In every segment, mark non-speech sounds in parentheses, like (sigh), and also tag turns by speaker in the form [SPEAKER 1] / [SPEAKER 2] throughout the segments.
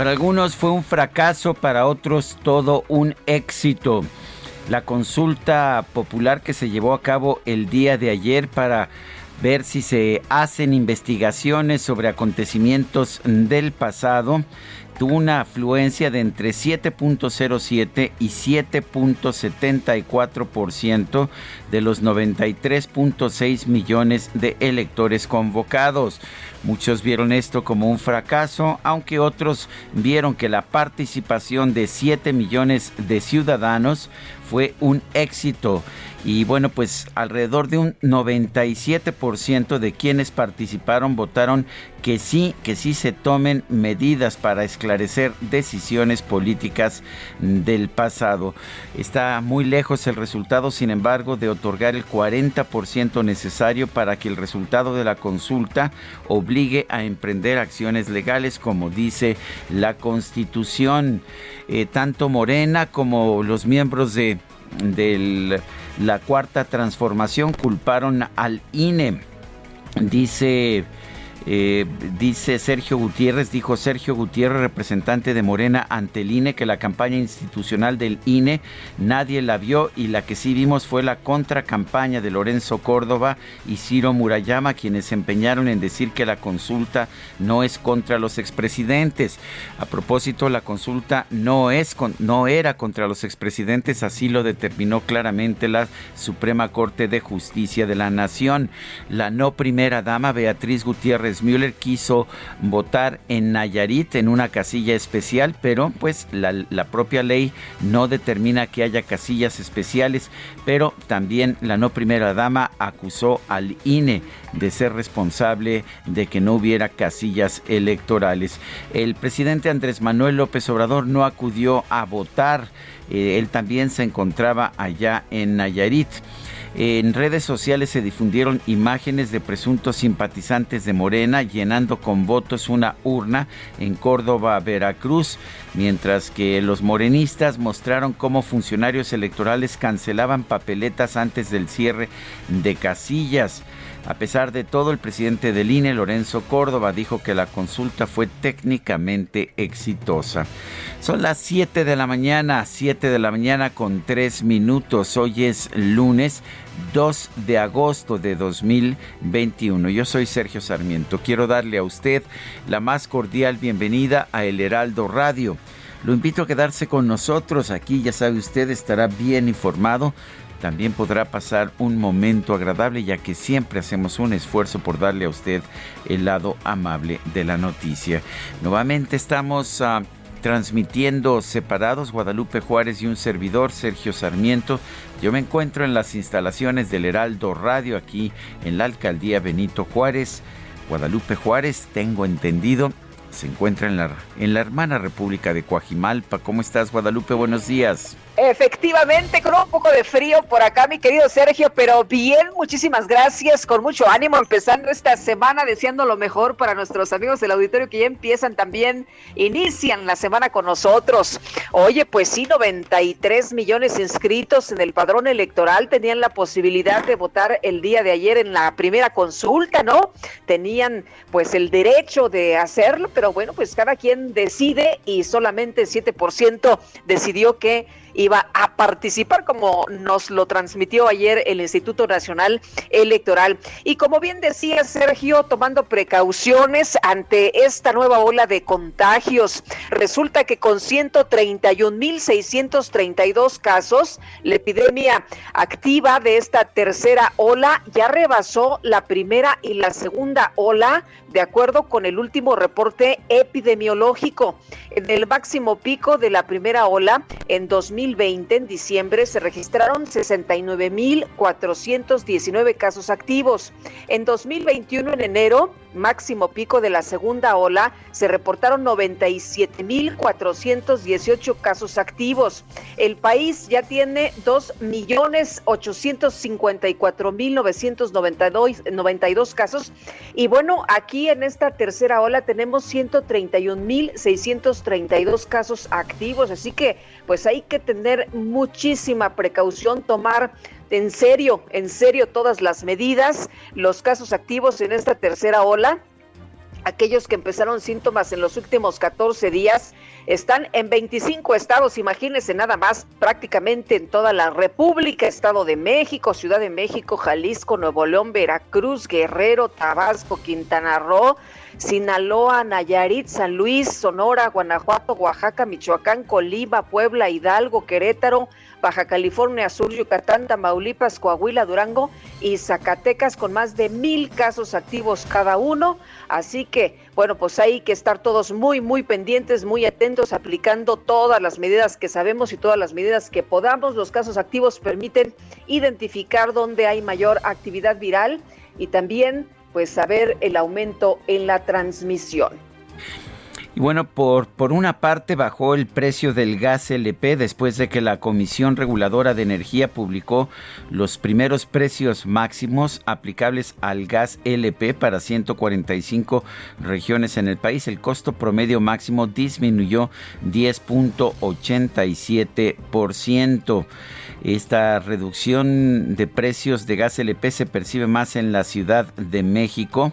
[SPEAKER 1] Para algunos fue un fracaso, para otros todo un éxito. La consulta popular que se llevó a cabo el día de ayer para ver si se hacen investigaciones sobre acontecimientos del pasado tuvo una afluencia de entre 7.07 y 7.74% de los 93.6 millones de electores convocados. Muchos vieron esto como un fracaso, aunque otros vieron que la participación de 7 millones de ciudadanos fue un éxito. Y bueno, pues alrededor de un 97% de quienes participaron votaron que sí, que sí se tomen medidas para esclarecer decisiones políticas del pasado. Está muy lejos el resultado, sin embargo, de otorgar el 40% necesario para que el resultado de la consulta obligue a emprender acciones legales, como dice la Constitución. Eh, tanto Morena como los miembros de la cuarta transformación culparon al INE. Dice eh, dice Sergio Gutiérrez, dijo Sergio Gutiérrez, representante de Morena ante el INE, que la campaña institucional del INE nadie la vio y la que sí vimos fue la contracampaña de Lorenzo Córdoba y Ciro Murayama, quienes se empeñaron en decir que la consulta no es contra los expresidentes. A propósito, la consulta no, es no era contra los expresidentes, así lo determinó claramente la Suprema Corte de Justicia de la Nación. La no primera dama, Beatriz Gutiérrez, Müller quiso votar en Nayarit en una casilla especial, pero pues la, propia ley no determina que haya casillas especiales, pero también la no primera dama acusó al INE de ser responsable de que no hubiera casillas electorales. El presidente Andrés Manuel López Obrador no acudió a votar, eh, él también se encontraba allá en Nayarit. En redes sociales se difundieron imágenes de presuntos simpatizantes de Morena llenando con votos una urna en Córdoba, Veracruz, mientras que los morenistas mostraron cómo funcionarios electorales cancelaban papeletas antes del cierre de casillas. A pesar de todo, el presidente del INE, Lorenzo Córdoba, dijo que la consulta fue técnicamente exitosa. Son las 7 de la mañana, 7 de la mañana con 3 minutos. Hoy es lunes 2 de agosto de 2021. Yo soy Sergio Sarmiento. Quiero darle a usted la más cordial bienvenida a El Heraldo Radio. Lo invito a quedarse con nosotros. Aquí, ya sabe usted, estará bien informado también podrá pasar un momento agradable ya que siempre hacemos un esfuerzo por darle a usted el lado amable de la noticia. Nuevamente estamos ah, transmitiendo separados Guadalupe Juárez y un servidor Sergio Sarmiento. Yo me encuentro en las instalaciones del Heraldo Radio aquí en la alcaldía Benito Juárez. Guadalupe Juárez, tengo entendido, se encuentra en la, en la hermana República de Coajimalpa. ¿Cómo estás, Guadalupe? Buenos días.
[SPEAKER 2] Efectivamente, con un poco de frío por acá, mi querido Sergio, pero bien, muchísimas gracias, con mucho ánimo, empezando esta semana, deseando lo mejor para nuestros amigos del auditorio que ya empiezan también, inician la semana con nosotros. Oye, pues sí, 93 millones inscritos en el padrón electoral tenían la posibilidad de votar el día de ayer en la primera consulta, ¿no? Tenían pues el derecho de hacerlo, pero bueno, pues cada quien decide y solamente el 7% decidió que iba a participar, como nos lo transmitió ayer el Instituto Nacional Electoral. Y como bien decía Sergio, tomando precauciones ante esta nueva ola de contagios, resulta que con 131.632 casos, la epidemia activa de esta tercera ola ya rebasó la primera y la segunda ola de acuerdo con el último reporte epidemiológico. En el máximo pico de la primera ola, en 2020, en diciembre, se registraron 69.419 casos activos. En 2021, en enero, máximo pico de la segunda ola, se reportaron 97.418 casos activos. El país ya tiene 2.854.992 casos. Y bueno, aquí en esta tercera ola tenemos 131.632 casos activos. Así que pues hay que tener muchísima precaución, tomar en serio, en serio todas las medidas, los casos activos en esta tercera ola. Aquellos que empezaron síntomas en los últimos 14 días están en 25 estados, imagínense nada más, prácticamente en toda la República, Estado de México, Ciudad de México, Jalisco, Nuevo León, Veracruz, Guerrero, Tabasco, Quintana Roo, Sinaloa, Nayarit, San Luis, Sonora, Guanajuato, Oaxaca, Michoacán, Colima, Puebla, Hidalgo, Querétaro, Baja California Sur, Yucatán, Tamaulipas, Coahuila, Durango y Zacatecas con más de mil casos activos cada uno. Así que, bueno, pues hay que estar todos muy, muy pendientes, muy atentos, aplicando todas las medidas que sabemos y todas las medidas que podamos. Los casos activos permiten identificar dónde hay mayor actividad viral y también pues saber el aumento en la transmisión.
[SPEAKER 1] Y bueno, por, por una parte bajó el precio del gas LP después de que la Comisión Reguladora de Energía publicó los primeros precios máximos aplicables al gas LP para 145 regiones en el país. El costo promedio máximo disminuyó 10.87%. Esta reducción de precios de gas LP se percibe más en la Ciudad de México.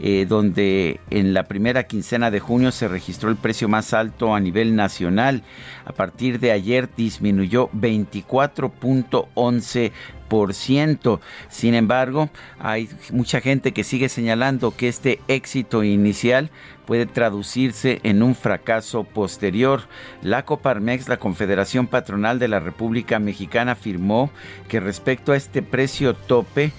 [SPEAKER 1] Eh, donde en la primera quincena de junio se registró el precio más alto a nivel nacional. A partir de ayer disminuyó 24.11%. Sin embargo, hay mucha gente que sigue señalando que este éxito inicial puede traducirse en un fracaso posterior. La Coparmex, la Confederación Patronal de la República Mexicana, afirmó que respecto a este precio tope,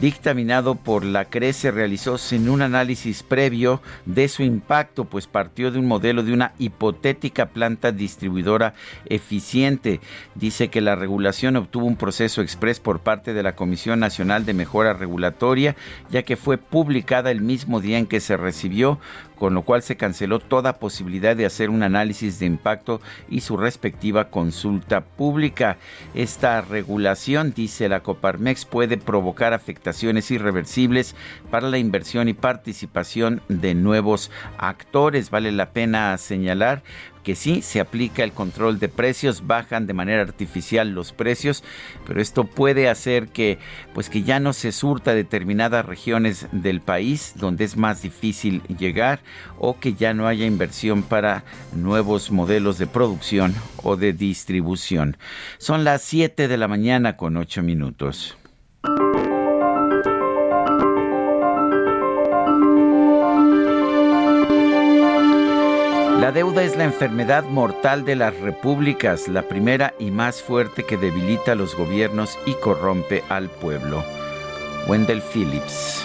[SPEAKER 1] dictaminado por la CRE se realizó sin un análisis previo de su impacto, pues partió de un modelo de una hipotética planta distribuidora eficiente. Dice que la regulación obtuvo un proceso express por parte de la Comisión Nacional de Mejora Regulatoria, ya que fue publicada el mismo día en que se recibió con lo cual se canceló toda posibilidad de hacer un análisis de impacto y su respectiva consulta pública. Esta regulación, dice la Coparmex, puede provocar afectaciones irreversibles para la inversión y participación de nuevos actores. Vale la pena señalar que sí se aplica el control de precios, bajan de manera artificial los precios, pero esto puede hacer que pues que ya no se surta determinadas regiones del país donde es más difícil llegar o que ya no haya inversión para nuevos modelos de producción o de distribución. Son las 7 de la mañana con 8 minutos. La deuda es la enfermedad mortal de las repúblicas, la primera y más fuerte que debilita a los gobiernos y corrompe al pueblo. Wendell Phillips.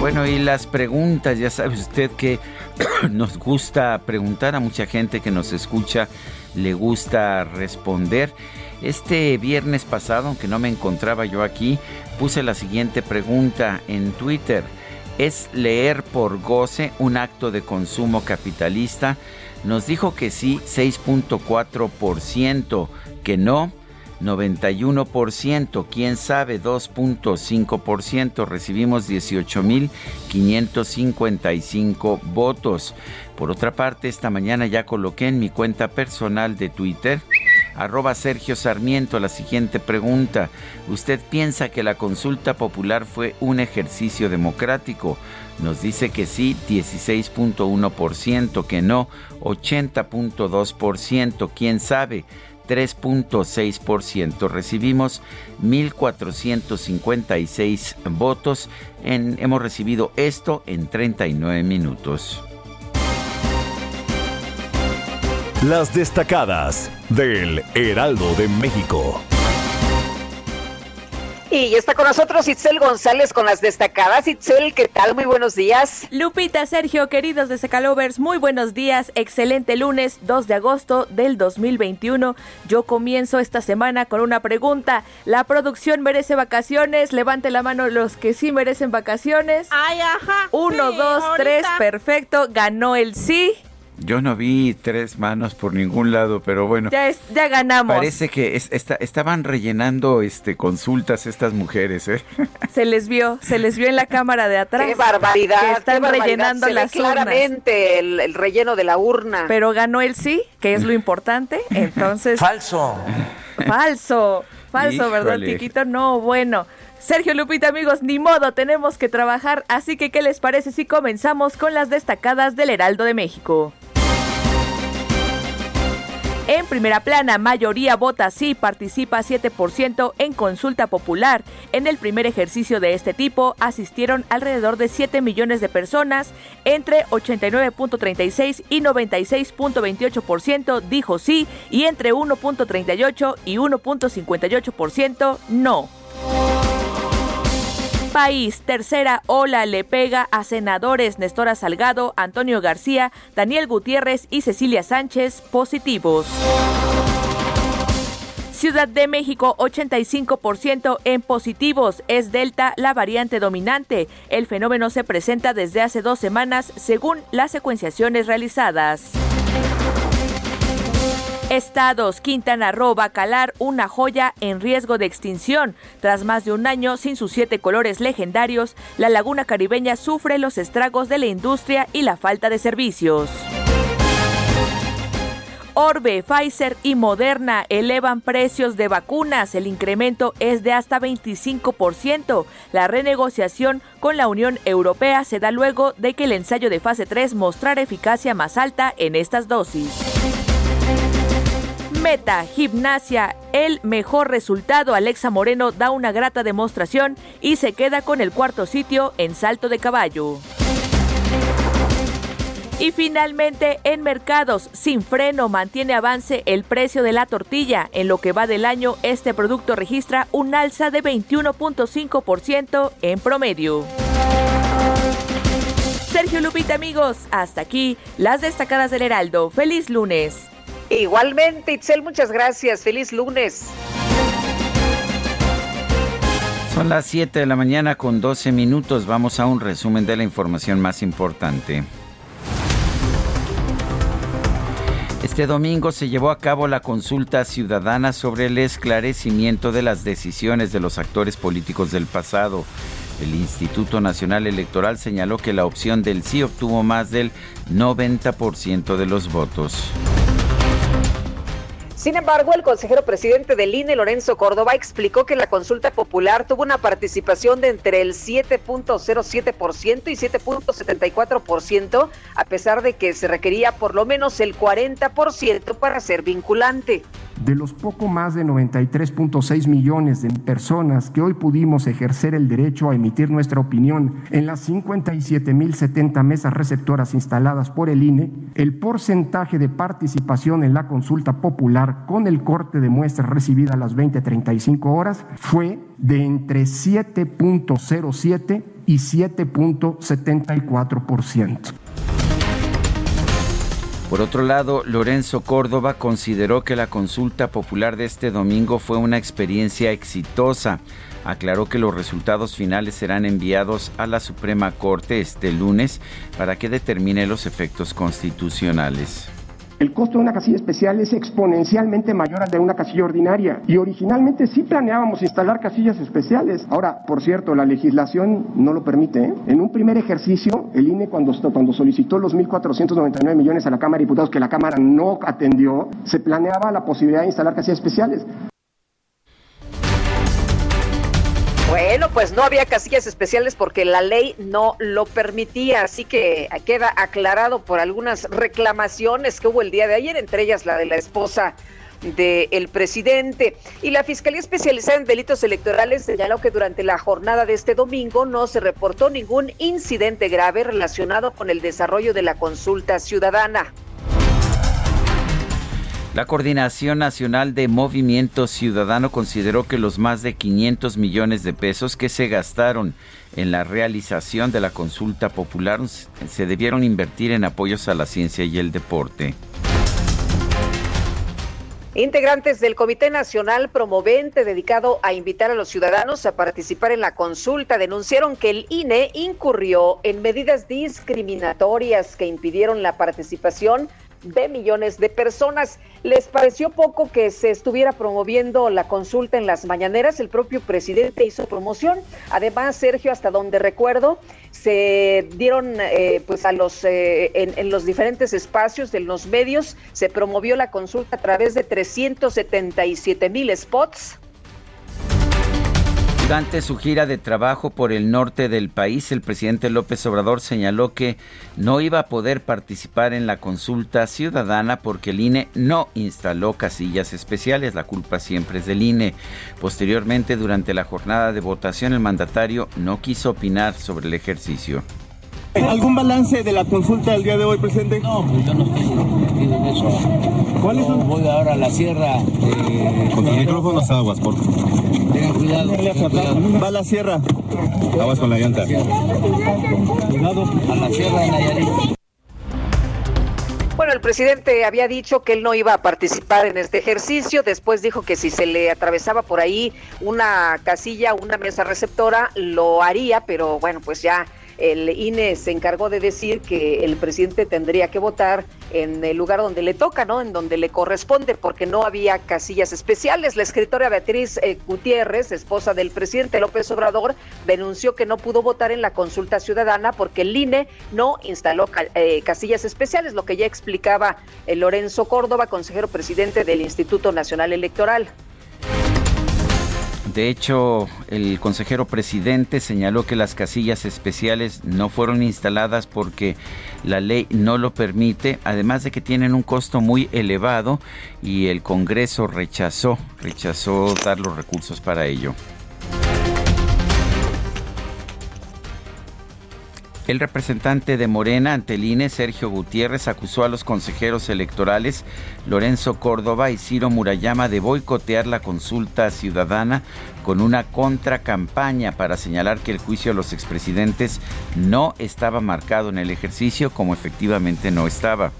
[SPEAKER 1] Bueno, y las preguntas, ya sabe usted que (clears throat) nos gusta preguntar a mucha gente que nos escucha, le gusta responder. Este viernes pasado, aunque no me encontraba yo aquí, puse la siguiente pregunta en Twitter. ¿Es leer por goce un acto de consumo capitalista? Nos dijo que sí, 6.4%, que no, 91%, quién sabe, 2.5%. Recibimos 18.555 votos. Por otra parte, esta mañana ya coloqué en mi cuenta personal de Twitter Arroba Sergio Sarmiento, la siguiente pregunta. ¿Usted piensa que la consulta popular fue un ejercicio democrático? Nos dice que sí, 16.1%, que no, 80.2%, quién sabe, 3.6%. Recibimos 1.456 votos. Hemos recibido esto en 39 minutos.
[SPEAKER 3] Las destacadas del Heraldo de México.
[SPEAKER 2] Y está con nosotros Itzel González con las destacadas. Itzel, ¿qué tal? Muy buenos días.
[SPEAKER 4] Lupita, Sergio, queridos de Secalovers, muy buenos días. Excelente lunes 2 de agosto del 2021. Yo comienzo esta semana con una pregunta. ¿La producción merece vacaciones? Levante la mano los que sí merecen vacaciones.
[SPEAKER 5] Ay, ajá.
[SPEAKER 4] Uno, dos, tres, perfecto. Ganó el sí.
[SPEAKER 1] Yo no vi tres manos por ningún lado, pero bueno.
[SPEAKER 4] Ya, ya ganamos.
[SPEAKER 1] Parece que estaban rellenando este consultas estas mujeres, ¿eh? (laughs)
[SPEAKER 4] Se les vio, se les vio en la cámara de atrás.
[SPEAKER 2] ¡Qué barbaridad!
[SPEAKER 4] Que están rellenando las
[SPEAKER 2] claramente el, relleno de la urna.
[SPEAKER 4] Pero ganó el sí, que es lo importante, (laughs) entonces...
[SPEAKER 1] ¡Falso!
[SPEAKER 4] ¡Falso! Falso, ¿verdad, Tiquito? No, bueno... Sergio Lupita, amigos, ni modo, tenemos que trabajar, así que ¿qué les parece si comenzamos con las destacadas del Heraldo de México? En primera plana, mayoría vota sí, participa 7% en consulta popular. En el primer ejercicio de este tipo asistieron alrededor de 7 millones de personas, entre 89.36 y 96.28% dijo sí y entre 1.38 y 1.58% no país. Tercera ola le pega a senadores Nestora Salgado, Antonio García, Daniel Gutiérrez y Cecilia Sánchez positivos. Ciudad de México 85% en positivos. Es Delta la variante dominante. El fenómeno se presenta desde hace dos semanas según las secuenciaciones realizadas. Estados, Quintana Roo, Bacalar, una joya en riesgo de extinción. Tras más de un año sin sus siete colores legendarios, la laguna caribeña sufre los estragos de la industria y la falta de servicios. Orbe, Pfizer y Moderna elevan precios de vacunas. El incremento es de hasta 25%. La renegociación con la Unión Europea se da luego de que el ensayo de fase 3 mostrara eficacia más alta en estas dosis. Meta, gimnasia, el mejor resultado. Alexa Moreno da una grata demostración y se queda con el cuarto sitio en salto de caballo. Y finalmente, en mercados sin freno mantiene avance el precio de la tortilla. En lo que va del año, este producto registra un alza de 21.5% en promedio. Sergio Lupita, amigos, hasta aquí las destacadas del Heraldo. Feliz lunes.
[SPEAKER 2] Igualmente, Itzel, muchas gracias. Feliz lunes.
[SPEAKER 1] Son las 7 de la mañana con 12 minutos. Vamos a un resumen de la información más importante. Este domingo se llevó a cabo la consulta ciudadana sobre el esclarecimiento de las decisiones de los actores políticos del pasado. El Instituto Nacional Electoral señaló que la opción del sí obtuvo más del 90% de los votos.
[SPEAKER 2] Sin embargo, el consejero presidente del INE, Lorenzo Córdoba, explicó que la consulta popular tuvo una participación de entre el 7.07% y 7.74%, a pesar de que se requería por lo menos el 40% para ser vinculante.
[SPEAKER 6] De los poco más de 93.6 millones de personas que hoy pudimos ejercer el derecho a emitir nuestra opinión en las 57.070 mesas receptoras instaladas por el INE, el porcentaje de participación en la consulta popular con el corte de muestras recibida a las 20.35 horas fue de entre 7.07 y 7.74%.
[SPEAKER 1] Por otro lado, Lorenzo Córdoba consideró que la consulta popular de este domingo fue una experiencia exitosa. Aclaró que los resultados finales serán enviados a la Suprema Corte este lunes para que determine los efectos constitucionales
[SPEAKER 6] El costo de una casilla especial es exponencialmente mayor al de una casilla ordinaria y originalmente sí planeábamos instalar casillas especiales. Ahora, por cierto, la legislación no lo permite. ¿eh? En un primer ejercicio, el INE cuando, cuando solicitó los 1.499 millones a la Cámara de Diputados que la Cámara no atendió, se planeaba la posibilidad de instalar casillas especiales.
[SPEAKER 2] Bueno, pues no había casillas especiales porque la ley no lo permitía, así que queda aclarado por algunas reclamaciones que hubo el día de ayer, entre ellas la de la esposa del presidente. Y la Fiscalía Especializada en Delitos Electorales señaló que durante la jornada de este domingo no se reportó ningún incidente grave relacionado con el desarrollo de la consulta ciudadana.
[SPEAKER 1] La Coordinación Nacional de Movimiento Ciudadano consideró que los más de 500 millones de pesos que se gastaron en la realización de la consulta popular se debieron invertir en apoyos a la ciencia y el deporte.
[SPEAKER 2] Integrantes del Comité Nacional Promovente dedicado a invitar a los ciudadanos a participar en la consulta denunciaron que el INE incurrió en medidas discriminatorias que impidieron la participación de millones de personas. ¿Les pareció poco que se estuviera promoviendo la consulta en las mañaneras? El propio presidente hizo promoción. Además, Sergio, hasta donde recuerdo, se dieron eh, pues a los eh, en, en, los diferentes espacios de los medios, se promovió la consulta a través de 377 mil spots
[SPEAKER 1] durante su gira de trabajo por el norte del país, el presidente López Obrador señaló que no iba a poder participar en la consulta ciudadana porque el INE no instaló casillas especiales. La culpa siempre es del INE. Posteriormente, durante la jornada de votación, el mandatario no quiso opinar sobre el ejercicio.
[SPEAKER 5] ¿Algún balance de la consulta del día de hoy, presidente?
[SPEAKER 7] No, pues yo no estoy metido en eso.
[SPEAKER 5] ¿Cuáles son?
[SPEAKER 7] Voy ahora a la sierra.
[SPEAKER 8] Eh, con tus micrófonos aguas, por
[SPEAKER 7] Tengan cuidado. cuidado.
[SPEAKER 5] Va a la sierra.
[SPEAKER 8] Aguas con la llanta.
[SPEAKER 5] Cuidado.
[SPEAKER 7] A la sierra de Nayarit.
[SPEAKER 2] Bueno, el presidente había dicho que él no iba a participar en este ejercicio, después dijo que si se le atravesaba por ahí una casilla, una mesa receptora, lo haría, pero bueno, pues ya el INE se encargó de decir que el presidente tendría que votar en el lugar donde le toca, ¿no? En donde le corresponde, porque no había casillas especiales. La escritora Beatriz eh, Gutiérrez, esposa del presidente López Obrador, denunció que no pudo votar en la consulta ciudadana porque el INE no instaló eh, casillas especiales, lo que ya explicaba eh, Lorenzo Córdoba, consejero presidente del Instituto Nacional Electoral.
[SPEAKER 1] De hecho, el consejero presidente señaló que las casillas especiales no fueron instaladas porque la ley no lo permite, además de que tienen un costo muy elevado y el Congreso rechazó, rechazó dar los recursos para ello. El representante de Morena ante INE, Sergio Gutiérrez, acusó a los consejeros electorales Lorenzo Córdoba y Ciro Murayama de boicotear la consulta ciudadana con una contracampaña para señalar que el juicio a los expresidentes no estaba marcado en el ejercicio como efectivamente no estaba.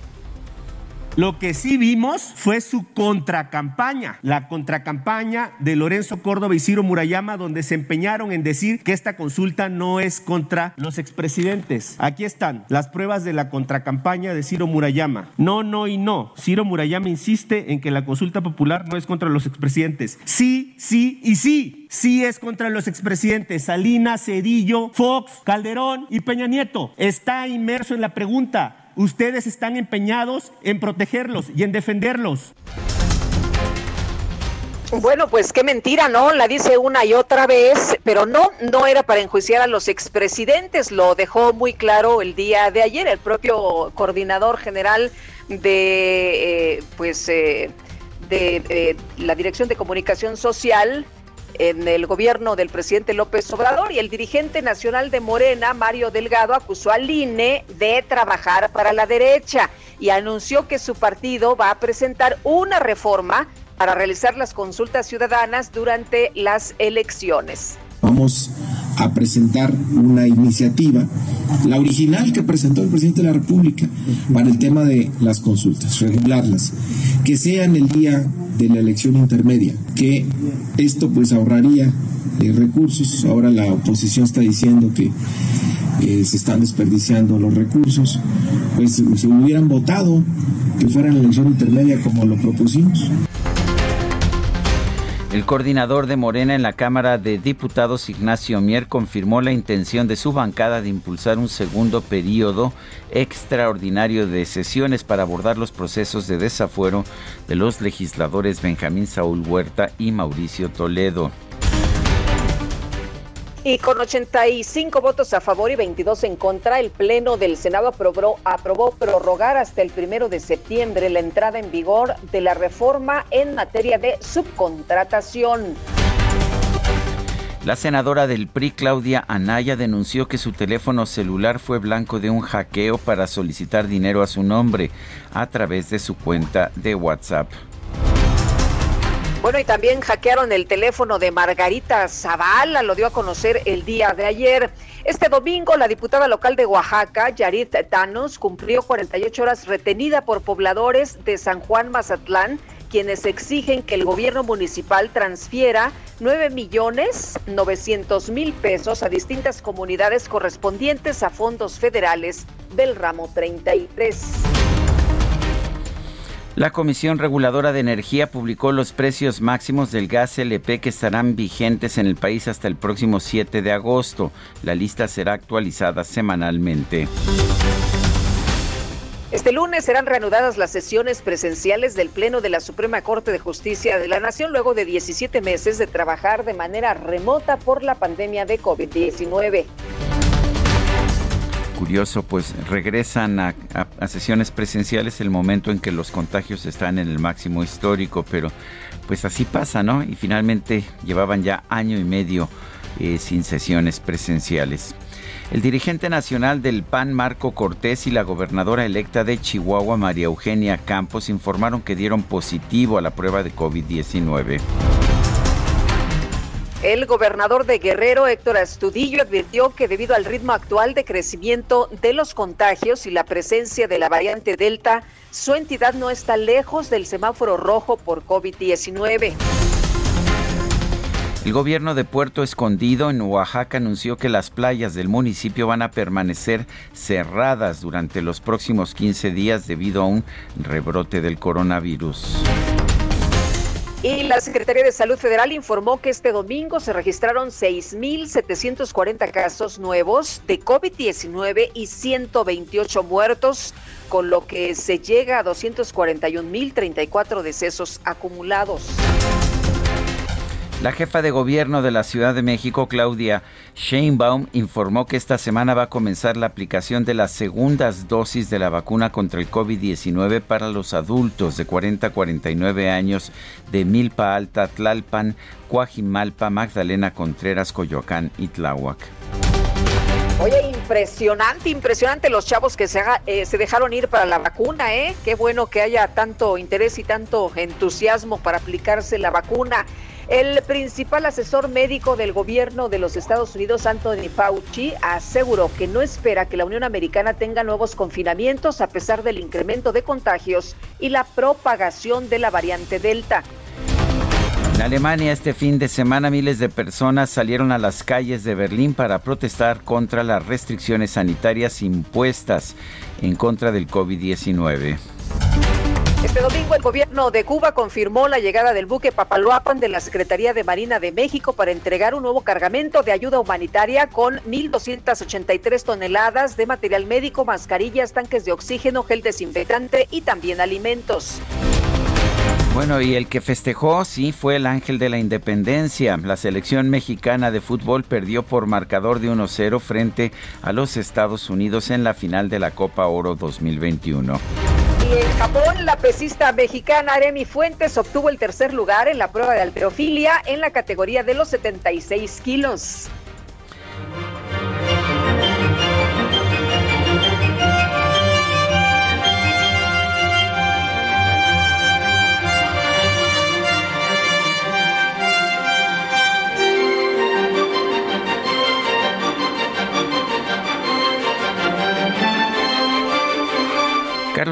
[SPEAKER 5] Lo que sí vimos fue su contracampaña, la contracampaña de Lorenzo Córdoba y Ciro Murayama, donde se empeñaron en decir que esta consulta no es contra los expresidentes. Aquí están las pruebas de la contracampaña de Ciro Murayama. No, no y no. Ciro Murayama insiste en que la consulta popular no es contra los expresidentes. Sí, sí y sí. Sí es contra los expresidentes Salinas, Cedillo, Fox, Calderón y Peña Nieto. Está inmerso en la pregunta ustedes están empeñados en protegerlos y en defenderlos.
[SPEAKER 2] Bueno, pues qué mentira, ¿no? La dice una y otra vez, pero no, no era para enjuiciar a los expresidentes, lo dejó muy claro el día de ayer el propio coordinador general de, eh, pues, eh, de eh, la Dirección de Comunicación Social, en el gobierno del presidente López Obrador y el dirigente nacional de Morena, Mario Delgado, acusó al INE de trabajar para la derecha y anunció que su partido va a presentar una reforma para realizar las consultas ciudadanas durante las elecciones.
[SPEAKER 9] Vamos a presentar una iniciativa, la original que presentó el presidente de la República, para el tema de las consultas, regularlas, que sea en el día de la elección intermedia, que esto pues ahorraría eh, recursos, ahora la oposición está diciendo que eh, se están desperdiciando los recursos, pues si hubieran votado que fuera la elección intermedia como lo propusimos.
[SPEAKER 1] El coordinador de Morena en la Cámara de Diputados, Ignacio Mier, confirmó la intención de su bancada de impulsar un segundo periodo extraordinario de sesiones para abordar los procesos de desafuero de los legisladores Benjamín Saúl Huerta y Mauricio Toledo.
[SPEAKER 2] Y con 85 votos a favor y 22 en contra, el Pleno del Senado aprobó, aprobó prorrogar hasta el primero de septiembre la entrada en vigor de la reforma en materia de subcontratación.
[SPEAKER 1] La senadora del PRI, Claudia Anaya, denunció que su teléfono celular fue blanco de un hackeo para solicitar dinero a su nombre a través de su cuenta de WhatsApp.
[SPEAKER 2] Bueno, y también hackearon el teléfono de Margarita Zavala, lo dio a conocer el día de ayer. Este domingo, la diputada local de Oaxaca, Yarit Thanos, cumplió 48 horas retenida por pobladores de San Juan Mazatlán, quienes exigen que el gobierno municipal transfiera 9 millones 900 mil pesos a distintas comunidades correspondientes a fondos federales del ramo 33.
[SPEAKER 1] La Comisión Reguladora de Energía publicó los precios máximos del gas LP que estarán vigentes en el país hasta el próximo 7 de agosto. La lista será actualizada semanalmente.
[SPEAKER 2] Este lunes serán reanudadas las sesiones presenciales del Pleno de la Suprema Corte de Justicia de la Nación luego de 17 meses de trabajar de manera remota por la pandemia de COVID-19
[SPEAKER 1] curioso, pues regresan a, sesiones presenciales el momento en que los contagios están en el máximo histórico, pero pues así pasa, ¿no? Y finalmente llevaban ya año y medio eh, sin sesiones presenciales. El dirigente nacional del PAN, Marco Cortés, y la gobernadora electa de Chihuahua, María Eugenia Campos, informaron que dieron positivo a la prueba de COVID-19.
[SPEAKER 2] El gobernador de Guerrero, Héctor Astudillo, advirtió que debido al ritmo actual de crecimiento de los contagios y la presencia de la variante Delta, su entidad no está lejos del semáforo rojo por COVID-19.
[SPEAKER 1] El gobierno de Puerto Escondido en Oaxaca anunció que las playas del municipio van a permanecer cerradas durante los próximos 15 días debido a un rebrote del coronavirus.
[SPEAKER 2] Y la Secretaría de Salud Federal informó que este domingo se registraron 6.740 casos nuevos de COVID-19 y 128 muertos, con lo que se llega a 241.034 decesos acumulados.
[SPEAKER 1] La jefa de gobierno de la Ciudad de México, Claudia Sheinbaum, informó que esta semana va a comenzar la aplicación de las segundas dosis de la vacuna contra el COVID-19 para los adultos de 40 a 49 años de Milpa Alta, Tlalpan, Coajimalpa, Magdalena Contreras, Coyoacán y Tláhuac.
[SPEAKER 2] Oye, impresionante, impresionante los chavos que se, eh, se dejaron ir para la vacuna, ¿eh? Qué bueno que haya tanto interés y tanto entusiasmo para aplicarse la vacuna. El principal asesor médico del gobierno de los Estados Unidos, Anthony Fauci, aseguró que no espera que la Unión Americana tenga nuevos confinamientos a pesar del incremento de contagios y la propagación de la variante Delta.
[SPEAKER 1] En Alemania este fin de semana miles de personas salieron a las calles de Berlín para protestar contra las restricciones sanitarias impuestas en contra del COVID-19.
[SPEAKER 2] Este domingo el gobierno de Cuba confirmó la llegada del buque Papaloapan de la Secretaría de Marina de México para entregar un nuevo cargamento de ayuda humanitaria con 1.283 toneladas de material médico, mascarillas, tanques de oxígeno, gel desinfectante y también alimentos.
[SPEAKER 1] Bueno, y el que festejó, sí, fue el Ángel de la Independencia. La selección mexicana de fútbol perdió por marcador de 1-0 frente a los Estados Unidos en la final de la Copa Oro 2021.
[SPEAKER 2] Y en Japón, la pesista mexicana Aremi Fuentes obtuvo el tercer lugar en la prueba de alterofilia en la categoría de los 76 kilos.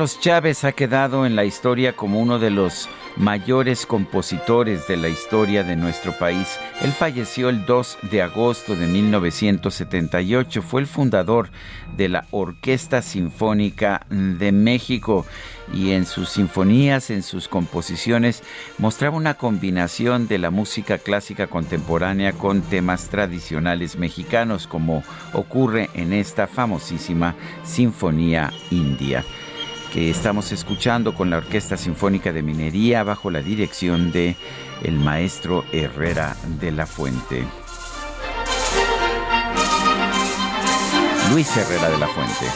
[SPEAKER 1] Carlos Chávez ha quedado en la historia como uno de los mayores compositores de la historia de nuestro país. Él falleció el 2 de agosto de 1978. Fue el fundador de la Orquesta Sinfónica de México y en sus sinfonías, en sus composiciones, mostraba una combinación de la música clásica contemporánea con temas tradicionales mexicanos, como ocurre en esta famosísima Sinfonía India que estamos escuchando con la Orquesta Sinfónica de Minería bajo la dirección de el maestro Herrera de la Fuente. Luis Herrera de la Fuente.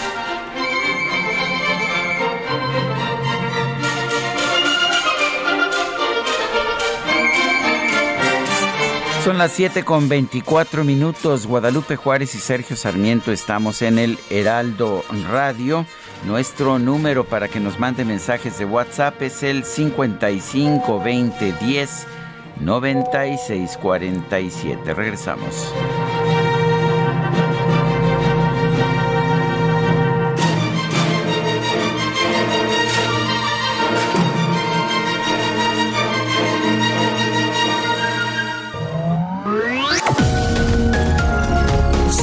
[SPEAKER 1] Son las 7 con 24 minutos. Guadalupe Juárez y Sergio Sarmiento estamos en el Heraldo Radio. Nuestro número para que nos mande mensajes de WhatsApp es el 55 20 10 96 47. Regresamos.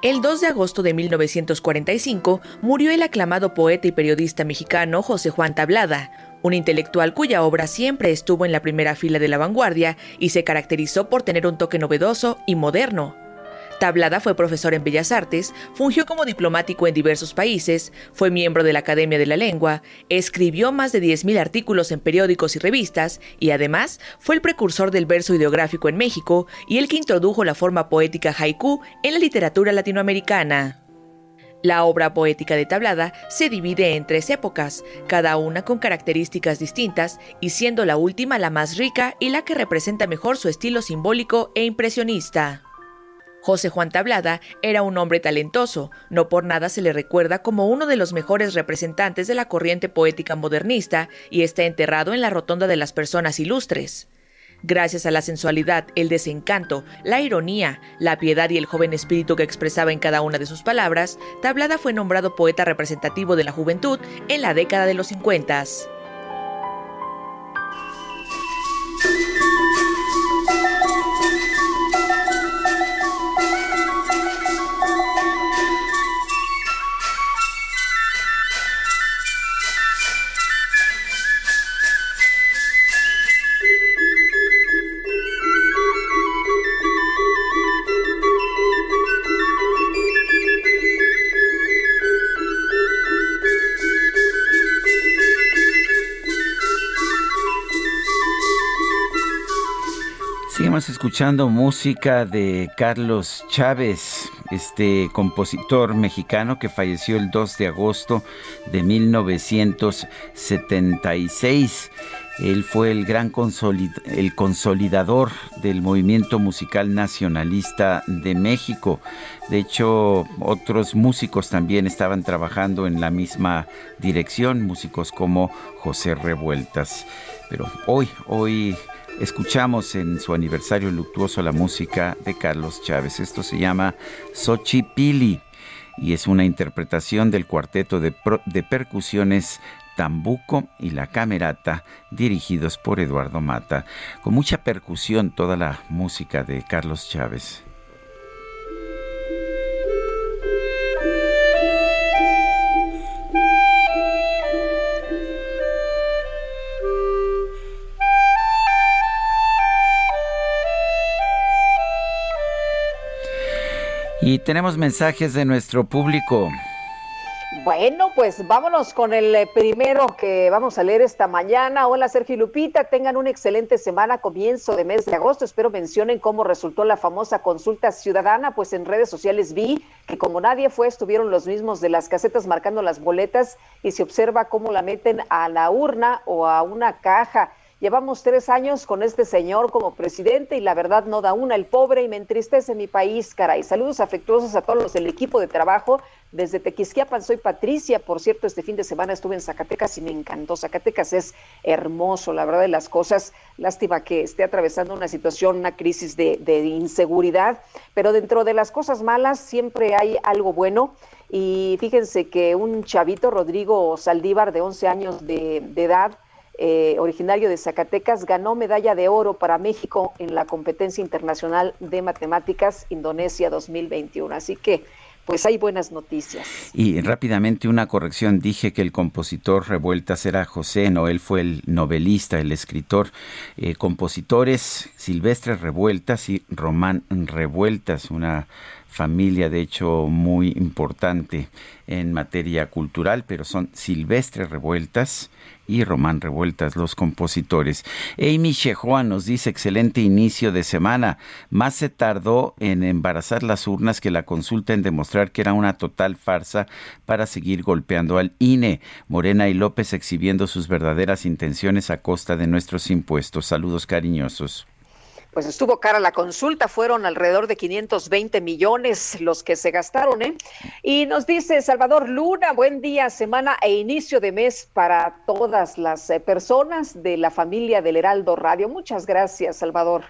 [SPEAKER 10] El 2 de agosto de 1945 murió el aclamado poeta y periodista mexicano José Juan Tablada, un intelectual cuya obra siempre estuvo en la primera fila de la vanguardia y se caracterizó por tener un toque novedoso y moderno. Tablada fue profesor en Bellas Artes, fungió como diplomático en diversos países, fue miembro de la Academia de la Lengua, escribió más de 10.000 artículos en periódicos y revistas y además fue el precursor del verso ideográfico en México y el que introdujo la forma poética haiku en la literatura latinoamericana. La obra poética de Tablada se divide en tres épocas, cada una con características distintas y siendo la última la más rica y la que representa mejor su estilo simbólico e impresionista. José Juan Tablada era un hombre talentoso, no por nada se le recuerda como uno de los mejores representantes de la corriente poética modernista y está enterrado en la Rotonda de las Personas Ilustres. Gracias a la sensualidad, el desencanto, la ironía, la piedad y el joven espíritu que expresaba en cada una de sus palabras, Tablada fue nombrado poeta representativo de la juventud en la década de los 50.
[SPEAKER 1] Escuchando música de Carlos Chávez, este compositor mexicano que falleció el 2 de agosto de 1976. Él fue el gran el consolidador del movimiento musical nacionalista de México. De hecho, otros músicos también estaban trabajando en la misma dirección, músicos como José Revueltas. Pero hoy, hoy escuchamos en su aniversario luctuoso la música de Carlos Chávez. Esto se llama Xochipili y es una interpretación del cuarteto de, de percusiones Tambuco y la Camerata, dirigidos por Eduardo Mata. Con mucha percusión toda la música de Carlos Chávez. Y tenemos mensajes de nuestro público.
[SPEAKER 2] Bueno, pues vámonos con el eh, primero que vamos a leer esta mañana. Hola Sergio y Lupita, tengan una excelente semana, comienzo de mes de agosto. Espero mencionen cómo resultó la famosa consulta ciudadana, pues en redes sociales vi que como nadie fue, estuvieron los mismos de las casetas marcando las boletas y se observa cómo la meten a la urna o a una caja. Llevamos tres años con este señor como presidente y la verdad no da una el pobre y me entristece mi país, caray. Saludos afectuosos a todos los del equipo de trabajo. Desde Tequisquiapan soy Patricia. Por cierto, este fin de semana estuve en Zacatecas y me encantó. Zacatecas es hermoso, la verdad de las cosas. Lástima que esté atravesando una situación, una crisis de, de inseguridad, pero dentro de las cosas malas siempre hay algo bueno. Y fíjense que un chavito, Rodrigo Saldívar, de 11 años de, de edad, eh, originario de Zacatecas, ganó medalla de oro para México en la competencia internacional de matemáticas Indonesia 2021. Así que, pues hay buenas noticias.
[SPEAKER 1] Y rápidamente una corrección, dije que el compositor Revueltas era José, no, él fue el novelista, el escritor. Eh, compositores Silvestre Revueltas y Román Revueltas, una familia de hecho muy importante en materia cultural, pero son Silvestre Revueltas y Román Revueltas, los compositores. Amy Shehoa nos dice, excelente inicio de semana. Más se tardó en embarazar las urnas que la consulta en demostrar que era una total farsa para seguir golpeando al INE. Morena y López exhibiendo sus verdaderas intenciones a costa de nuestros impuestos. Saludos cariñosos
[SPEAKER 2] pues estuvo cara la consulta, fueron alrededor de 520 millones los que se gastaron, ¿eh? Y nos dice Salvador Luna, buen día, semana e inicio de mes para todas las eh, personas de la familia del Heraldo Radio. Muchas gracias, Salvador.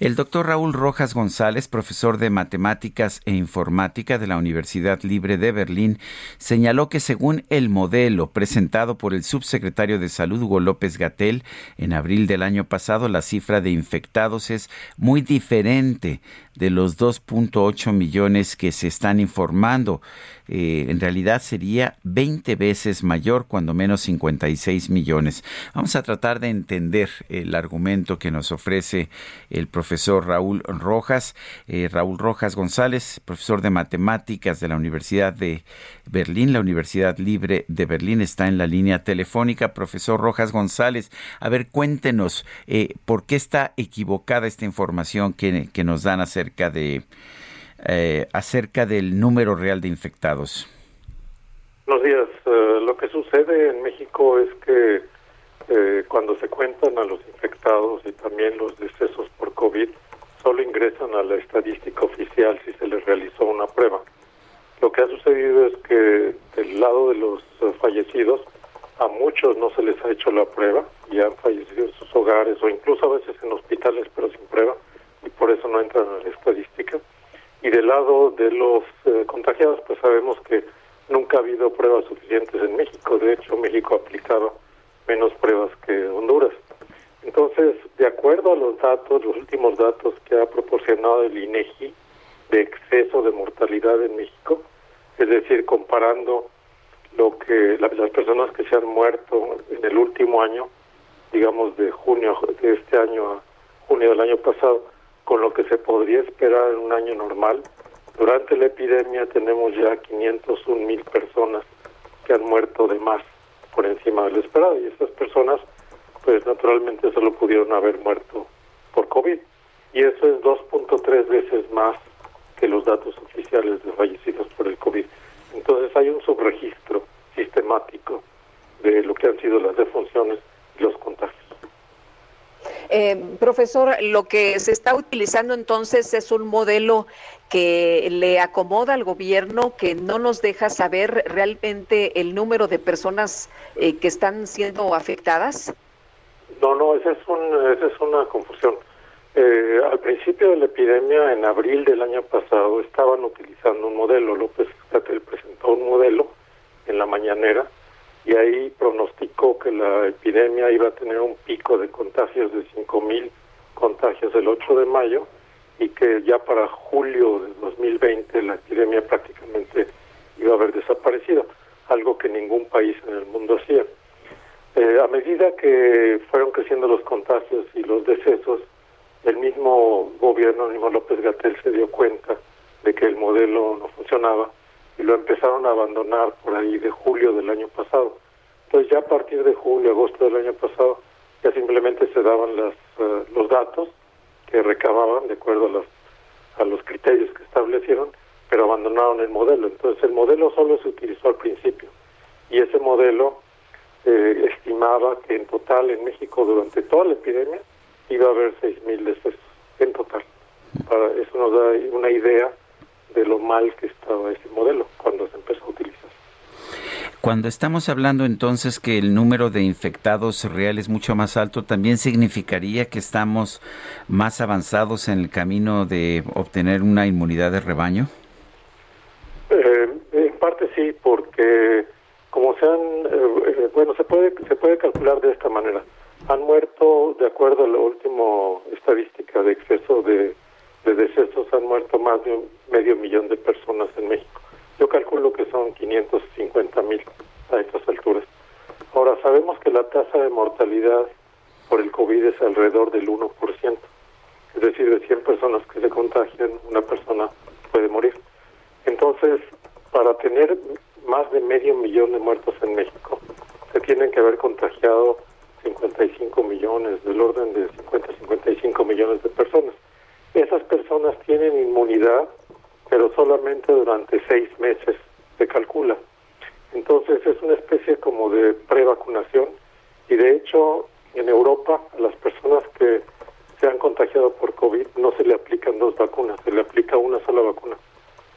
[SPEAKER 1] El doctor Raúl Rojas González, profesor de matemáticas e informática de la Universidad Libre de Berlín, señaló que según el modelo presentado por el subsecretario de Salud Hugo López Gatel en abril del año pasado, la cifra de infectados es muy diferente de los 2.8 millones que se están informando. Eh, en realidad sería 20 veces mayor, cuando menos 56 millones. Vamos a tratar de entender el argumento que nos ofrece el profesor Raúl Rojas. Eh, Raúl Rojas González, profesor de matemáticas de la Universidad de Berlín, la Universidad Libre de Berlín, está en la línea telefónica. Profesor Rojas González, a ver, cuéntenos eh, por qué está equivocada esta información que, que nos dan acerca de eh, acerca del número real de infectados.
[SPEAKER 11] Buenos días. Eh, lo que sucede en México es que eh, cuando se cuentan a los infectados y también los decesos por COVID, solo ingresan a la estadística oficial si se les realizó una prueba. Lo que ha sucedido es que del lado de los fallecidos, a muchos no se les ha hecho la prueba y han fallecido en sus hogares o incluso a veces en hospitales pero sin prueba y por eso no entran a la estadística. Y del lado de los eh, contagiados, pues sabemos que nunca ha habido pruebas suficientes en México. De hecho, México ha aplicado menos pruebas que Honduras. Entonces, de acuerdo a los datos, los últimos datos que ha proporcionado el INEGI de exceso de mortalidad en México, es decir, comparando lo que las personas que se han muerto en el último año, digamos de junio de este año a junio del año pasado, con lo que se podría esperar en un año normal. Durante la epidemia tenemos ya 501 mil personas que han muerto de más por encima de lo esperado y estas personas pues naturalmente solo pudieron haber muerto por COVID y eso es 2.3 veces más que los datos oficiales de fallecidos por el COVID. Entonces hay un subregistro sistemático de lo que han sido las defunciones y los contagios.
[SPEAKER 2] Eh, profesor, lo que se está utilizando entonces es un modelo que le acomoda al gobierno, que no nos deja saber realmente el número de personas eh, que están siendo afectadas.
[SPEAKER 11] No, no, esa es, un, esa es una confusión. Eh, al principio de la epidemia, en abril del año pasado, estaban utilizando un modelo. López Gatel presentó un modelo en la mañanera y ahí pronosticó que la epidemia iba a tener un pico de contagios de 5.000 contagios el 8 de mayo y que ya para julio de 2020 la epidemia prácticamente iba a haber desaparecido, algo que ningún país en el mundo hacía. Eh, a medida que fueron creciendo los contagios y los decesos, el mismo gobierno, el mismo López Gatel se dio cuenta de que el modelo no funcionaba y lo empezaron a abandonar por ahí de julio del año pasado. Entonces ya a partir de julio, agosto del año pasado, ya simplemente se daban las, eh, los datos que recababan de acuerdo a los, a los criterios que establecieron, pero abandonaron el modelo. Entonces el modelo solo se utilizó al principio y ese modelo eh, estimaba que en total en México durante toda la epidemia iba a haber 6.000 decesos en total. Para, eso nos da una idea de lo mal que estaba ese modelo cuando se empezó a utilizar.
[SPEAKER 1] Cuando estamos hablando entonces que el número de infectados real es mucho más alto, ¿también significaría que estamos más avanzados en el camino de obtener una inmunidad de rebaño?
[SPEAKER 11] Eh, en parte sí, porque como se han, eh, eh, bueno, se puede se puede calcular de esta manera. Han muerto, de acuerdo a la última estadística de exceso de, de decesos, han muerto más de un medio millón de personas en México. Yo calculo que son 550 mil a estas alturas. Ahora, sabemos que la tasa de mortalidad por el COVID es alrededor del 1%. Es decir, de 100 personas que se contagian, una persona puede morir. Entonces, para tener más de medio millón de muertos en México, se tienen que haber contagiado 55 millones, del orden de 50 55 millones de personas. Esas personas tienen inmunidad pero solamente durante seis meses se calcula. Entonces es una especie como de prevacunación y de hecho en Europa a las personas que se han contagiado por COVID no se le aplican dos vacunas, se le aplica una sola vacuna,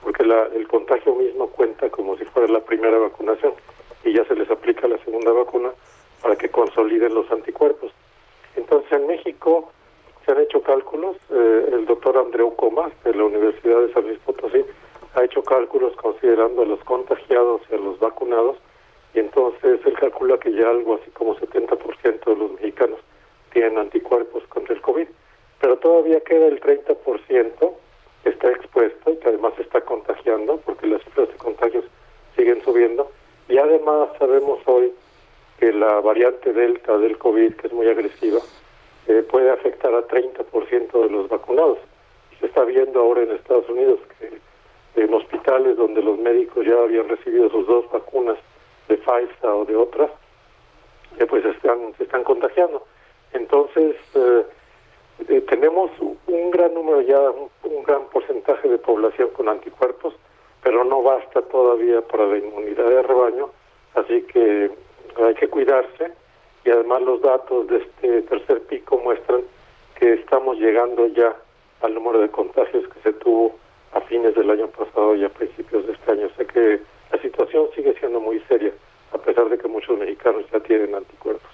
[SPEAKER 11] porque la, el contagio mismo cuenta como si fuera la primera vacunación y ya se les aplica la segunda vacuna para que consoliden los anticuerpos. Entonces en México han hecho cálculos, eh, el doctor Andreu Comas de la Universidad de San Luis Potosí ha hecho cálculos considerando a los contagiados y a los vacunados y entonces él calcula que ya algo así como 70% de los mexicanos tienen anticuerpos contra el COVID, pero todavía queda el 30% que está expuesto y que además está contagiando porque las cifras de contagios siguen subiendo y además sabemos hoy que la variante Delta del COVID, que es muy agresiva, eh, puede afectar a 30% de los vacunados. Se está viendo ahora en Estados Unidos que en hospitales donde los médicos ya habían recibido sus dos vacunas de Pfizer o de otras, eh, pues están, se están contagiando. Entonces, eh, eh, tenemos un gran número ya, un, un, gran porcentaje de población con anticuerpos, pero no basta todavía para la inmunidad de rebaño, así que hay que cuidarse y además los datos de este tercer pico muestran que estamos llegando ya al número de contagios que se tuvo a fines del año pasado y a principios de este año. Sé que la situación sigue siendo muy seria, a pesar de que muchos mexicanos ya tienen anticuerpos.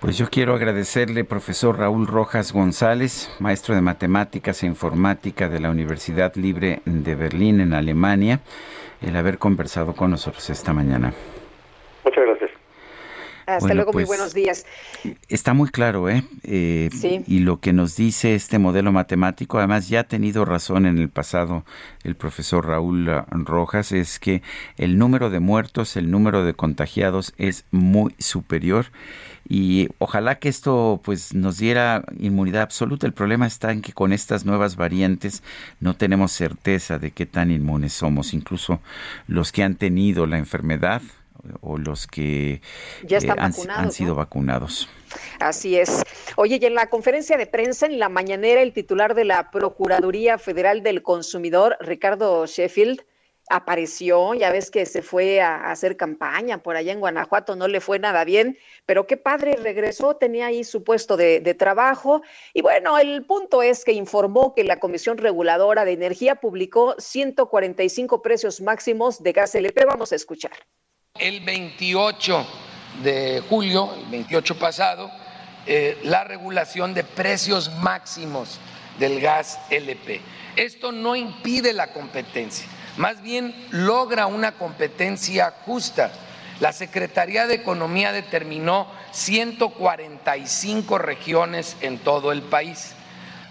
[SPEAKER 1] Pues yo quiero agradecerle, profesor Raúl Rojas González, maestro de matemáticas e informática de la Universidad Libre de Berlín, en Alemania, el haber conversado con nosotros esta mañana.
[SPEAKER 11] Muchas gracias.
[SPEAKER 2] Hasta bueno, luego, pues, muy buenos días.
[SPEAKER 1] Está muy claro, ¿eh? ¿eh?
[SPEAKER 2] Sí.
[SPEAKER 1] Y lo que nos dice este modelo matemático, además ya ha tenido razón en el pasado el profesor Raúl Rojas, es que el número de muertos, el número de contagiados es muy superior y ojalá que esto pues nos diera inmunidad absoluta. El problema está en que con estas nuevas variantes no tenemos certeza de qué tan inmunes somos. Incluso los que han tenido la enfermedad o los que
[SPEAKER 2] ya
[SPEAKER 1] eh, han, han, sido
[SPEAKER 2] ¿no?
[SPEAKER 1] vacunados.
[SPEAKER 2] Así es. Oye, y en la conferencia de prensa en la mañanera, el titular de la Procuraduría Federal del Consumidor, Ricardo Sheffield, apareció, ya ves que se fue a, hacer campaña por allá en Guanajuato, no le fue nada bien, pero qué padre, regresó, tenía ahí su puesto de, de, trabajo. Y bueno, el punto es que informó que la Comisión Reguladora de Energía publicó 145 precios máximos de gas LP. Vamos a escuchar.
[SPEAKER 12] El 28 de julio, el 28 pasado, eh, la regulación de precios máximos del gas LP. Esto no impide la competencia, más bien logra una competencia justa. La Secretaría de Economía determinó 145 regiones en todo el país.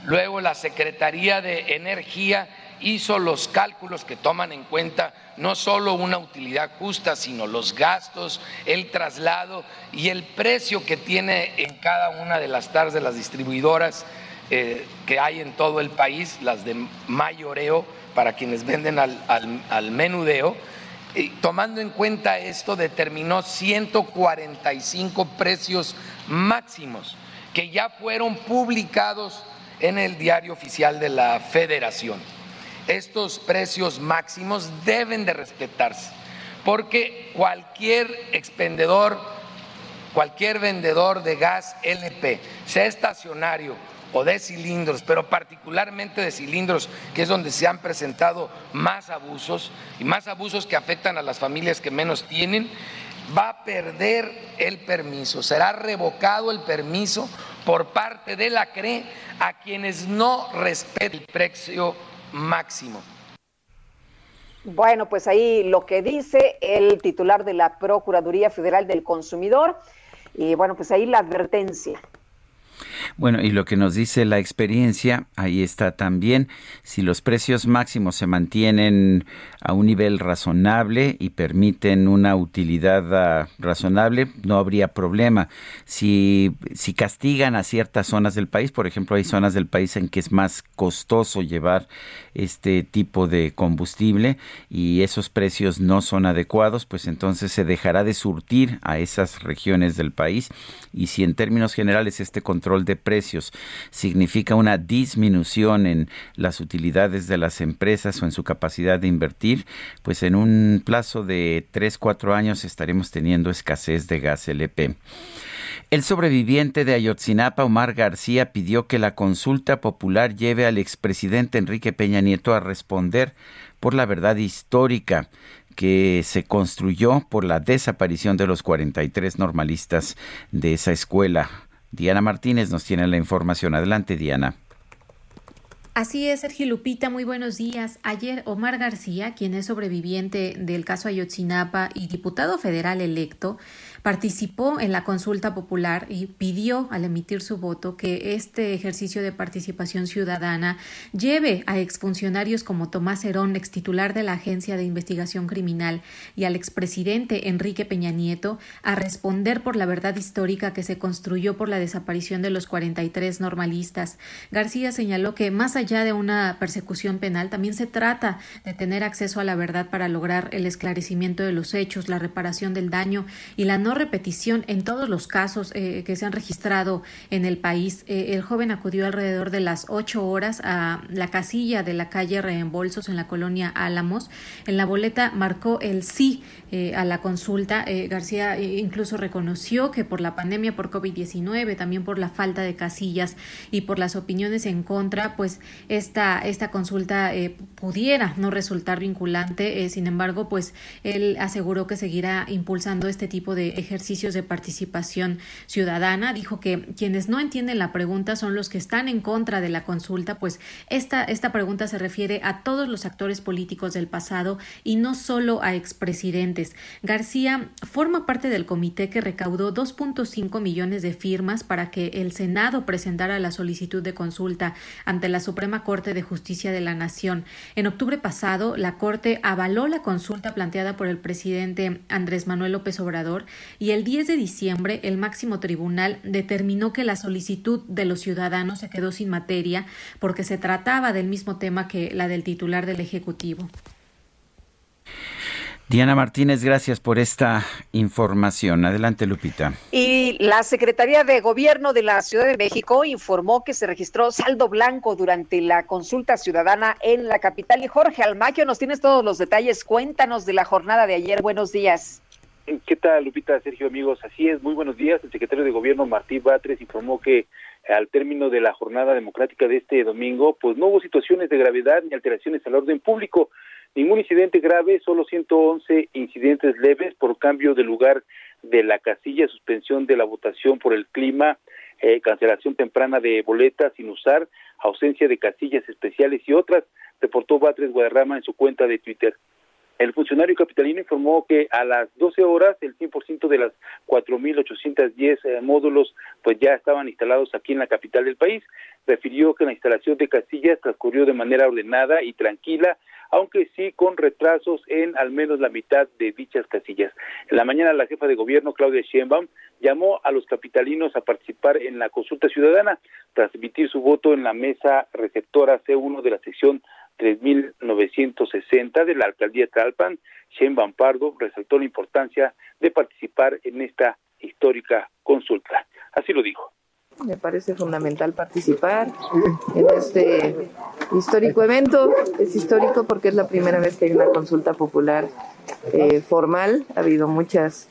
[SPEAKER 12] Luego la Secretaría de Energía hizo los cálculos que toman en cuenta no solo una utilidad justa, sino los gastos, el traslado y el precio que tiene en cada una de las TARs de las distribuidoras
[SPEAKER 13] eh, que hay en todo el país, las de mayoreo para quienes venden al, menudeo. Y tomando en cuenta esto, determinó 145 precios máximos que ya fueron publicados en el diario oficial de la Federación. Estos precios máximos deben de respetarse, porque cualquier expendedor, cualquier vendedor de gas LP, sea estacionario o de cilindros, pero particularmente de cilindros, que es donde se han presentado más abusos y más abusos que afectan a las familias que menos tienen, va a perder el permiso, será revocado el permiso por parte de la CRE a quienes no respeten el precio máximo.
[SPEAKER 2] Bueno, pues ahí lo que dice el titular de la Procuraduría Federal del Consumidor y bueno, pues ahí la advertencia.
[SPEAKER 1] Bueno, y lo que nos dice la experiencia, ahí está también, si los precios máximos se mantienen a un nivel razonable y permiten una utilidad ah, razonable, no habría problema. Si, si castigan a ciertas zonas del país, por ejemplo, hay zonas del país en que es más costoso llevar este tipo de combustible y esos precios no son adecuados, pues entonces se dejará de surtir a esas regiones del país y si en términos generales este control de precios significa una disminución en las utilidades de las empresas o en su capacidad de invertir, pues en un plazo de 3, 4 años estaremos teniendo escasez de gas LP. El sobreviviente de Ayotzinapa, Omar García, pidió que la consulta popular lleve al expresidente Enrique Peña Nieto a responder por la verdad histórica que se construyó por la desaparición de los 43 normalistas de esa escuela. Diana Martínez nos tiene la información. Adelante, Diana.
[SPEAKER 14] Así es, Sergio Lupita, muy buenos días. Ayer Omar García, quien es sobreviviente del caso Ayotzinapa y diputado federal electo, participó en la consulta popular y pidió al emitir su voto que este ejercicio de participación ciudadana lleve a exfuncionarios como Tomás Herón, ex titular de la Agencia de Investigación Criminal, y al expresidente Enrique Peña Nieto a responder por la verdad histórica que se construyó por la desaparición de los 43 normalistas. García señaló que más allá de una persecución penal, también se trata de tener acceso a la verdad para lograr el esclarecimiento de los hechos, la reparación del daño y la no repetición en todos los casos eh, que se han registrado en el país. Eh, el joven acudió alrededor de las ocho horas a la casilla de la calle Reembolsos en la colonia Álamos. En la boleta marcó el sí eh, a la consulta. García incluso reconoció que por la pandemia por COVID-19, también por la falta de casillas y por las opiniones en contra, pues esta, esta consulta pudiera no resultar vinculante. sin embargo, pues él aseguró que seguirá impulsando este tipo de ejercicios de participación ciudadana. Dijo que quienes no entienden la pregunta son los que están en contra de la consulta, pues esta, esta pregunta se refiere a todos los actores políticos del pasado y no solo a expresidentes. García forma parte del comité que recaudó 2.5 millones de firmas para que el Senado presentara la solicitud de consulta ante la Suprema Corte de Justicia de la Nación. En octubre pasado, la Corte avaló la consulta planteada por el presidente Andrés Manuel López Obrador y el 10 de diciembre el máximo tribunal determinó que la solicitud de los ciudadanos se quedó sin materia porque se trataba del mismo tema que la del titular del Ejecutivo.
[SPEAKER 1] Diana Martínez, gracias por esta información. Adelante, Lupita.
[SPEAKER 2] Y la Secretaría de Gobierno de la Ciudad de México informó que se registró saldo blanco durante la consulta ciudadana en la capital. Y Jorge Almaquio, nos tienes todos los detalles. Cuéntanos de la jornada de ayer. Buenos días.
[SPEAKER 15] ¿Qué tal, Lupita, Sergio, amigos? Así es, muy buenos días. El secretario de Gobierno, Martí Batres, informó que al término de la jornada democrática de este domingo, pues no hubo situaciones de gravedad ni alteraciones al orden público. Ningún incidente grave, solo 111 incidentes leves por cambio de lugar de la casilla, suspensión de la votación por el clima, eh, cancelación temprana de boletas sin usar, ausencia de casillas especiales y otras, reportó Batres Guadarrama en su cuenta de Twitter. El funcionario capitalino informó que a las 12 horas el 100% de las 4.810 eh, módulos pues ya estaban instalados aquí en la capital del país. Refirió que la instalación de casillas transcurrió de manera ordenada y tranquila, aunque sí con retrasos en al menos la mitad de dichas casillas. En la mañana la jefa de gobierno Claudia Sheinbaum llamó a los capitalinos a participar en la consulta ciudadana tras emitir su voto en la mesa receptora C1 de la sección 3960 de la alcaldía de Talpan, Shen Pardo resaltó la importancia de participar en esta histórica consulta. Así lo dijo.
[SPEAKER 16] Me parece fundamental participar en este histórico evento. Es histórico porque es la primera vez que hay una consulta popular eh, formal. Ha habido muchas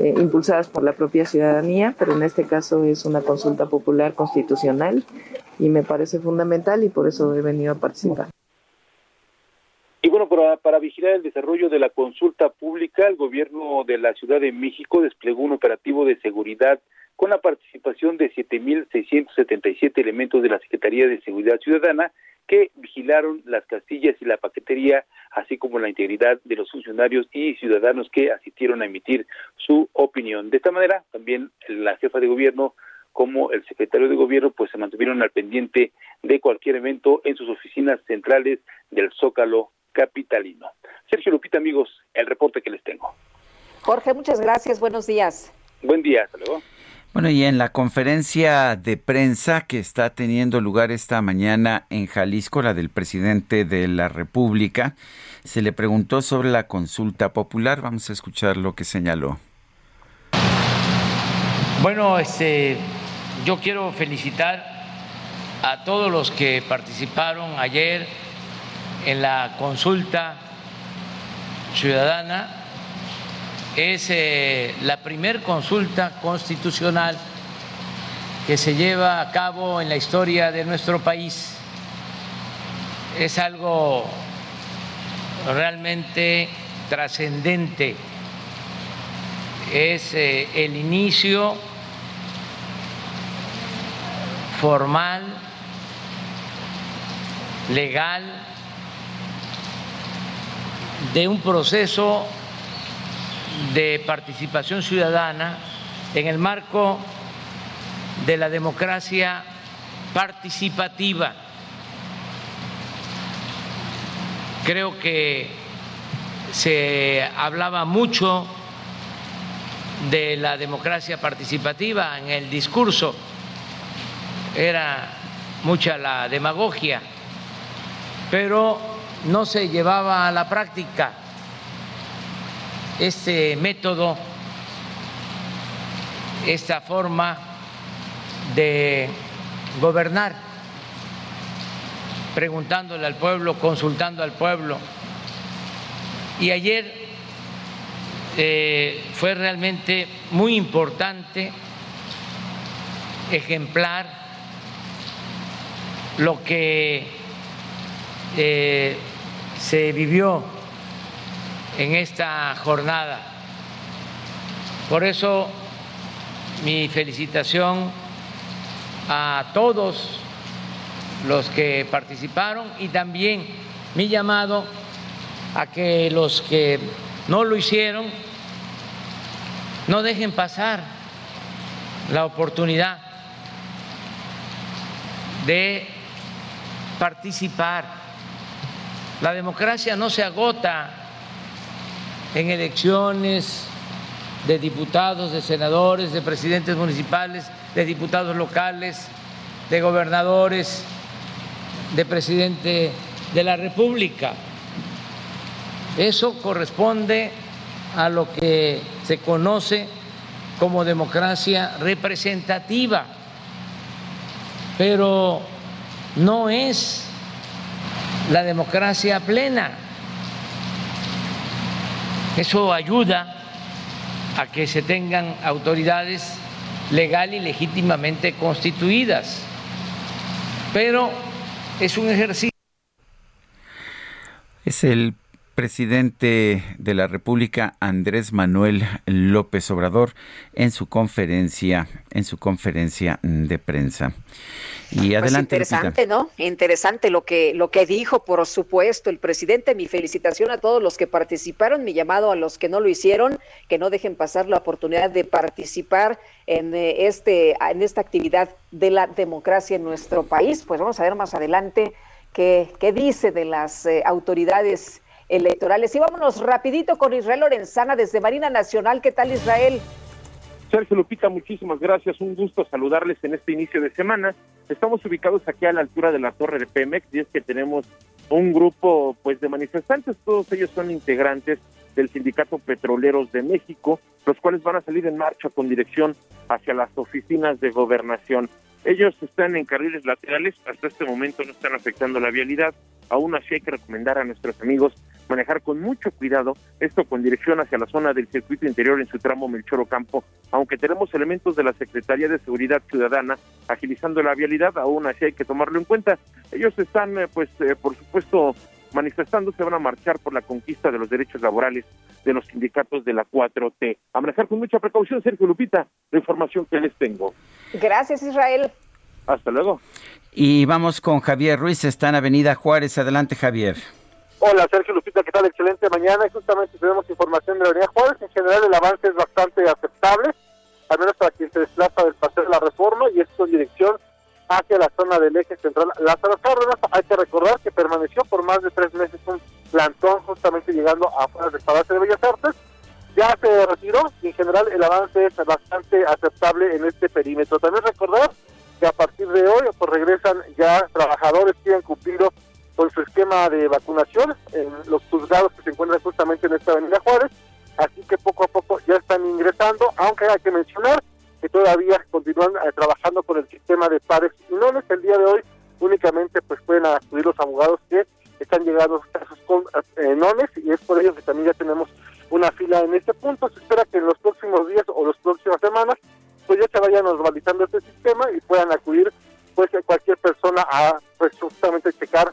[SPEAKER 16] eh, impulsadas por la propia ciudadanía, pero en este caso es una consulta popular constitucional y me parece fundamental y por eso he venido a participar.
[SPEAKER 15] Bueno, para, para, vigilar el desarrollo de la consulta pública, el gobierno de la Ciudad de México desplegó un operativo de seguridad con la participación de 7.677 elementos de la Secretaría de Seguridad Ciudadana que vigilaron las castillas y la paquetería, así como la integridad de los funcionarios y ciudadanos que asistieron a emitir su opinión. De esta manera, también la jefa de gobierno como el secretario de gobierno pues se mantuvieron al pendiente de cualquier evento en sus oficinas centrales del Zócalo capitalino. Sergio Lupita, amigos, el reporte que les tengo.
[SPEAKER 2] Jorge, muchas gracias. Buenos días.
[SPEAKER 15] Buen día, hasta luego.
[SPEAKER 1] Bueno, y en la conferencia de prensa que está teniendo lugar esta mañana en Jalisco, la del presidente de la República, se le preguntó sobre la consulta popular. Vamos a escuchar lo que señaló.
[SPEAKER 12] Bueno, este, yo quiero felicitar a todos los que participaron ayer en la consulta ciudadana. Es eh, la primer consulta constitucional que se lleva a cabo en la historia de nuestro país. Es algo realmente trascendente. Es eh, el inicio formal, legal, de un proceso de participación ciudadana en el marco de la democracia participativa. Creo que se hablaba mucho de la democracia participativa en el discurso, era mucha la demagogia, pero no se llevaba a la práctica este método, esta forma de gobernar, preguntándole al pueblo, consultando al pueblo. Y ayer eh, fue realmente muy importante, ejemplar, lo que eh, se vivió en esta jornada. Por eso mi felicitación a todos los que participaron y también mi llamado a que los que no lo hicieron no dejen pasar la oportunidad de participar la democracia no se agota en elecciones de diputados, de senadores, de presidentes municipales, de diputados locales, de gobernadores, de presidente de la República. Eso corresponde a lo que se conoce como democracia representativa, pero no es la democracia plena. Eso ayuda a que se tengan autoridades legal y legítimamente constituidas. Pero es un ejercicio.
[SPEAKER 1] Es el presidente de la República Andrés Manuel López Obrador en su conferencia en su conferencia de prensa. Y pues adelante.
[SPEAKER 2] interesante, ¿no? Interesante lo que lo que dijo, por supuesto, el presidente. Mi felicitación a todos los que participaron, mi llamado a los que no lo hicieron, que no dejen pasar la oportunidad de participar en eh, este en esta actividad de la democracia en nuestro país. Pues vamos a ver más adelante qué, qué dice de las eh, autoridades electorales. Y vámonos rapidito con Israel Lorenzana desde Marina Nacional. ¿Qué tal Israel?
[SPEAKER 17] Sergio Lupita, muchísimas gracias. Un gusto saludarles en este inicio de semana. Estamos ubicados aquí a la altura de la torre de Pemex y es que tenemos un grupo pues de manifestantes, todos ellos son integrantes del Sindicato Petroleros de México, los cuales van a salir en marcha con dirección hacia las oficinas de gobernación. Ellos están en carriles laterales, hasta este momento no están afectando la vialidad. Aún así hay que recomendar a nuestros amigos manejar con mucho cuidado, esto con dirección hacia la zona del circuito interior en su tramo Melchor Ocampo, aunque tenemos elementos de la Secretaría de Seguridad Ciudadana agilizando la vialidad, aún así hay que tomarlo en cuenta. Ellos están, eh, pues, eh, por supuesto, manifestando, se van a marchar por la conquista de los derechos laborales de los sindicatos de la 4T. A manejar con mucha precaución, Sergio Lupita, la información que les tengo.
[SPEAKER 2] Gracias, Israel.
[SPEAKER 17] Hasta luego.
[SPEAKER 1] Y vamos con Javier Ruiz, está en Avenida Juárez. Adelante, Javier.
[SPEAKER 18] Hola, Sergio Lupita, ¿qué tal? Excelente mañana. Justamente tenemos información de la Avenida Juárez. En general, el avance es bastante aceptable, al menos para quien se desplaza del Paseo de la Reforma, y esto en dirección hacia la zona del eje central. Lázaro Cárdenas, hay que recordar que permaneció por más de tres meses un plantón justamente llegando afuera del Palacio de Bellas Artes. Ya se retiró y en general el avance es bastante aceptable en este perímetro. También recordar que a partir de hoy pues regresan ya trabajadores que han cumplido con su esquema de vacunación los juzgados que se encuentran justamente en esta avenida Juárez, así que poco a poco ya están ingresando, aunque hay que mencionar que todavía continúan eh, trabajando con el sistema de pares y nones. El día de hoy únicamente pues pueden acudir los abogados que están llegando casos con eh, nones y es por ello que también ya tenemos una fila en este punto. Se espera que en los próximos días o las próximas semanas pues ya se vayan normalizando este sistema y puedan acudir pues cualquier persona a pues justamente checar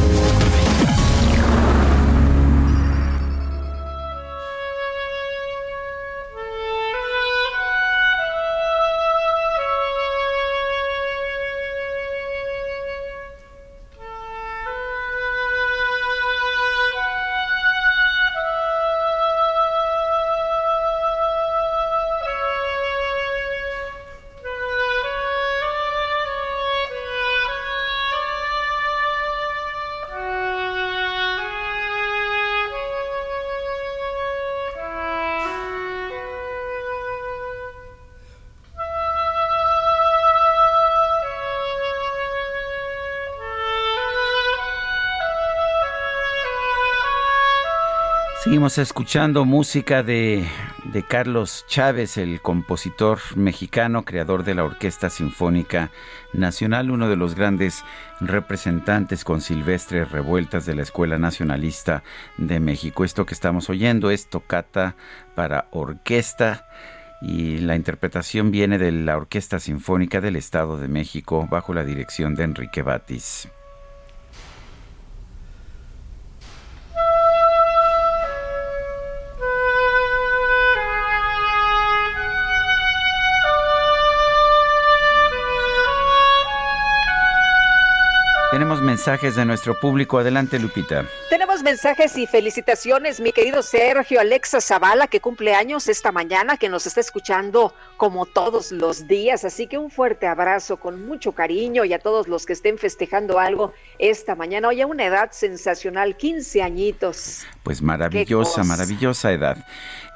[SPEAKER 1] Seguimos escuchando música de, de, Carlos Chávez, el compositor mexicano, creador de la Orquesta Sinfónica Nacional, uno de los grandes representantes con silvestres revueltas de la Escuela Nacionalista de México. Esto que estamos oyendo es tocata para orquesta y la interpretación viene de la Orquesta Sinfónica del Estado de México bajo la dirección de Enrique Batis. Mensajes de nuestro público. Adelante, Lupita.
[SPEAKER 2] Muchos mensajes y felicitaciones, mi querido Sergio Alexa Zavala, que cumple años esta mañana, que nos está escuchando como todos los días. Así que un fuerte abrazo con mucho cariño y a todos los que estén festejando algo esta mañana. Hoy a una edad sensacional, 15 añitos.
[SPEAKER 1] Pues maravillosa, maravillosa edad.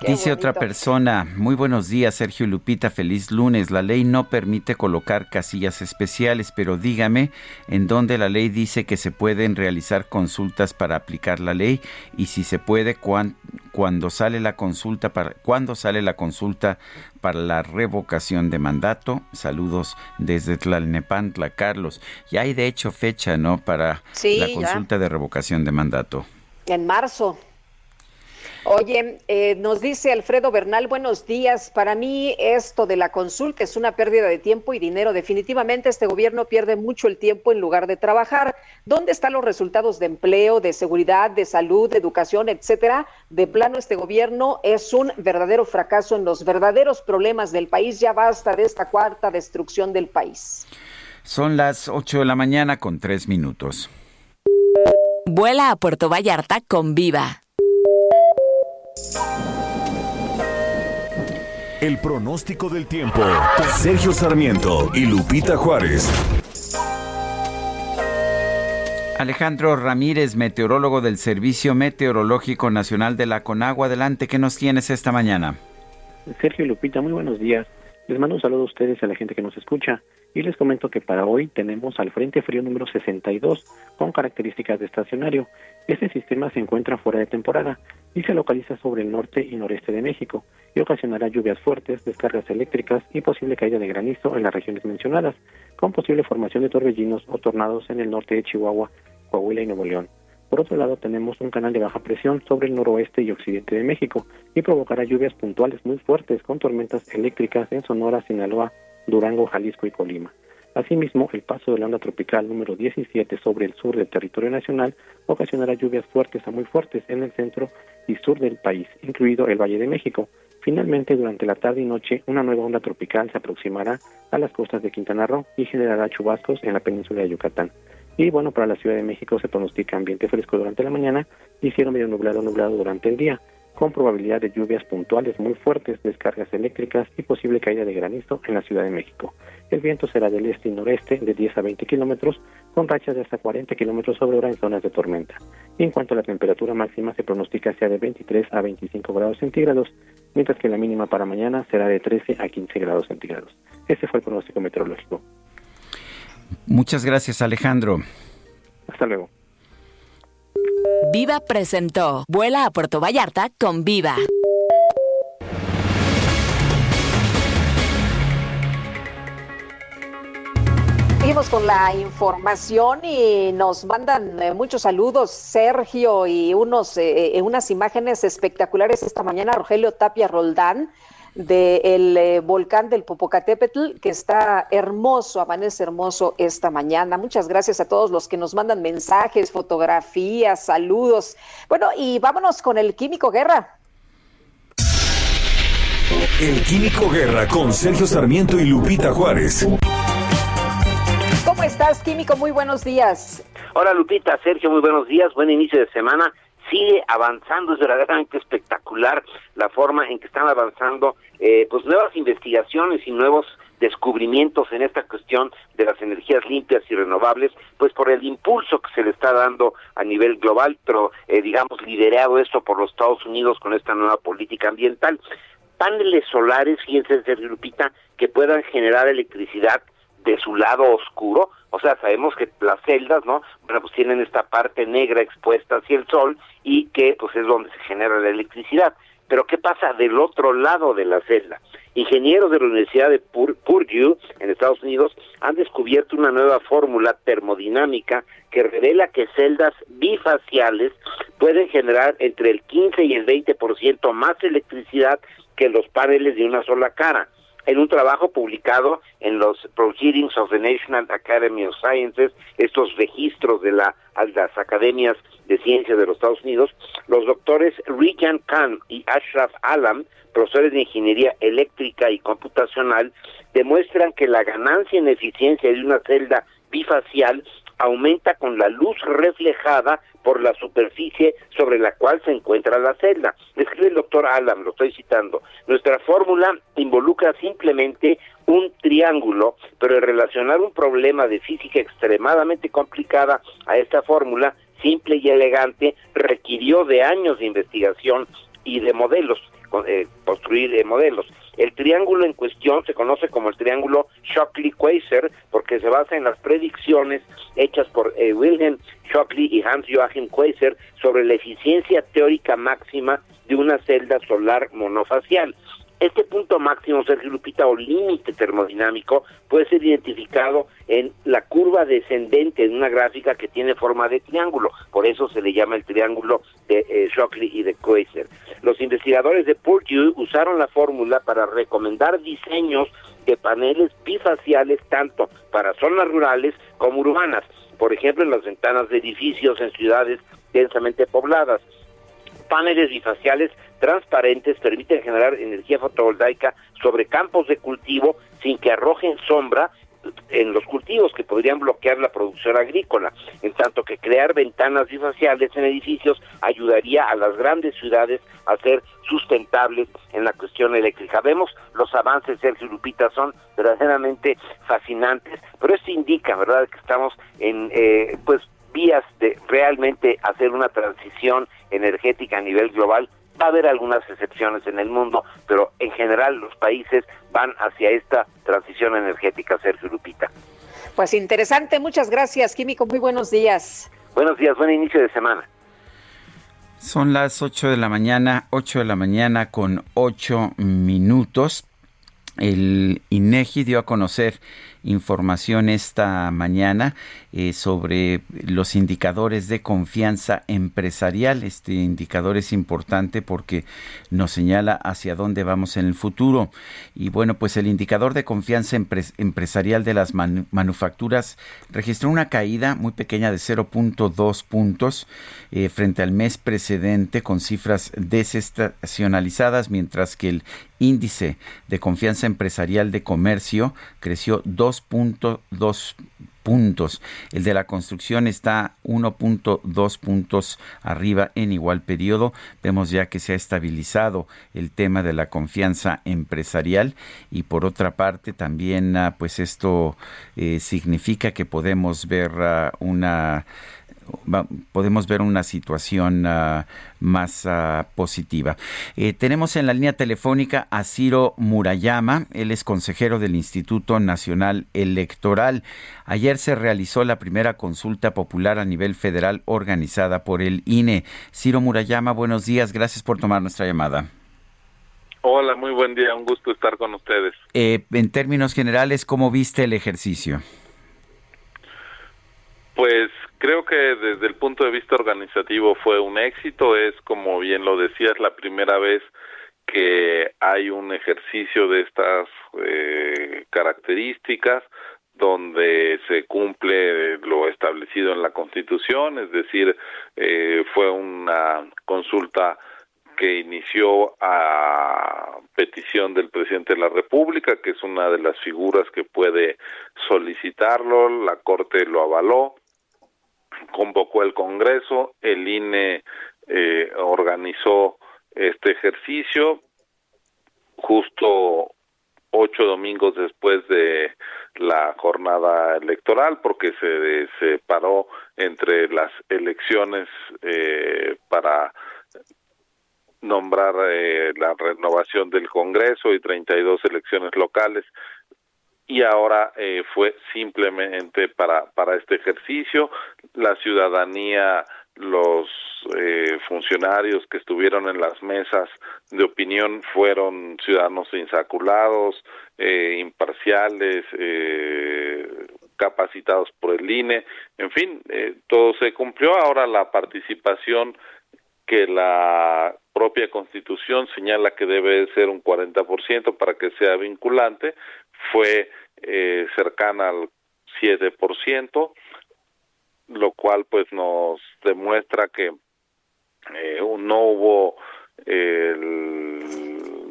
[SPEAKER 1] Dice otra persona, muy buenos días Sergio Lupita, feliz lunes. La ley no permite colocar casillas especiales, pero dígame en dónde la ley dice que se pueden realizar consultas para aplicar la ley y si se puede cuando sale la consulta para cuándo sale la consulta para la revocación de mandato. Saludos desde Tlalnepantla, Carlos. Ya hay de hecho fecha, ¿no? Para la consulta de revocación de mandato.
[SPEAKER 2] En marzo. Oye, eh, nos dice Alfredo Bernal, buenos días. Para mí esto de la consulta es una pérdida de tiempo y dinero. Definitivamente este gobierno pierde mucho el tiempo en lugar de trabajar. ¿Dónde están los resultados de empleo, de seguridad, de salud, de educación, etcétera? De plano este gobierno es un verdadero fracaso en los verdaderos problemas del país. Ya basta de esta cuarta destrucción del país.
[SPEAKER 1] Son las 8 de la mañana con tres minutos.
[SPEAKER 19] Vuela a Puerto Vallarta con Viva.
[SPEAKER 3] El pronóstico del tiempo. Sergio Sarmiento y Lupita Juárez.
[SPEAKER 1] Alejandro Ramírez, meteorólogo del Servicio Meteorológico Nacional de la Conagua. Adelante, ¿qué nos tienes esta mañana?
[SPEAKER 20] Sergio Lupita, muy buenos días. Les mando un saludo a ustedes y a la gente que nos escucha y les comento que para hoy tenemos al Frente Frío número 62 con características de estacionario. Este sistema se encuentra fuera de temporada y se localiza sobre el norte y noreste de México y ocasionará lluvias fuertes, descargas eléctricas y posible caída de granizo en las regiones mencionadas, con posible formación de torbellinos o tornados en el norte de Chihuahua, Coahuila y Nuevo León. Por otro lado, tenemos un canal de baja presión sobre el noroeste y occidente de México y provocará lluvias puntuales muy fuertes con tormentas eléctricas en Sonora, Sinaloa, Durango, Jalisco y Colima. Asimismo, el paso de la onda tropical número 17 sobre el sur del territorio nacional ocasionará lluvias fuertes a muy fuertes en el centro y sur del país, incluido el Valle de México. Finalmente, durante la tarde y noche, una nueva onda tropical se aproximará a las costas de Quintana Roo y generará chubascos en la península de Yucatán. Y bueno, para la Ciudad de México se pronostica ambiente fresco durante la mañana y cielo medio nublado nublado durante el día, con probabilidad de lluvias puntuales muy fuertes, descargas eléctricas y posible caída de granizo en la Ciudad de México. El viento será del este y noreste de 10 a 20 kilómetros, con rachas de hasta 40 kilómetros sobre hora en zonas de tormenta. Y en cuanto a la temperatura máxima, se pronostica sea de 23 a 25 grados centígrados, mientras que la mínima para mañana será de 13 a 15 grados centígrados. Ese fue el pronóstico meteorológico.
[SPEAKER 1] Muchas gracias, Alejandro.
[SPEAKER 20] Hasta luego.
[SPEAKER 19] Viva presentó Vuela a Puerto Vallarta con Viva.
[SPEAKER 2] Seguimos con la información y nos mandan eh, muchos saludos, Sergio, y unos, eh, eh, unas imágenes espectaculares esta mañana, Rogelio Tapia Roldán, del eh, volcán del Popocatépetl, que está hermoso, amanece hermoso esta mañana. Muchas gracias a todos los que nos mandan mensajes, fotografías, saludos. Bueno, y vámonos con el Químico Guerra.
[SPEAKER 3] El Químico Guerra con Sergio Sarmiento y Lupita Juárez.
[SPEAKER 2] ¿Cómo estás, Químico? Muy buenos días.
[SPEAKER 21] Hola, Lupita, Sergio, muy buenos días. Buen inicio de semana sigue avanzando, es verdaderamente espectacular la forma en que están avanzando eh, pues nuevas investigaciones y nuevos descubrimientos en esta cuestión de las energías limpias y renovables, pues por el impulso que se le está dando a nivel global, pero eh, digamos liderado esto por los Estados Unidos con esta nueva política ambiental. Paneles solares, fíjense, Lupita, que puedan generar electricidad de su lado oscuro, o sea, sabemos que las celdas, ¿no? Bueno, pues tienen esta parte negra expuesta hacia el sol y que pues es donde se genera la electricidad. Pero ¿qué pasa del otro lado de la celda? Ingenieros de la Universidad de Purdue en Estados Unidos han descubierto una nueva fórmula termodinámica que revela que celdas bifaciales pueden generar entre el 15 y el 20% más electricidad que los paneles de una sola cara en un trabajo publicado en los Proceedings of the National Academy of Sciences, estos registros de las academias de ciencias de los Estados Unidos, los doctores Rijan Khan y Ashraf Alam, profesores de ingeniería eléctrica y computacional, demuestran que la ganancia en eficiencia de una celda bifacial aumenta con la luz reflejada por la superficie sobre la cual se encuentra la celda. Describe el doctor Alam, lo estoy citando. Nuestra fórmula involucra simplemente un triángulo, pero el relacionar un problema de física extremadamente complicada a esta fórmula simple y elegante requirió de años de investigación y de modelos, eh, construir eh, modelos. El triángulo en cuestión se conoce como el triángulo Shockley-Quasar porque se basa en las predicciones hechas por eh, Wilhelm Shockley y Hans Joachim Quasar sobre la eficiencia teórica máxima de una celda solar monofacial. Este punto máximo, Sergio Lupita, o límite termodinámico, puede ser identificado en la curva descendente de una gráfica que tiene forma de triángulo. Por eso se le llama el triángulo de eh, Shockley y de Quasar. Los investigadores de Purdue usaron la fórmula para recomendar diseños de paneles bifaciales tanto para zonas rurales como urbanas. Por ejemplo, en las ventanas de edificios en ciudades densamente pobladas paneles bifaciales transparentes permiten generar energía fotovoltaica sobre campos de cultivo sin que arrojen sombra en los cultivos que podrían bloquear la producción agrícola, en tanto que crear ventanas bifaciales en edificios ayudaría a las grandes ciudades a ser sustentables en la cuestión eléctrica. Vemos los avances, Sergio Lupita, son verdaderamente fascinantes, pero esto indica, ¿verdad?, que estamos en, eh, pues, vías de realmente hacer una transición energética a nivel global. Va a haber algunas excepciones en el mundo, pero en general los países van hacia esta transición energética, Sergio Lupita.
[SPEAKER 2] Pues interesante, muchas gracias, Químico, muy buenos días.
[SPEAKER 21] Buenos días, buen inicio de semana.
[SPEAKER 1] Son las 8 de la mañana, 8 de la mañana con 8 minutos. El INEGI dio a conocer información esta mañana eh, sobre los indicadores de confianza empresarial. Este indicador es importante porque nos señala hacia dónde vamos en el futuro. Y bueno, pues el indicador de confianza empresarial de las manufacturas registró una caída muy pequeña de 0.2 puntos eh, frente al mes precedente con cifras desestacionalizadas, mientras que el índice de confianza empresarial de comercio creció 2.2 puntos. El de la construcción está 1.2 puntos arriba en igual periodo. Vemos ya que se ha estabilizado el tema de la confianza empresarial y por otra parte también ah, pues esto eh, significa que podemos ver ah, una podemos ver una situación ah, más ah, positiva. Eh, tenemos en la línea telefónica a Ciro Murayama, él es consejero del Instituto Nacional Electoral. Ayer se realizó la primera consulta popular a nivel federal organizada por el INE. Ciro Murayama, buenos días, gracias por tomar nuestra llamada.
[SPEAKER 22] Hola, muy buen día, un gusto estar con ustedes.
[SPEAKER 1] Eh, en términos generales, ¿cómo viste el ejercicio?
[SPEAKER 22] Pues creo que desde el punto de vista organizativo fue un éxito, es como bien lo decías, la primera vez que hay un ejercicio de estas eh, características donde se cumple lo establecido en la Constitución, es decir, eh, fue una consulta que inició a petición del presidente de la República, que es una de las figuras que puede solicitarlo, la Corte lo avaló, convocó el Congreso, el INE eh, organizó este ejercicio justo ocho domingos después de la jornada electoral porque se separó entre las elecciones eh, para nombrar eh, la renovación del Congreso y 32 elecciones locales y ahora eh, fue simplemente para, para este ejercicio. La ciudadanía, los eh, funcionarios que estuvieron en las mesas de opinión fueron ciudadanos insaculados, eh, imparciales, capacitados por el INE, en fin, todo se cumplió. Ahora la participación que la propia constitución señala que debe ser un 40% para que sea vinculante, fue eh, cercana al 7%, lo cual pues nos demuestra que eh, no hubo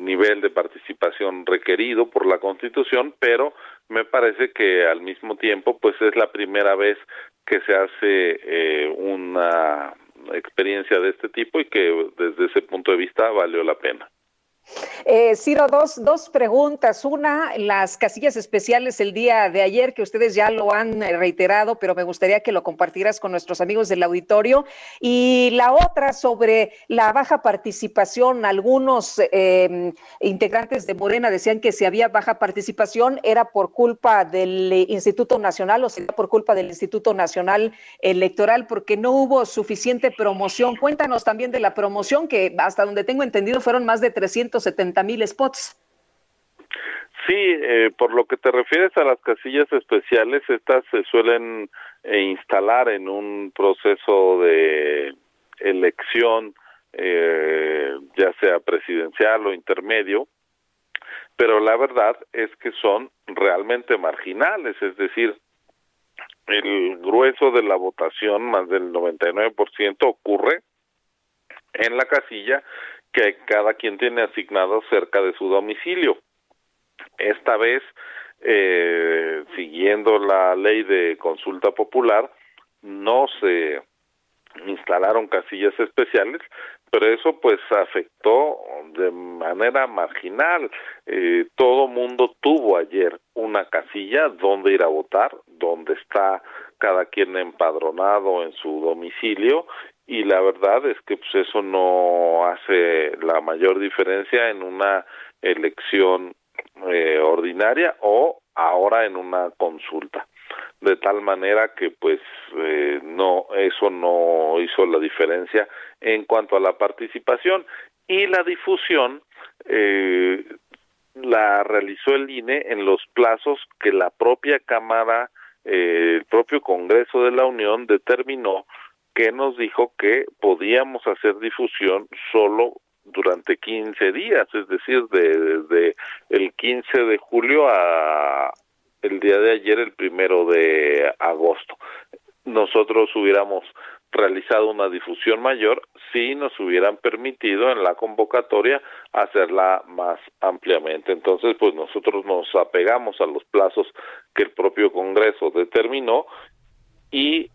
[SPEAKER 22] nivel de participación requerido por la Constitución, pero me parece que al mismo tiempo pues es la primera vez que se hace eh, una experiencia de este tipo y que desde ese punto de vista valió la pena.
[SPEAKER 2] Eh, Ciro, dos, dos preguntas. Una, las casillas especiales el día de ayer, que ustedes ya lo han eh, reiterado, pero me gustaría que lo compartieras con nuestros amigos del auditorio. Y la otra sobre la baja participación. Algunos eh, integrantes de Morena decían que si había baja participación era por culpa del Instituto Nacional o sería por culpa del Instituto Nacional Electoral, porque no hubo suficiente promoción. Cuéntanos también de la promoción, que hasta donde tengo entendido fueron más de 300 setenta mil spots.
[SPEAKER 22] Sí, eh, por lo que te refieres a las casillas especiales, estas se suelen eh, instalar en un proceso de elección, eh, ya sea presidencial o intermedio, pero la verdad es que son realmente marginales, es decir, el grueso de la votación, más del 99%, ocurre en la casilla que cada quien tiene asignado cerca de su domicilio. Esta vez, eh, siguiendo la ley de consulta popular, no se instalaron casillas especiales, pero eso pues afectó de manera marginal. Eh, todo mundo tuvo ayer una casilla donde ir a votar, donde está cada quien empadronado en su domicilio y la verdad es que pues eso no hace la mayor diferencia en una elección eh, ordinaria o ahora en una consulta. De tal manera que pues eh, no eso no hizo la diferencia en cuanto a la participación y la difusión eh, la realizó el INE en los plazos que la propia cámara eh, el propio Congreso de la Unión determinó que nos dijo que podíamos hacer difusión solo durante 15 días, es decir, desde el 15 de julio a el día de ayer, el primero de agosto. Nosotros hubiéramos realizado una difusión mayor si nos hubieran permitido en la convocatoria hacerla más ampliamente. Entonces, pues nosotros nos apegamos a los plazos que el propio Congreso determinó y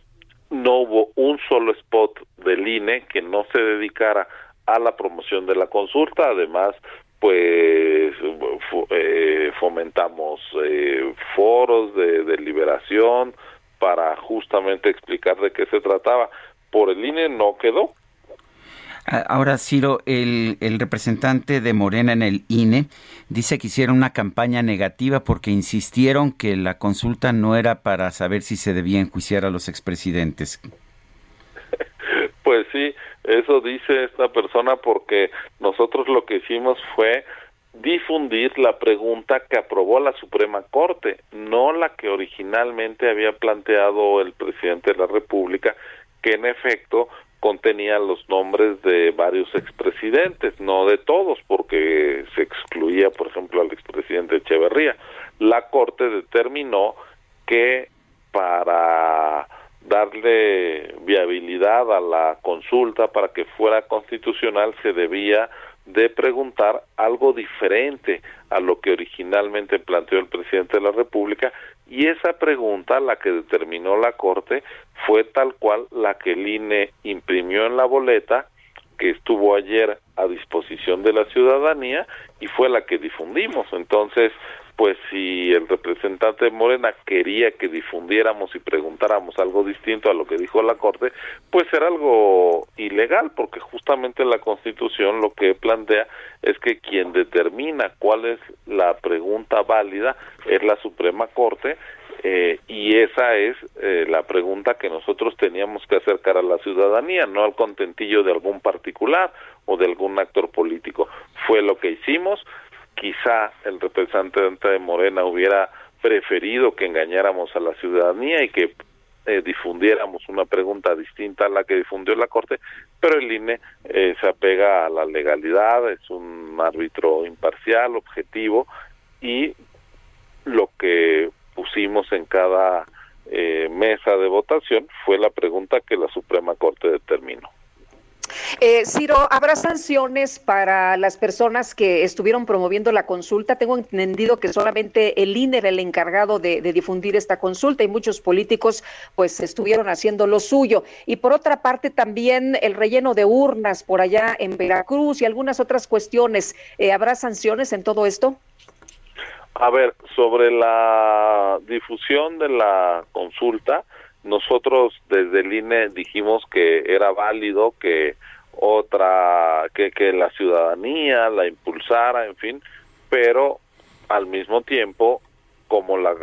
[SPEAKER 22] no hubo un solo spot del INE que no se dedicara a la promoción de la consulta. Además, pues eh, fomentamos eh, foros de deliberación para justamente explicar de qué se trataba. Por el INE no quedó.
[SPEAKER 1] Ahora, Ciro, el, el, representante de Morena en el INE dice que hicieron una campaña negativa porque insistieron que la consulta no era para saber si se debía enjuiciar a los expresidentes. (laughs)
[SPEAKER 22] Pues sí, eso dice esta persona porque nosotros lo que hicimos fue difundir la pregunta que aprobó la Suprema Corte, no la que originalmente había planteado el presidente de la República, que en efecto contenía los nombres de varios expresidentes, no de todos, porque se excluía, por ejemplo, al expresidente Echeverría. La Corte determinó que para darle viabilidad a la consulta para que fuera constitucional se debía de preguntar algo diferente a lo que originalmente planteó el presidente de la República y esa pregunta, la que determinó la Corte, fue tal cual la que el INE imprimió en la boleta que estuvo ayer a disposición de la ciudadanía y fue la que difundimos. Entonces, pues si el representante de Morena quería que difundiéramos y preguntáramos algo distinto a lo que dijo la Corte, pues era algo ilegal, porque justamente la Constitución lo que plantea es que quien determina cuál es la pregunta válida es la Suprema Corte eh, y esa es eh, la pregunta que nosotros teníamos que acercar a la ciudadanía, no al contentillo de algún particular o de algún actor político. Fue lo que hicimos, quizá el representante de Morena hubiera preferido que engañáramos a la ciudadanía y que eh, difundiéramos una pregunta distinta a la que difundió la Corte, pero el INE eh, se apega a la legalidad, es un árbitro imparcial, objetivo, y lo que pusimos en cada eh, mesa de votación fue la pregunta que la Suprema Corte determinó.
[SPEAKER 2] Eh, Ciro, ¿habrá sanciones para las personas que estuvieron promoviendo la consulta? Tengo entendido que solamente el INE era el encargado de, difundir esta consulta y muchos políticos pues estuvieron haciendo lo suyo. Y por otra parte también el relleno de urnas por allá en Veracruz y algunas otras cuestiones. Eh, ¿Habrá sanciones en todo esto?
[SPEAKER 22] A ver, sobre la difusión de la consulta, nosotros desde el INE dijimos que era válido que otra, que, que la ciudadanía la impulsara, en fin, pero al mismo tiempo, como la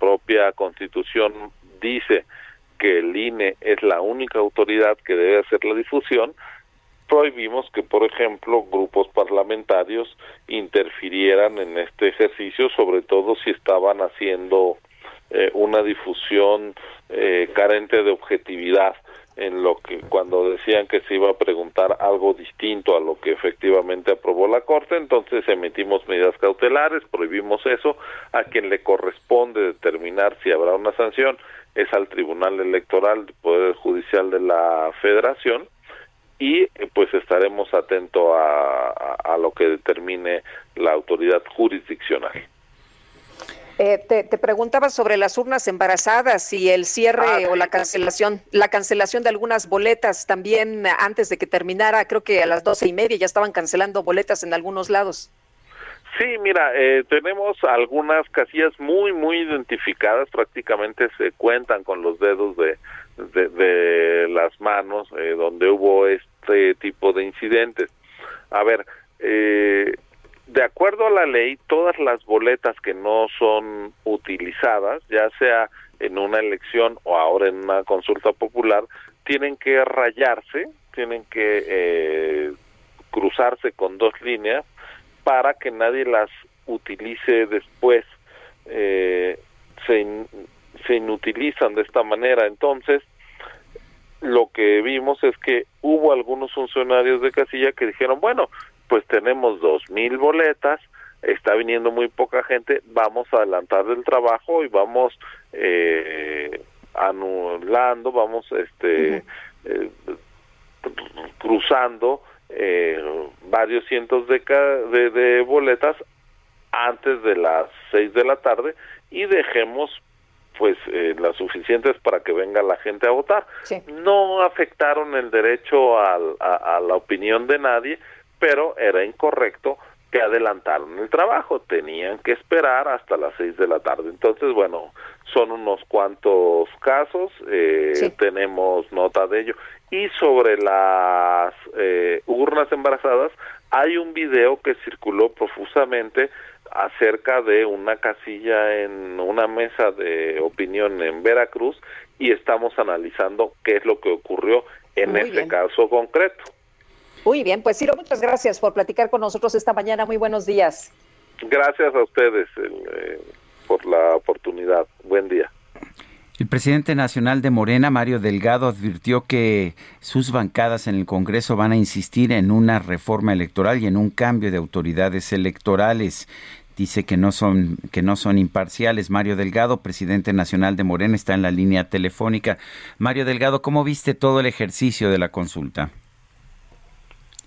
[SPEAKER 22] propia constitución dice que el INE es la única autoridad que debe hacer la difusión, prohibimos que, por ejemplo, grupos parlamentarios interfirieran en este ejercicio, sobre todo si estaban haciendo eh, una difusión eh, carente de objetividad en lo que cuando decían que se iba a preguntar algo distinto a lo que efectivamente aprobó la Corte, entonces emitimos medidas cautelares, prohibimos eso, a quien le corresponde determinar si habrá una sanción es al Tribunal Electoral del Poder Judicial de la Federación y pues estaremos atentos a, a, lo que determine la autoridad jurisdiccional.
[SPEAKER 2] Eh, te, preguntaba sobre las urnas embarazadas y el cierre ah, o la cancelación, la cancelación de algunas boletas también antes de que terminara, creo que a las doce y media ya estaban cancelando boletas en algunos lados.
[SPEAKER 22] Sí, mira, eh, tenemos algunas casillas muy, muy identificadas, prácticamente se cuentan con los dedos de, de, las manos eh, donde hubo este tipo de incidentes. A ver, eh, de acuerdo a la ley, todas las boletas que no son utilizadas, ya sea en una elección o ahora en una consulta popular, tienen que rayarse, tienen que cruzarse con dos líneas para que nadie las utilice después. Eh, se, se inutilizan de esta manera. Entonces, lo que vimos es que hubo algunos funcionarios de casilla que dijeron, bueno, pues tenemos dos mil boletas, está viniendo muy poca gente, vamos a adelantar el trabajo y vamos eh, anulando, vamos este eh, cruzando eh, varios cientos de, de, boletas antes de las seis de la tarde y dejemos pues eh, las suficientes para que venga la gente a votar. No afectaron el derecho a, a, la opinión de nadie, pero era incorrecto que adelantaron el trabajo, tenían que esperar hasta las seis de la tarde. Entonces, bueno, son unos cuantos casos, eh, tenemos nota de ello. Y sobre las eh, urnas embarazadas, hay un video que circuló profusamente acerca de una casilla en una mesa de opinión en Veracruz y estamos analizando qué es lo que ocurrió en este caso concreto.
[SPEAKER 2] Muy bien, pues Ciro, muchas gracias por platicar con nosotros esta mañana. Muy buenos días.
[SPEAKER 22] Gracias a ustedes eh, por la oportunidad. Buen día.
[SPEAKER 1] El presidente nacional de Morena, Mario Delgado, advirtió que sus bancadas en el Congreso van a insistir en una reforma electoral y en un cambio de autoridades electorales. Dice que no son que no son imparciales. Mario Delgado, presidente nacional de Morena, está en la línea telefónica. Mario Delgado, ¿cómo viste todo el ejercicio de la consulta?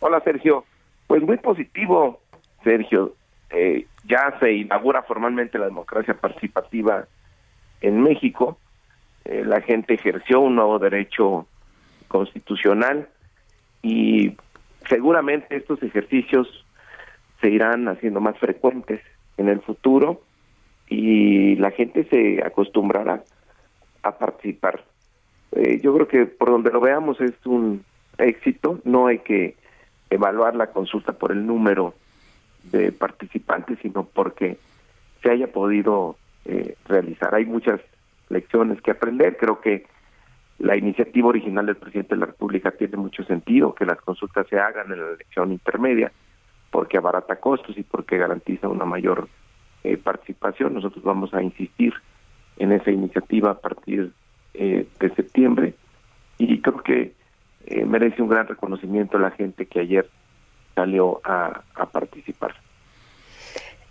[SPEAKER 23] Hola, Sergio. Pues muy positivo, Sergio. Eh, ya se inaugura formalmente la democracia participativa en México eh, la gente ejerció un nuevo derecho constitucional y seguramente estos ejercicios se irán haciendo más frecuentes en el futuro y la gente se acostumbrará a participar. Eh, yo creo que por donde lo veamos es un éxito, no hay que evaluar la consulta por el número de participantes, sino porque se haya podido eh, realizar. Hay muchas lecciones que aprender. Creo que la iniciativa original del presidente de la República tiene mucho sentido, que las consultas se hagan en la elección intermedia, porque abarata costos y porque garantiza una mayor eh, participación. Nosotros vamos a insistir en esa iniciativa a partir eh, de septiembre y creo que eh, merece un gran reconocimiento la gente que ayer salió a participar.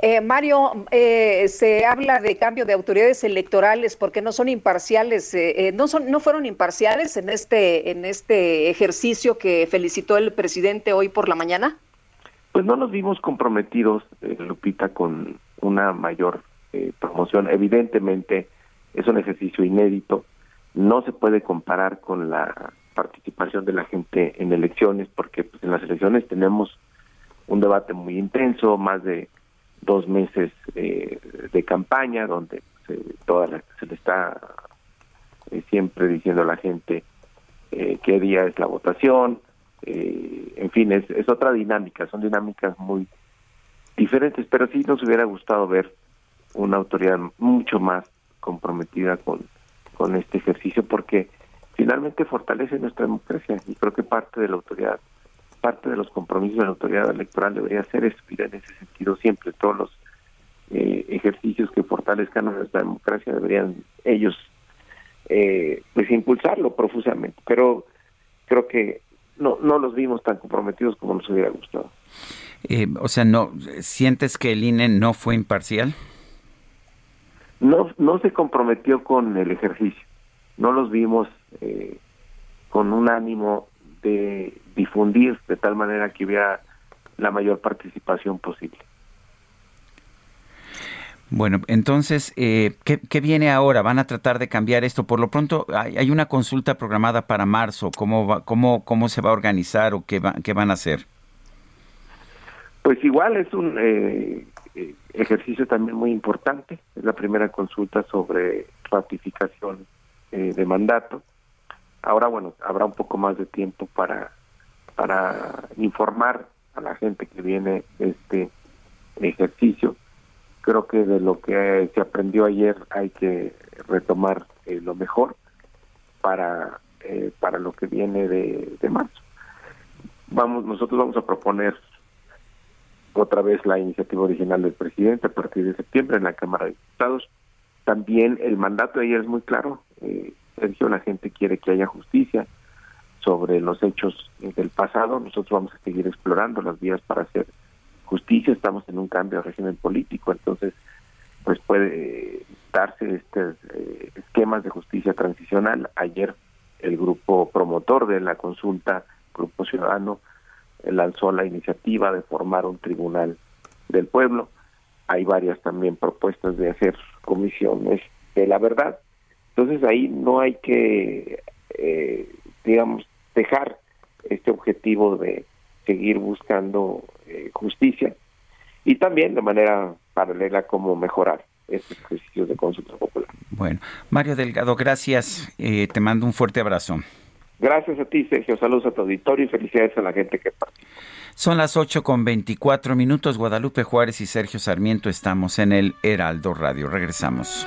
[SPEAKER 2] Eh, Mario, eh, se habla de cambio de autoridades electorales porque no son imparciales, eh, no son, no fueron imparciales en este, en este ejercicio que felicitó el presidente hoy por la mañana.
[SPEAKER 23] Pues no nos vimos comprometidos, Lupita, con una mayor promoción. Evidentemente es un ejercicio inédito, no se puede comparar con la participación de la gente en elecciones porque pues, en las elecciones tenemos un debate muy intenso, más de dos meses eh, de campaña donde toda la, se le está eh, siempre diciendo a la gente eh, qué día es la votación, en fin, es, es otra dinámica, son dinámicas muy diferentes, pero sí nos hubiera gustado ver una autoridad mucho más comprometida con, con este ejercicio porque finalmente fortalece nuestra democracia y creo que parte de la autoridad parte de los compromisos de la autoridad electoral debería ser estudiar en ese sentido siempre. Todos los eh, ejercicios que fortalezcan a nuestra democracia deberían ellos eh, pues impulsarlo profusamente. Pero creo que no, no los vimos tan comprometidos como nos hubiera gustado.
[SPEAKER 1] Eh, o sea, no ¿sientes que el INE no fue imparcial?
[SPEAKER 23] No, no se comprometió con el ejercicio. No los vimos eh, con un ánimo de difundir de tal manera que hubiera la mayor participación posible.
[SPEAKER 1] Bueno, entonces, eh, ¿qué, viene ahora? ¿Van a tratar de cambiar esto? Por lo pronto, hay, una consulta programada para marzo. ¿Cómo, va, cómo, cómo se va a organizar o qué, qué van a hacer?
[SPEAKER 23] Pues igual es un eh, eh, ejercicio también muy importante. Es la primera consulta sobre ratificación de mandato. Ahora, bueno, habrá un poco más de tiempo para, para informar a la gente que viene este ejercicio. Creo que de lo que se aprendió ayer hay que retomar eh, lo mejor para eh, para lo que viene de, de marzo. Vamos, nosotros vamos a proponer otra vez la iniciativa original del presidente a partir de septiembre en la Cámara de Diputados. También el mandato de ayer es muy claro. Eh, Sergio, la gente quiere que haya justicia sobre los hechos del pasado. Nosotros vamos a seguir explorando las vías para hacer justicia. Estamos en un cambio de régimen político, entonces pues puede darse estos eh, esquemas de justicia transicional. Ayer el grupo promotor de la consulta, Grupo Ciudadano, eh, lanzó la iniciativa de formar un tribunal del pueblo. Hay varias también propuestas de hacer comisiones de la verdad entonces ahí no hay que, eh, digamos, dejar este objetivo de seguir buscando eh, justicia y también de manera paralela cómo mejorar estos ejercicios de consulta popular.
[SPEAKER 1] Bueno, Mario Delgado, gracias. Eh, te mando un fuerte abrazo.
[SPEAKER 23] Gracias a ti, Sergio. Saludos a tu auditorio y felicidades a la gente que participa.
[SPEAKER 1] Son las 8 con 24 minutos. Guadalupe Juárez y Sergio Sarmiento estamos en el Heraldo Radio. Regresamos.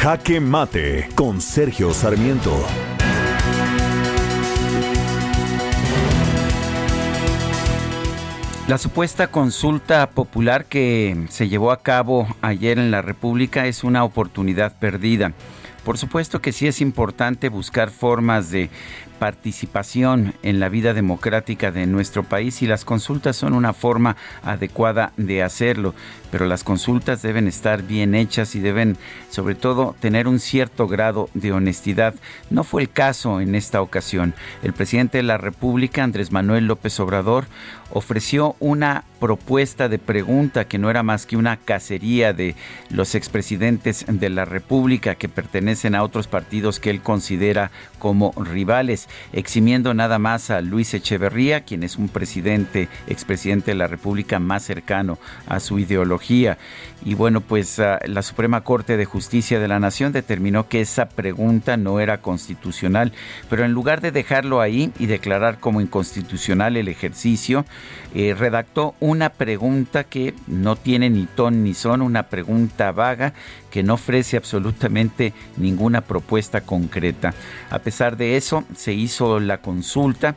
[SPEAKER 3] Jaque Mate con Sergio Sarmiento.
[SPEAKER 1] La supuesta consulta popular que se llevó a cabo ayer en la República es una oportunidad perdida. Por supuesto que sí es importante buscar formas de participación en la vida democrática de nuestro país y las consultas son una forma adecuada de hacerlo, pero las consultas deben estar bien hechas y deben sobre todo tener un cierto grado de honestidad. No fue el caso en esta ocasión. El presidente de la República, Andrés Manuel López Obrador, ofreció una propuesta de pregunta que no era más que una cacería de los expresidentes de la República que pertenecen a otros partidos que él considera como rivales eximiendo nada más a Luis Echeverría, quien es un presidente, expresidente de la República más cercano a su ideología. Y bueno, pues ah, la Suprema Corte de Justicia de la Nación determinó que esa pregunta no era constitucional, pero en lugar de dejarlo ahí y declarar como inconstitucional el ejercicio, eh, redactó una pregunta que no tiene ni ton ni son, una pregunta vaga que no ofrece absolutamente ninguna propuesta concreta. A pesar de eso, se hizo la consulta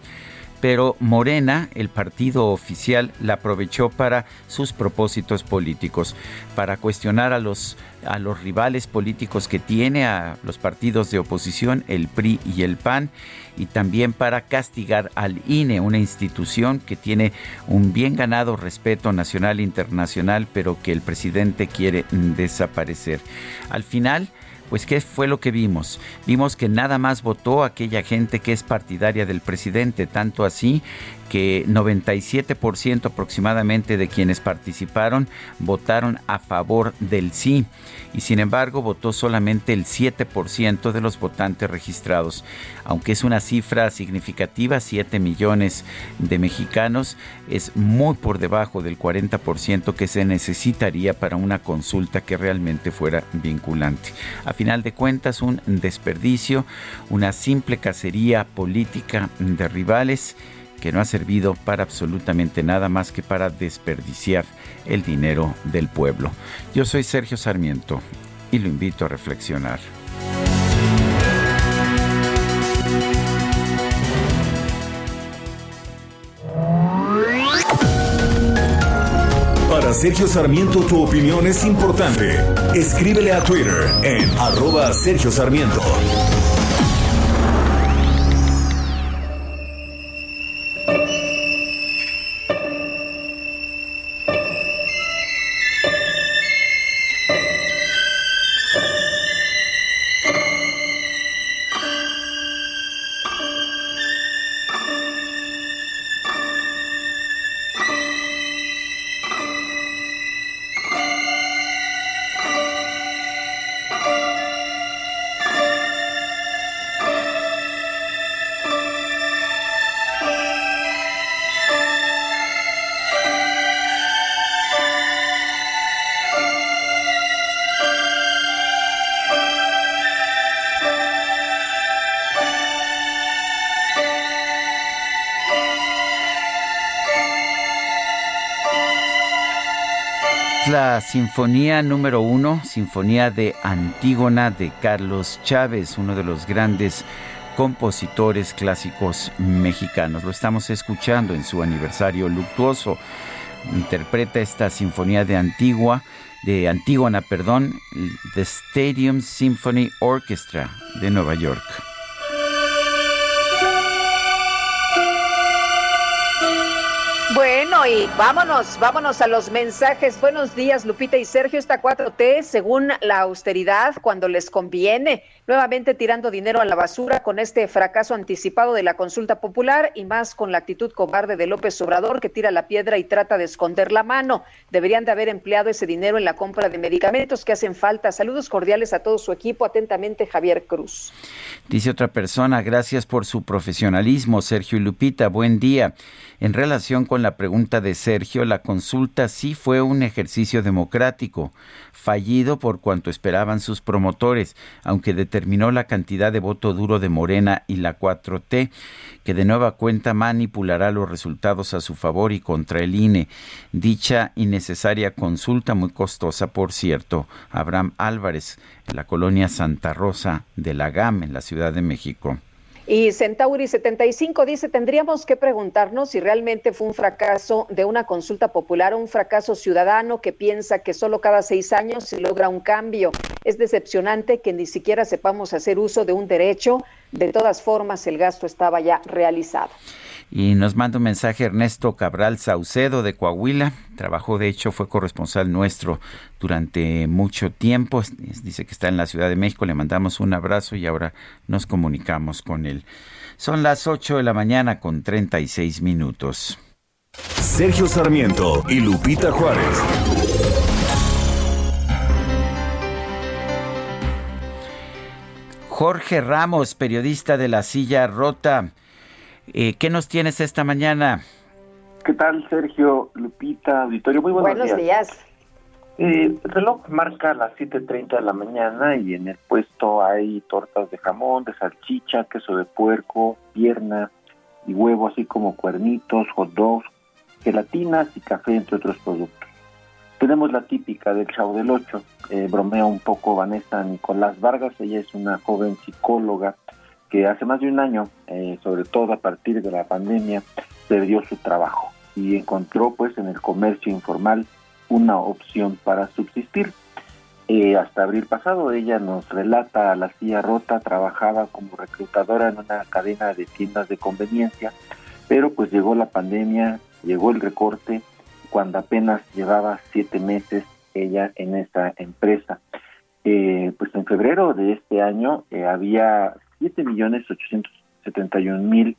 [SPEAKER 1] pero Morena, el partido oficial, la aprovechó para sus propósitos políticos, para cuestionar a los, a los rivales políticos que tiene, a los partidos de oposición, el PRI y el PAN, y también para castigar al INE, una institución que tiene un bien ganado respeto nacional e internacional, pero que el presidente quiere desaparecer. Al final, pues ¿qué fue lo que vimos? Vimos que nada más votó aquella gente que es partidaria del presidente, tanto así que 97% aproximadamente de quienes participaron votaron a favor del sí y sin embargo votó solamente el 7% de los votantes registrados. Aunque es una cifra significativa, 7 millones de mexicanos, es muy por debajo del 40% que se necesitaría para una consulta que realmente fuera vinculante. A final de cuentas, un desperdicio, una simple cacería política de rivales que no ha servido para absolutamente nada más que para desperdiciar el dinero del pueblo. Yo soy Sergio Sarmiento y lo invito a reflexionar.
[SPEAKER 3] Para Sergio Sarmiento tu opinión es importante. Escríbele a Twitter en arroba Sergio Sarmiento.
[SPEAKER 1] Sinfonía número uno, Sinfonía de Antígona de Carlos Chávez, uno de los grandes compositores clásicos mexicanos. Lo estamos escuchando en su aniversario luctuoso. Interpreta esta Sinfonía de Antigua, de Antígona, perdón, The Stadium Symphony Orchestra de Nueva York.
[SPEAKER 2] Y vámonos, vámonos a los mensajes. Buenos días, Lupita y Sergio. Esta 4T, según la austeridad, cuando les conviene, nuevamente tirando dinero a la basura con este fracaso anticipado de la consulta popular y más con la actitud cobarde de López Obrador que tira la piedra y trata de esconder la mano. Deberían de haber empleado ese dinero en la compra de medicamentos que hacen falta. Saludos cordiales a todo su equipo. Atentamente, Javier Cruz.
[SPEAKER 1] Dice otra persona, gracias por su profesionalismo, Sergio y Lupita. Buen día. En relación con la pregunta de Sergio, la consulta sí fue un ejercicio democrático, fallido por cuanto esperaban sus promotores, aunque determinó la cantidad de voto duro de Morena y la 4T, que de nueva cuenta manipulará los resultados a su favor y contra el INE. Dicha innecesaria consulta, muy costosa por cierto, Abraham Álvarez, en la colonia Santa Rosa de la GAM, en la Ciudad de México.
[SPEAKER 2] Y Centauri 75 dice, tendríamos que preguntarnos si realmente fue un fracaso de una consulta popular o un fracaso ciudadano que piensa que solo cada seis años se logra un cambio. Es decepcionante que ni siquiera sepamos hacer uso de un derecho. De todas formas, el gasto estaba ya realizado.
[SPEAKER 1] Y nos manda un mensaje Ernesto Cabral Saucedo de Coahuila. Trabajó, de hecho, fue corresponsal nuestro durante mucho tiempo. Dice que está en la Ciudad de México. Le mandamos un abrazo y ahora nos comunicamos con él. Son las 8 de la mañana con 36 minutos.
[SPEAKER 3] Sergio Sarmiento y Lupita Juárez.
[SPEAKER 1] Jorge Ramos, periodista de La Silla Rota. Eh, ¿Qué nos tienes esta mañana?
[SPEAKER 24] ¿Qué tal, Sergio, Lupita, auditorio? Muy buenos,
[SPEAKER 2] buenos días.
[SPEAKER 24] Eh, el reloj marca las 7.30 de la mañana y en el puesto hay tortas de jamón, de salchicha, queso de puerco, pierna y huevo, así como cuernitos, hot dogs, gelatinas y café, entre otros productos. Tenemos la típica del Chavo del Ocho, eh, bromea un poco Vanessa Nicolás Vargas, ella es una joven psicóloga que hace más de un año, eh, sobre todo a partir de la pandemia, perdió su trabajo y encontró pues en el comercio informal una opción para subsistir. Eh, hasta abril pasado ella nos relata a la silla rota, trabajaba como reclutadora en una cadena de tiendas de conveniencia, pero pues llegó la pandemia, llegó el recorte, cuando apenas llevaba siete meses ella en esa empresa. Eh, pues en febrero de este año había siete millones ochocientos setenta y un mil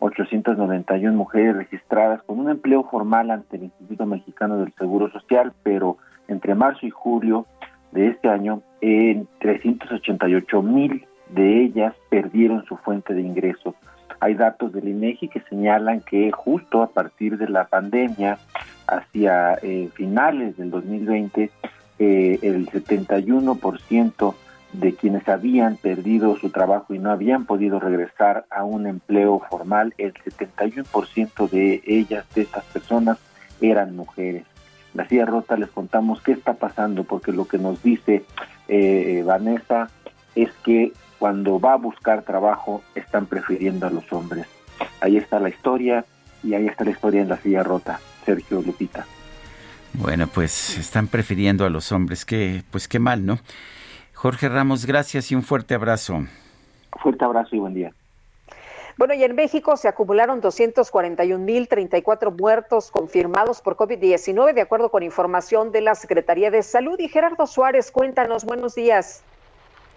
[SPEAKER 24] 891 mujeres registradas con un empleo formal ante el Instituto Mexicano del Seguro Social, pero entre marzo y julio de este año, en 388 mil de ellas perdieron su fuente de ingreso. Hay datos del INEGI que señalan que justo a partir de la pandemia, hacia eh, finales del 2020, eh, el 71% de quienes habían perdido su trabajo y no habían podido regresar a un empleo formal, el 71% de ellas, de estas personas, eran mujeres. La silla rota les contamos qué está pasando, porque lo que nos dice eh, Vanessa es que cuando va a buscar trabajo están prefiriendo a los hombres. Ahí está la historia y ahí está la historia en la silla rota, Sergio Lupita.
[SPEAKER 1] Bueno, pues están prefiriendo a los hombres, que pues qué mal, ¿no? Jorge Ramos, gracias y un fuerte abrazo.
[SPEAKER 24] Fuerte abrazo y buen día.
[SPEAKER 2] Bueno, y en México se acumularon 241.034 muertos confirmados por COVID-19, de acuerdo con información de la Secretaría de Salud. Y Gerardo Suárez, cuéntanos, buenos días.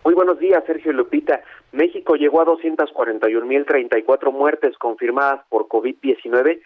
[SPEAKER 25] Muy buenos días, Sergio Lupita. México llegó a 241.034 muertes confirmadas por COVID-19,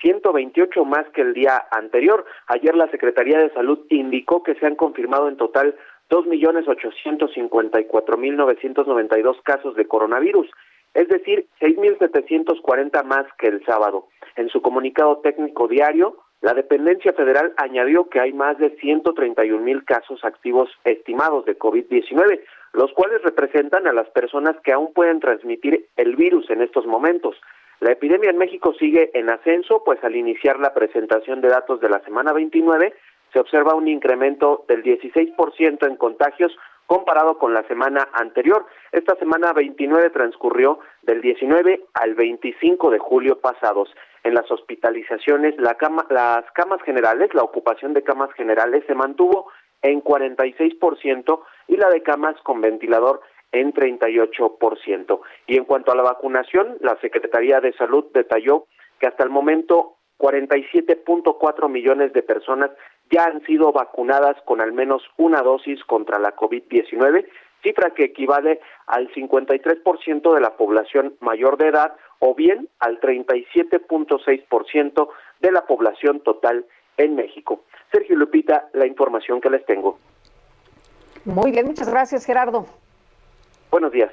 [SPEAKER 25] 128 más que el día anterior. Ayer la Secretaría de Salud indicó que se han confirmado en total 2.854.992 casos de coronavirus, es decir, 6.740 más que el sábado. En su comunicado técnico diario, la dependencia federal añadió que hay más de 131.000 casos activos estimados de COVID-19, los cuales representan a las personas que aún pueden transmitir el virus en estos momentos. La epidemia en México sigue en ascenso, pues al iniciar la presentación de datos de la semana 29, se observa un incremento del 16% en contagios comparado con la semana anterior. Esta semana 29 transcurrió del 19 al 25 de julio pasados. En las hospitalizaciones, la cama, las camas generales, la ocupación de camas generales se mantuvo en 46% y la de camas con ventilador en 38%. Y en cuanto a la vacunación, la Secretaría de Salud detalló que hasta el momento 47.4 millones de personas ya han sido vacunadas con al menos una dosis contra la COVID-19, cifra que equivale al 53% de la población mayor de edad o bien al 37.6% de la población total en México. Sergio Lupita, la información que les tengo.
[SPEAKER 2] Muy bien, muchas gracias Gerardo.
[SPEAKER 25] Buenos días.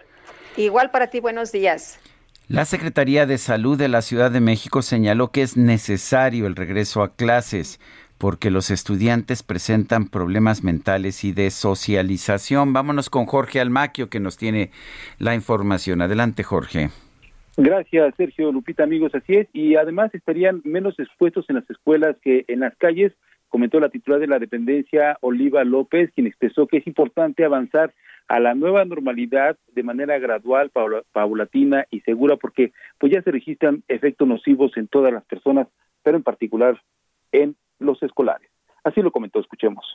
[SPEAKER 2] Igual para ti, buenos días.
[SPEAKER 1] La Secretaría de Salud de la Ciudad de México señaló que es necesario el regreso a clases porque los estudiantes presentan problemas mentales y de socialización. Vámonos con Jorge Almaquio que nos tiene la información. Adelante, Jorge.
[SPEAKER 15] Gracias, Sergio Lupita, amigos, así es. Y además estarían menos expuestos en las escuelas que en las calles, comentó la titular de la dependencia, Oliva López, quien expresó que es importante avanzar a la nueva normalidad de manera gradual, paulatina y segura, porque pues ya se registran efectos nocivos en todas las personas, pero en particular en los escolares. Así lo comentó, escuchemos.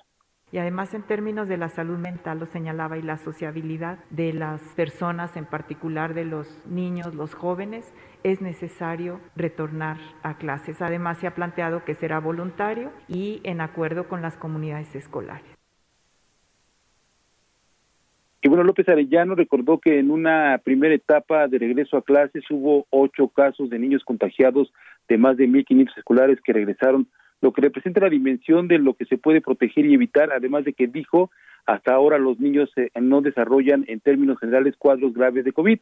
[SPEAKER 26] Y además en términos de la salud mental, lo señalaba, y la sociabilidad de las personas, en particular de los niños, los jóvenes, es necesario retornar a clases. Además se ha planteado que será voluntario y en acuerdo con las comunidades escolares.
[SPEAKER 15] Y bueno, López Arellano recordó que en una primera etapa de regreso a clases hubo ocho casos de niños contagiados de más de 1.500 escolares que regresaron lo que representa la dimensión de lo que se puede proteger y evitar, además de que dijo, hasta ahora los niños eh, no desarrollan en términos generales cuadros graves de COVID.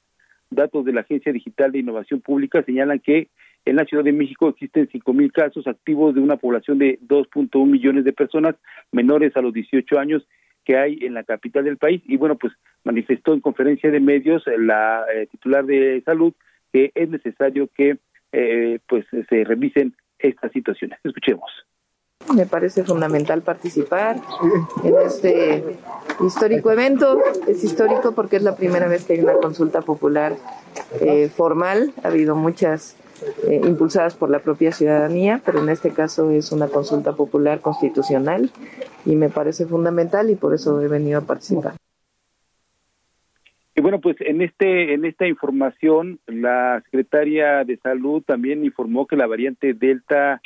[SPEAKER 15] Datos de la Agencia Digital de Innovación Pública señalan que en la Ciudad de México existen 5.000 casos activos de una población de 2.1 millones de personas menores a los 18 años que hay en la capital del país. Y bueno, pues manifestó en conferencia de medios la eh, titular de salud que es necesario que eh, pues se revisen estas situaciones. (laughs) Escuchemos.
[SPEAKER 16] Me parece fundamental participar en este histórico evento. Es histórico porque es la primera vez que hay una consulta popular eh, formal. Ha habido muchas eh, impulsadas por la propia ciudadanía, pero en este caso es una consulta popular constitucional y me parece fundamental y por eso he venido a participar.
[SPEAKER 15] Y bueno, pues en este en esta información la secretaria de Salud también informó que la variante Delta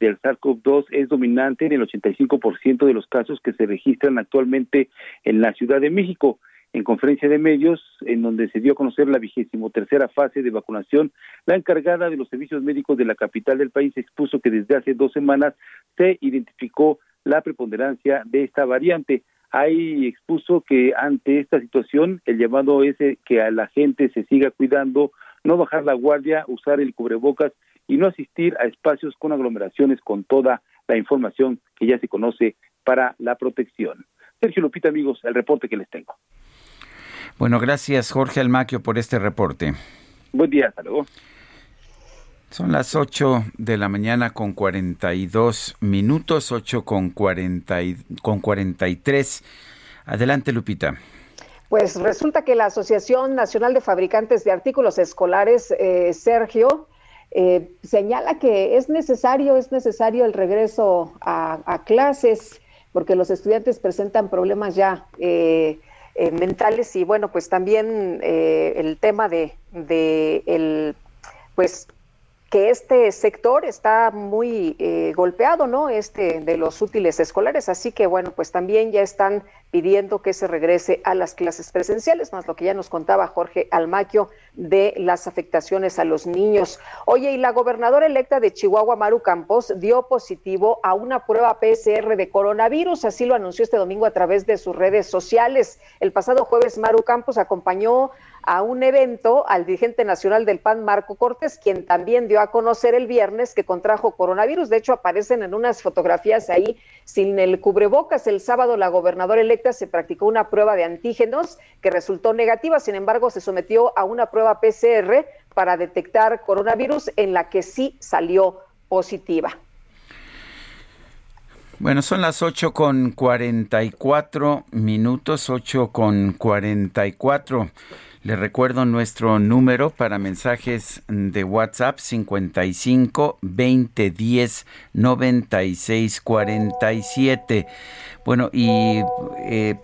[SPEAKER 15] del SARS-CoV-2 es dominante en el 85% de los casos que se registran actualmente en la Ciudad de México. En conferencia de medios, en donde se dio a conocer la vigésimo tercera fase de vacunación, la encargada de los servicios médicos de la capital del país expuso que desde hace dos semanas se identificó la preponderancia de esta variante. Ahí expuso que ante esta situación el llamado es que a la gente se siga cuidando, no bajar la guardia, usar el cubrebocas y no asistir a espacios con aglomeraciones con toda la información que ya se conoce para la protección. Sergio Lupita, amigos, el reporte que les tengo.
[SPEAKER 1] Bueno, gracias Jorge Almaquio por este reporte.
[SPEAKER 15] Buen día, hasta luego.
[SPEAKER 1] Son las 8 de la mañana con 42 minutos, 8 con, 40 y, con 43. Adelante, Lupita.
[SPEAKER 2] Pues resulta que la Asociación Nacional de Fabricantes de Artículos Escolares, eh, Sergio, eh, señala que es necesario, es necesario el regreso a, clases porque los estudiantes presentan problemas ya eh, mentales y bueno, pues también el tema de, de el, pues que este sector está muy eh, golpeado, ¿no? Este de los útiles escolares, así que bueno, pues también ya están pidiendo que se regrese a las clases presenciales, más lo que ya nos contaba Jorge Almaquio de las afectaciones a los niños. Oye, y la gobernadora electa de Chihuahua, Maru Campos, dio positivo a una prueba PCR de coronavirus, así lo anunció este domingo a través de sus redes sociales. El pasado jueves, Maru Campos acompañó a un evento al dirigente nacional del PAN, Marco Cortés, quien también dio a conocer el viernes que contrajo coronavirus. De hecho, aparecen en unas fotografías ahí sin el cubrebocas. El sábado la gobernadora electa se practicó una prueba de antígenos que resultó negativa, sin embargo, se sometió a una prueba PCR para detectar coronavirus en la que sí salió positiva.
[SPEAKER 1] Bueno, son las 8 con 44 minutos, 8 con 44. Le recuerdo nuestro número para mensajes de WhatsApp 55 20 10 96 47. Bueno, y eh,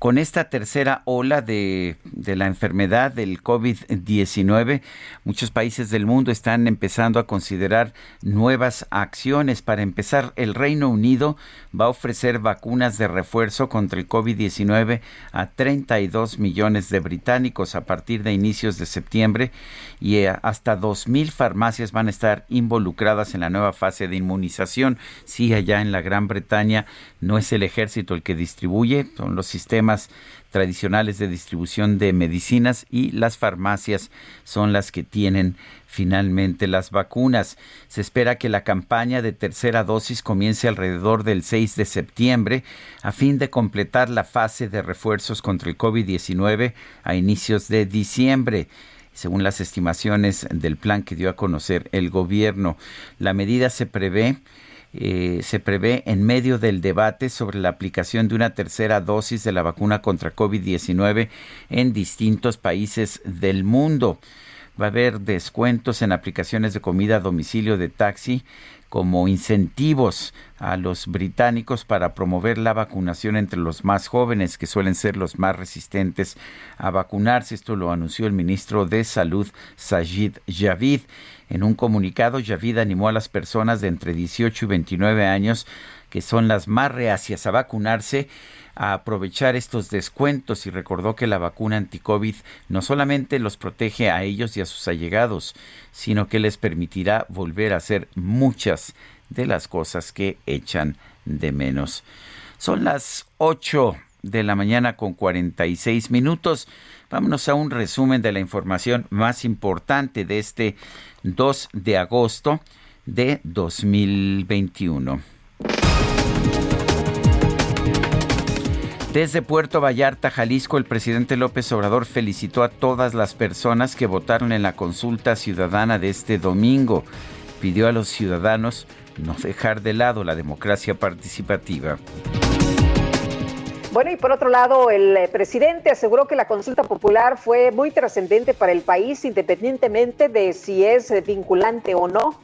[SPEAKER 1] con esta tercera ola de, de la enfermedad del COVID-19, muchos países del mundo están empezando a considerar nuevas acciones. Para empezar, el Reino Unido va a ofrecer vacunas de refuerzo contra el COVID-19 a 32 millones de británicos a partir de inicios de septiembre y eh, hasta 2.000 farmacias van a estar involucradas en la nueva fase de inmunización. Sí, allá en la Gran Bretaña no es el ejército el que distribuye, son los sistemas tradicionales de distribución de medicinas y las farmacias son las que tienen finalmente las vacunas. Se espera que la campaña de tercera dosis comience alrededor del 6 de septiembre a fin de completar la fase de refuerzos contra el COVID-19 a inicios de diciembre según las estimaciones del plan que dio a conocer el gobierno. La medida se prevé eh, se prevé en medio del debate sobre la aplicación de una tercera dosis de la vacuna contra COVID-19 en distintos países del mundo. Va a haber descuentos en aplicaciones de comida a domicilio de taxi como incentivos a los británicos para promover la vacunación entre los más jóvenes, que suelen ser los más resistentes a vacunarse. Esto lo anunció el ministro de Salud, Sajid Javid. En un comunicado, Javid animó a las personas de entre 18 y 29 años, que son las más reacias a vacunarse, a aprovechar estos descuentos y recordó que la vacuna anti-COVID no solamente los protege a ellos y a sus allegados, sino que les permitirá volver a hacer muchas de las cosas que echan de menos. Son las 8 de la mañana con 46 minutos. Vámonos a un resumen de la información más importante de este 2 de agosto de 2021. Desde Puerto Vallarta, Jalisco, el presidente López Obrador felicitó a todas las personas que votaron en la consulta ciudadana de este domingo. Pidió a los ciudadanos no dejar de lado la democracia participativa.
[SPEAKER 2] Bueno, y por otro lado, el eh, presidente aseguró que la consulta popular fue muy trascendente para el país, independientemente de si es vinculante o no.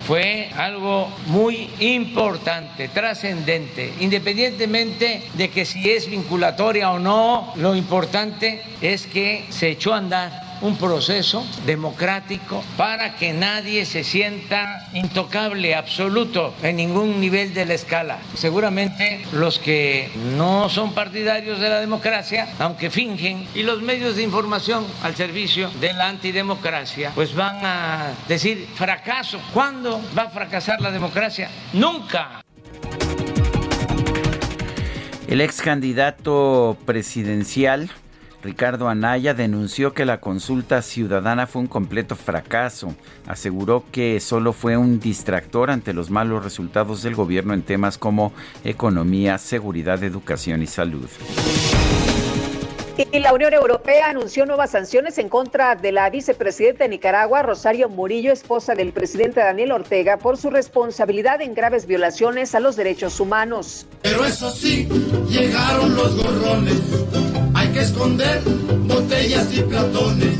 [SPEAKER 12] Fue algo muy importante, trascendente, independientemente de que si es vinculatoria o no, lo importante es que se echó a andar un proceso democrático para que nadie se sienta intocable, absoluto, en ningún nivel de la escala. Seguramente los que no son partidarios de la democracia, aunque fingen, y los medios de información al servicio de la antidemocracia, pues van a decir fracaso. ¿Cuándo va a fracasar la democracia? Nunca.
[SPEAKER 1] El ex candidato presidencial Ricardo Anaya denunció que la consulta ciudadana fue un completo fracaso. Aseguró que solo fue un distractor ante los malos resultados del gobierno en temas como economía, seguridad, educación y salud.
[SPEAKER 2] Y la Unión Europea anunció nuevas sanciones en contra de la vicepresidenta de Nicaragua, Rosario Murillo, esposa del presidente Daniel Ortega, por su responsabilidad en graves violaciones a los derechos humanos.
[SPEAKER 27] Pero eso sí, llegaron los gorrones. Esconder botellas y platones.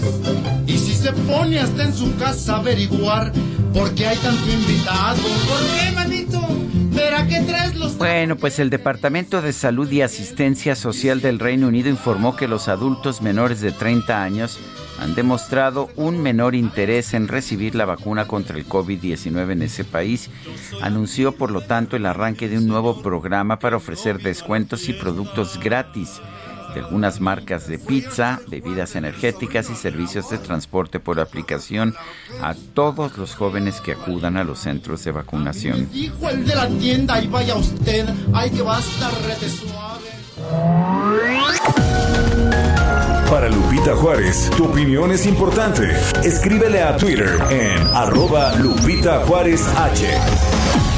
[SPEAKER 27] Y si se pone hasta en su casa averiguar por qué hay tanto invitado. ¿Por qué, manito?
[SPEAKER 1] Bueno, pues el Departamento de Salud y Asistencia Social del Reino Unido informó que los adultos menores de 30 años han demostrado un menor interés en recibir la vacuna contra el COVID-19 en ese país. Anunció, por lo tanto, el arranque de un nuevo programa para ofrecer descuentos y productos gratis algunas marcas de pizza, bebidas energéticas y servicios de transporte por aplicación a todos los jóvenes que acudan a los centros de vacunación.
[SPEAKER 27] Dijo el de la tienda y vaya usted, hay que basta rete suave.
[SPEAKER 3] Para Lupita Juárez, tu opinión es importante. Escríbele a Twitter en arroba Lupita Juárez H.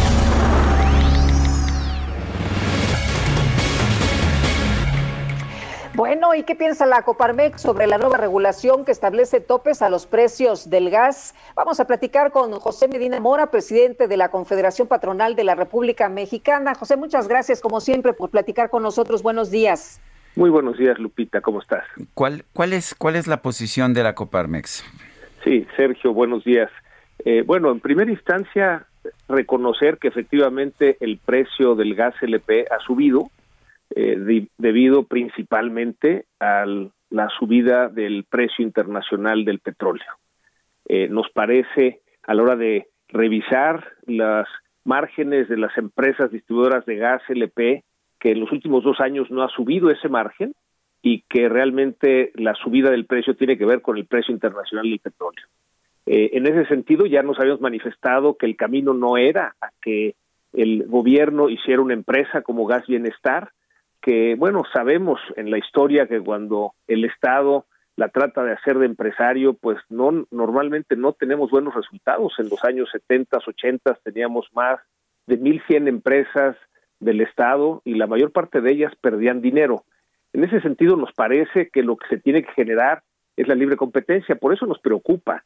[SPEAKER 2] Bueno, ¿y qué piensa la Coparmex sobre la nueva regulación que establece topes a los precios del gas? Vamos a platicar con José Medina Mora, presidente de la Confederación Patronal de la República Mexicana. José, muchas gracias como siempre por platicar con nosotros. Buenos días.
[SPEAKER 28] Muy buenos días, Lupita, ¿cómo estás?
[SPEAKER 1] ¿Cuál, cuál, es, cuál es la posición de la Coparmex?
[SPEAKER 28] Sí, Sergio, buenos días. Eh, bueno, en primera instancia, reconocer que efectivamente el precio del gas LP ha subido eh, debido principalmente a la subida del precio internacional del petróleo. Eh, nos parece, a la hora de revisar las márgenes de las empresas distribuidoras de gas LP, que en los últimos dos años no ha subido ese margen y que realmente la subida del precio tiene que ver con el precio internacional del petróleo. Eh, en ese sentido, ya nos habíamos manifestado que el camino no era a que el gobierno hiciera una empresa como Gas Bienestar, que, bueno, sabemos en la historia que cuando el Estado la trata de hacer de empresario, pues no normalmente no tenemos buenos resultados. En los años 70, 80 teníamos más de 1.100 empresas del Estado y la mayor parte de ellas perdían dinero. En ese sentido, nos parece que lo que se tiene que generar es la libre competencia. Por eso nos preocupa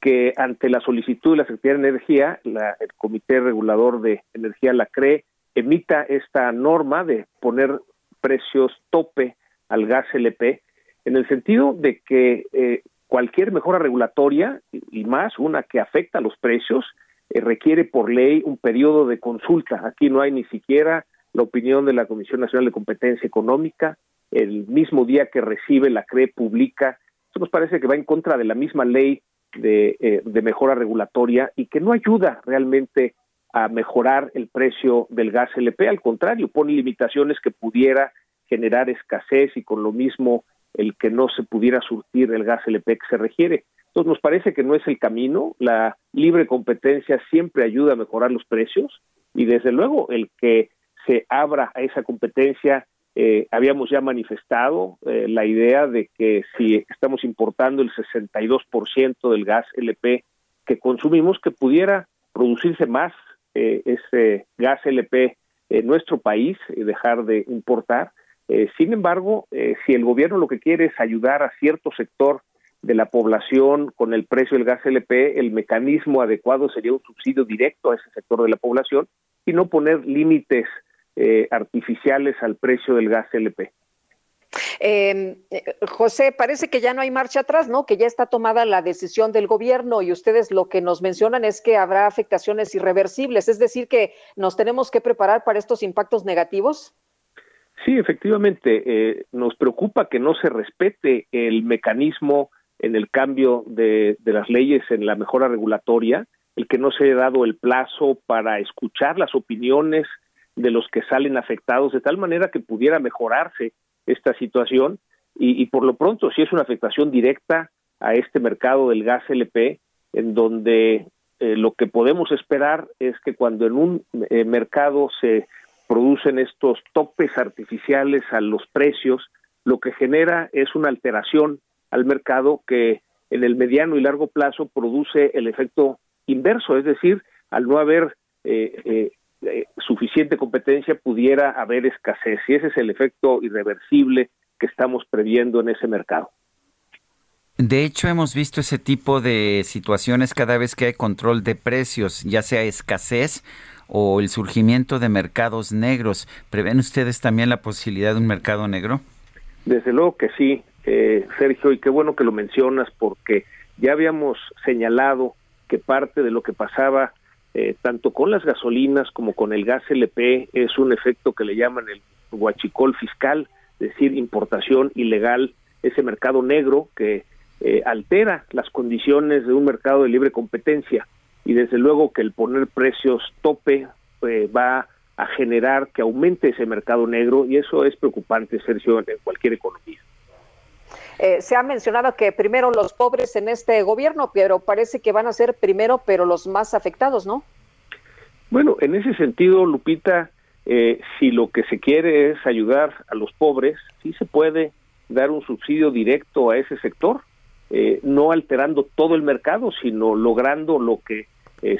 [SPEAKER 28] que ante la solicitud de la Secretaría de Energía, la, el Comité Regulador de Energía, la CRE, emita esta norma de poner precios tope al gas LP, en el sentido de que eh, cualquier mejora regulatoria, y más una que afecta a los precios, eh, requiere por ley un periodo de consulta. Aquí no hay ni siquiera la opinión de la Comisión Nacional de Competencia Económica, el mismo día que recibe la CRE publica. Esto nos parece que va en contra de la misma ley de, eh, de mejora regulatoria y que no ayuda realmente a mejorar el precio del gas LP, al contrario, pone limitaciones que pudiera generar escasez y con lo mismo el que no se pudiera surtir el gas LP que se requiere. Entonces nos parece que no es el camino, la libre competencia siempre ayuda a mejorar los precios y desde luego el que se abra a esa competencia, eh, habíamos ya manifestado eh, la idea de que si estamos importando el 62% del gas LP que consumimos, que pudiera producirse más ese gas LP en nuestro país y dejar de importar. sin embargo, si el gobierno lo que quiere es ayudar a cierto sector de la población con el precio del gas LP, el mecanismo adecuado sería un subsidio directo a ese sector de la población y no poner límites eh, artificiales al precio del gas LP.
[SPEAKER 2] Em, eh, José, parece que ya no hay marcha atrás, ¿no? Que ya está tomada la decisión del gobierno y ustedes lo que nos mencionan es que habrá afectaciones irreversibles, es decir, que nos tenemos que preparar para estos impactos negativos.
[SPEAKER 28] Sí, efectivamente, eh, nos preocupa que no se respete el mecanismo en el cambio de, de las leyes en la mejora regulatoria, el que no se haya dado el plazo para escuchar las opiniones de los que salen afectados de tal manera que pudiera mejorarse esta situación. Y, por lo pronto si es una afectación directa a este mercado del gas LP en donde eh, lo que podemos esperar es que cuando en un eh, mercado se producen estos topes artificiales a los precios, lo que genera es una alteración al mercado que en el mediano y largo plazo produce el efecto inverso, es decir, al no haber eh, eh, suficiente competencia pudiera haber escasez y ese es el efecto irreversible que estamos previendo en ese mercado.
[SPEAKER 1] De hecho, hemos visto ese tipo de situaciones cada vez que hay control de precios, ya sea escasez o el surgimiento de mercados negros. ¿Prevén ustedes también la posibilidad de un mercado negro?
[SPEAKER 28] Desde luego que sí, eh, Sergio, y qué bueno que lo mencionas porque ya habíamos señalado que parte de lo que pasaba eh, tanto con las gasolinas como con el gas LP es un efecto que le llaman el guachicol fiscal, es decir, importación ilegal, ese mercado negro que eh, altera las condiciones de un mercado de libre competencia y desde luego que el poner precios tope eh, va a generar que aumente ese mercado negro y eso es preocupante, Sergio, en cualquier economía.
[SPEAKER 2] Eh, se ha mencionado que primero los pobres en este gobierno, pero parece que van a ser primero, pero los más afectados, ¿no?
[SPEAKER 28] Bueno, en ese sentido, Lupita, eh, si lo que se quiere es ayudar a los pobres, sí se puede dar un subsidio directo a ese sector, eh, no alterando todo el mercado, sino logrando lo que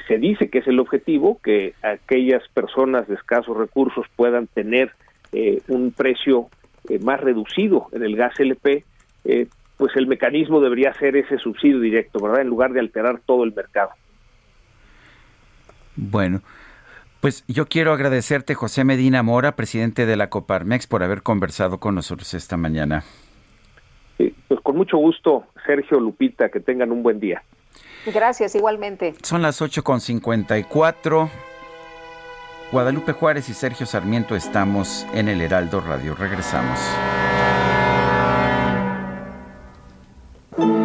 [SPEAKER 28] se dice que es el objetivo, que aquellas personas de escasos recursos puedan tener un precio más reducido en el gas LP eh, pues el mecanismo debería ser ese subsidio directo, ¿verdad? En lugar de alterar todo el mercado.
[SPEAKER 1] Bueno, pues yo quiero agradecerte, José Medina Mora, presidente de la Coparmex, por haber conversado con nosotros esta mañana.
[SPEAKER 28] pues con mucho gusto, Sergio Lupita, que tengan un buen día.
[SPEAKER 2] Gracias, igualmente.
[SPEAKER 1] Son las 8.54. Guadalupe Juárez y Sergio Sarmiento estamos en el Heraldo Radio. Regresamos. Thank you.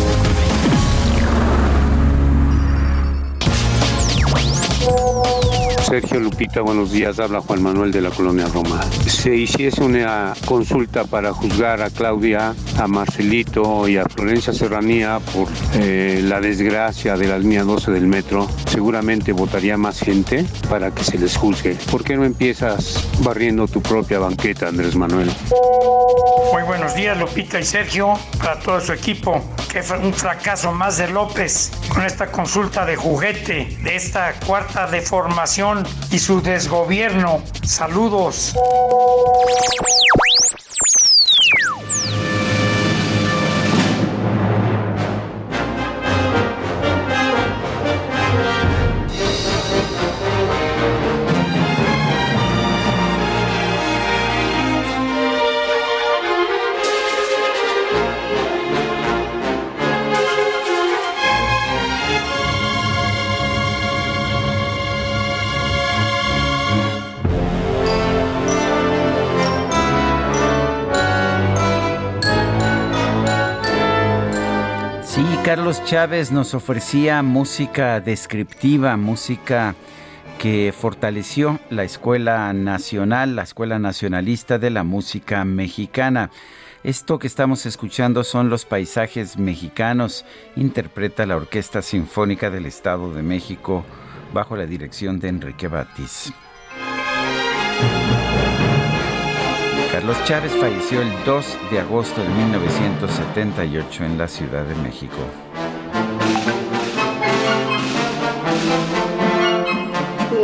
[SPEAKER 29] Sergio Lupita, buenos días. Habla Juan Manuel de la Colonia Roma. Se hiciese una consulta para juzgar a Claudia, a Marcelito y a Florencia Serranía por eh, la desgracia de la línea 12 del metro, seguramente votaría más gente para que se les juzgue. ¿Por qué no empiezas barriendo tu propia banqueta, Andrés Manuel?
[SPEAKER 30] Muy buenos días, Lupita y Sergio, para todo su equipo. Que fue un fracaso más de López con esta consulta de juguete, de esta cuarta deformación y su desgobierno. Saludos.
[SPEAKER 1] Carlos Chávez nos ofrecía música descriptiva, música que fortaleció la Escuela Nacional, la Escuela Nacionalista de la Música Mexicana. Esto que estamos escuchando son los paisajes mexicanos, interpreta la Orquesta Sinfónica del Estado de México bajo la dirección de Enrique Batis. Carlos Chávez falleció el 2 de agosto de 1978 en la Ciudad de México.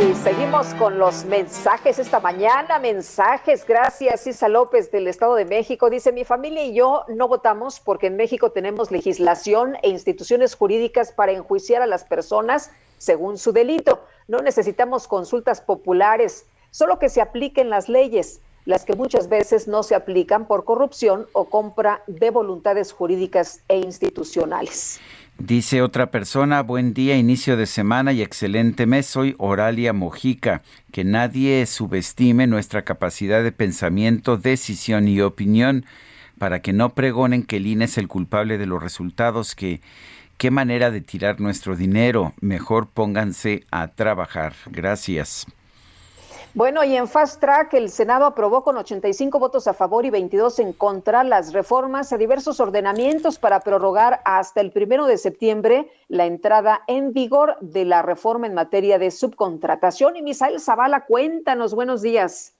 [SPEAKER 2] Y seguimos con los mensajes esta mañana. Mensajes, gracias Isa López del Estado de México. Dice, mi familia y yo no votamos porque en México tenemos legislación e instituciones jurídicas para enjuiciar a las personas según su delito. No necesitamos consultas populares, solo que se apliquen las leyes las que muchas veces no se aplican por corrupción o compra de voluntades jurídicas e institucionales.
[SPEAKER 1] Dice otra persona, buen día, inicio de semana y excelente mes. Soy Oralia Mojica. Que nadie subestime nuestra capacidad de pensamiento, decisión y opinión para que no pregonen que el INE es el culpable de los resultados que... Qué manera de tirar nuestro dinero. Mejor pónganse a trabajar. Gracias.
[SPEAKER 2] Bueno, y en Fast Track el Senado aprobó con 85 votos a favor y 22 en contra las reformas a diversos ordenamientos para prorrogar hasta el primero de septiembre la entrada en vigor de la reforma en materia de subcontratación. Y Misael Zavala, cuéntanos, buenos días.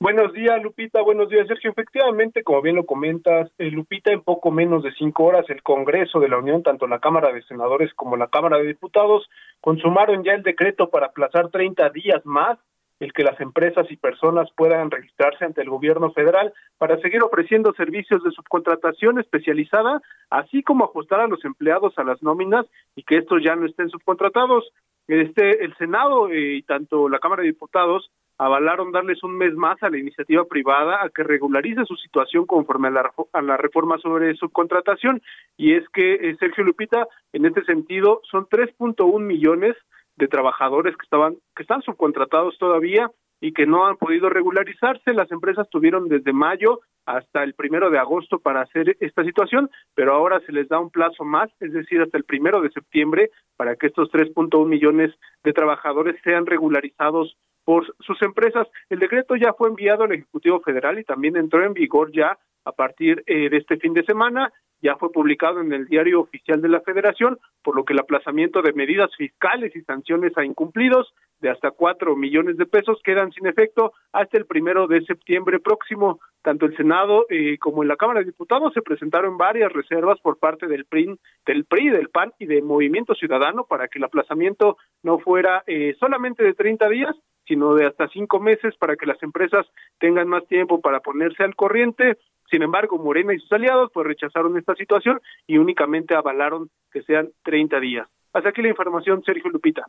[SPEAKER 31] Buenos días, Lupita. Buenos días, Sergio. Efectivamente, como bien lo comentas, eh, Lupita, en poco menos de cinco horas, el Congreso de la Unión, tanto la Cámara de Senadores como la Cámara de Diputados, consumaron ya el decreto para aplazar 30 días más el que las empresas y personas puedan registrarse ante el gobierno federal para seguir ofreciendo servicios de subcontratación especializada, así como ajustar a los empleados a las nóminas y que estos ya no estén subcontratados. Este, el Senado eh, y tanto la Cámara de Diputados avalaron darles un mes más a la iniciativa privada a que regularice su situación conforme a la, a la reforma sobre subcontratación. Y es que, eh, Sergio Lupita, en este sentido, son 3.1 millones de trabajadores que estaban que están subcontratados todavía y que no han podido regularizarse. Las empresas tuvieron desde mayo hasta el primero de agosto para hacer esta situación, pero ahora se les da un plazo más, es decir, hasta el primero de septiembre, para que estos 3.1 millones de trabajadores sean regularizados por sus empresas. El decreto ya fue enviado al Ejecutivo Federal y también entró en vigor ya a partir eh, de este fin de semana ya fue publicado en el diario oficial de la Federación, por lo que el aplazamiento de medidas fiscales y sanciones a incumplidos de hasta cuatro millones de pesos quedan sin efecto hasta el primero de septiembre próximo. Tanto el Senado eh, como en la Cámara de Diputados se presentaron varias reservas por parte del PRI, del PRI, del PAN y de Movimiento Ciudadano para que el aplazamiento no fuera eh, solamente de 30 días, sino de hasta cinco meses para que las empresas tengan más tiempo para ponerse al corriente sin embargo, Morena y sus aliados pues rechazaron esta situación y únicamente avalaron que sean 30 días. Hasta aquí la información, Sergio Lupita.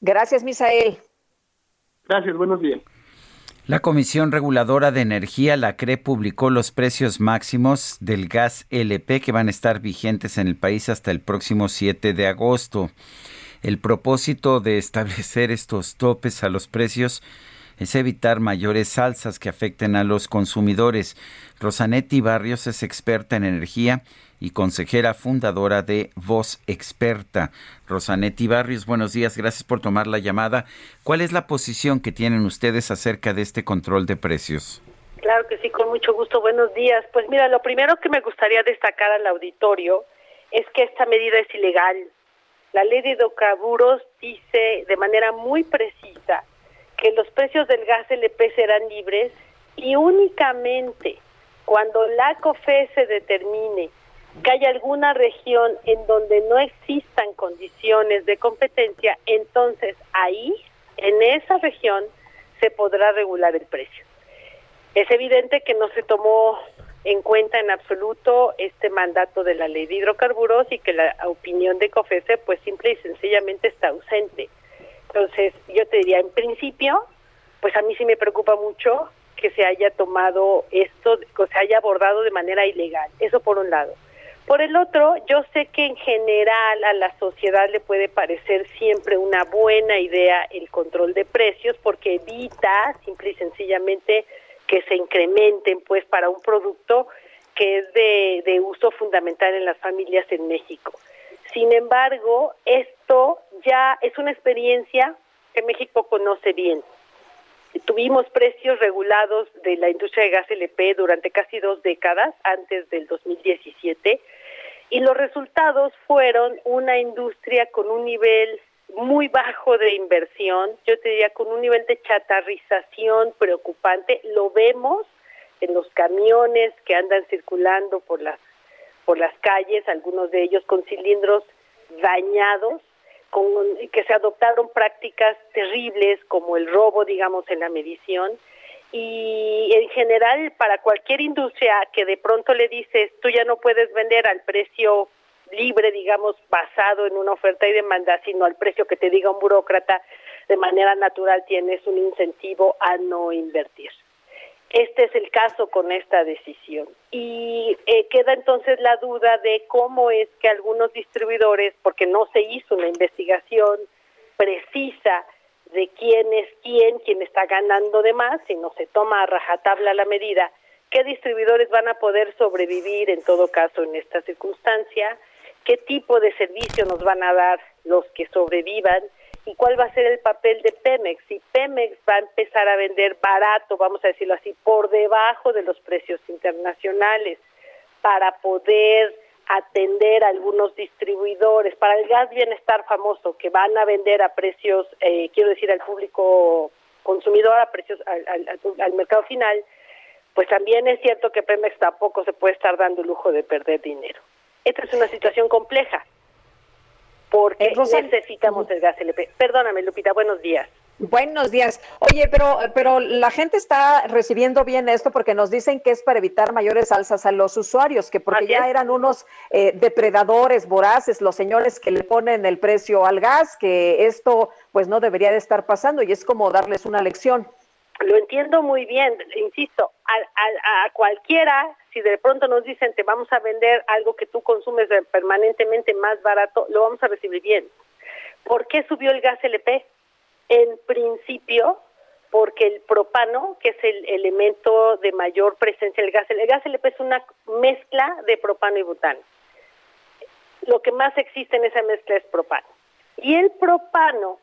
[SPEAKER 2] Gracias, Misael.
[SPEAKER 31] Gracias, buenos días.
[SPEAKER 1] La Comisión Reguladora de Energía, la CRE, publicó los precios máximos del gas LP que van a estar vigentes en el país hasta el próximo 7 de agosto. El propósito de establecer estos topes a los precios es evitar mayores salsas que afecten a los consumidores. Rosanetti Barrios es experta en energía y consejera fundadora de Voz Experta. Rosanetti Barrios, buenos días, gracias por tomar la llamada. ¿Cuál es la posición que tienen ustedes acerca de este control de precios?
[SPEAKER 32] Claro que sí, con mucho gusto. Buenos días. Pues mira, lo primero que me gustaría destacar al auditorio es que esta medida es ilegal. La ley de hidrocarburos dice de manera muy precisa que los precios del gas LP serán libres y únicamente cuando la COFE se determine que hay alguna región en donde no existan condiciones de competencia, entonces ahí en esa región se podrá regular el precio. Es evidente que no se tomó en cuenta en absoluto este mandato de la ley de hidrocarburos y que la opinión de COFESE pues simple y sencillamente está ausente. Entonces, yo te diría, en principio, pues a mí sí me preocupa mucho que se haya tomado esto, que se haya abordado de manera ilegal. Eso por un lado. Por el otro, yo sé que en general a la sociedad le puede parecer siempre una buena idea el control de precios porque evita simple y sencillamente que se incrementen pues para un producto que es de, de uso fundamental en las familias en México. Sin embargo, esto ya es una experiencia que México conoce bien. Tuvimos precios regulados de la industria de gas LP durante casi dos décadas antes del 2017 y los resultados fueron una industria con un nivel muy bajo de inversión, yo te diría con un nivel de chatarrización preocupante, lo vemos en los camiones que andan circulando por las por las calles, algunos de ellos con cilindros dañados, con que se adoptaron prácticas terribles como el robo, digamos, en la medición. Y en general para cualquier industria que de pronto le dices tú ya no puedes vender al precio libre, digamos, basado en una oferta y demanda, sino al precio que te diga un burócrata, de manera natural tienes un incentivo a no invertir. Este es el caso con esta decisión. Y eh, queda entonces la duda de cómo es que algunos distribuidores, porque no se hizo una investigación precisa de quién es quién, quién está ganando de más, si no se toma a rajatabla la medida, qué distribuidores van a poder sobrevivir en todo caso en esta circunstancia, qué tipo de servicio nos van a dar los que sobrevivan y cuál va a ser el papel de Pemex. Si Pemex va a empezar a vender barato, vamos a decirlo así, por debajo de los precios internacionales para poder atender a algunos distribuidores. Para el gas bienestar famoso, que van a vender a precios, eh, quiero decir, al público consumidor, a precios al, al mercado final, pues también es cierto que Pemex tampoco se puede estar dando el lujo de perder dinero. Esta es una situación compleja porque eh, necesitamos el gas LP. Perdóname, Lupita, buenos días.
[SPEAKER 2] Buenos días. Oye, pero, pero la gente está recibiendo bien esto porque nos dicen que es para evitar mayores alzas a los usuarios, que porque ya eran unos eh, depredadores voraces los señores que le ponen el precio al gas, que esto pues no debería de estar pasando y es como darles una lección.
[SPEAKER 32] Lo entiendo muy bien, insisto, a, a cualquiera si de pronto nos dicen te vamos a vender algo que tú consumes permanentemente más barato, lo vamos a recibir bien. ¿Por qué subió el gas LP? En principio, porque el propano, que es el elemento de mayor presencia del gas, el gas LP es una mezcla de propano y butano. Lo que más existe en esa mezcla es propano. Y el propano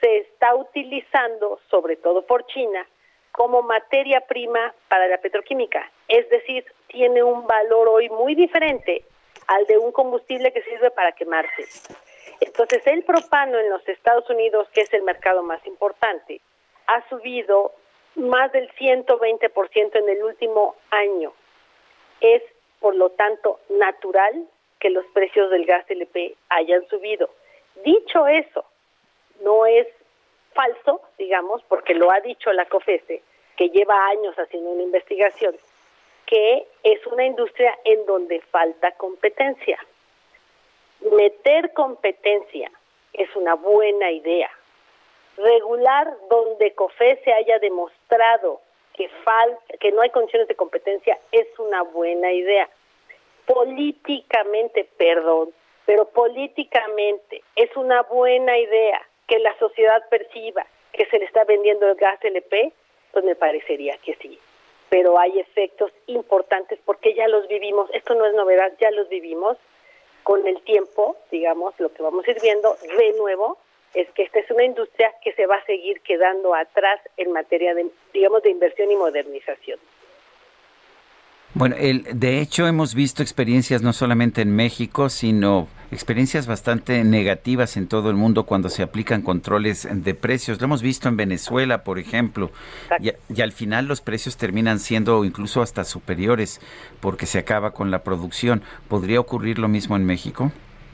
[SPEAKER 32] se está utilizando, sobre todo por China, como materia prima para la petroquímica. Es decir, tiene un valor hoy muy diferente al de un combustible que sirve para quemarse. Entonces, el propano en los Estados Unidos, que es el mercado más importante, ha subido más del 120% en el último año. Es, por lo tanto, natural que los precios del gas LP hayan subido. Dicho eso, no es falso, digamos, porque lo ha dicho la COFESE, que lleva años haciendo una investigación, que es una industria en donde falta competencia. Meter competencia es una buena idea. Regular donde COFESE haya demostrado que, falta, que no hay condiciones de competencia es una buena idea. Políticamente, perdón, pero políticamente es una buena idea que la sociedad perciba que se le está vendiendo el gas LP, pues me parecería que sí. Pero hay efectos importantes porque ya los vivimos, esto no es novedad, ya los vivimos con el tiempo, digamos, lo que vamos a ir viendo de nuevo es que esta es una industria que se va a seguir quedando atrás en materia de, digamos, de inversión y modernización.
[SPEAKER 1] Bueno, el, de hecho hemos visto experiencias no solamente en México, sino experiencias bastante negativas en todo el mundo cuando se aplican controles de precios. Lo hemos visto en Venezuela, por ejemplo, y, al final los precios terminan siendo incluso hasta superiores porque se acaba con la producción. ¿Podría ocurrir lo mismo en México?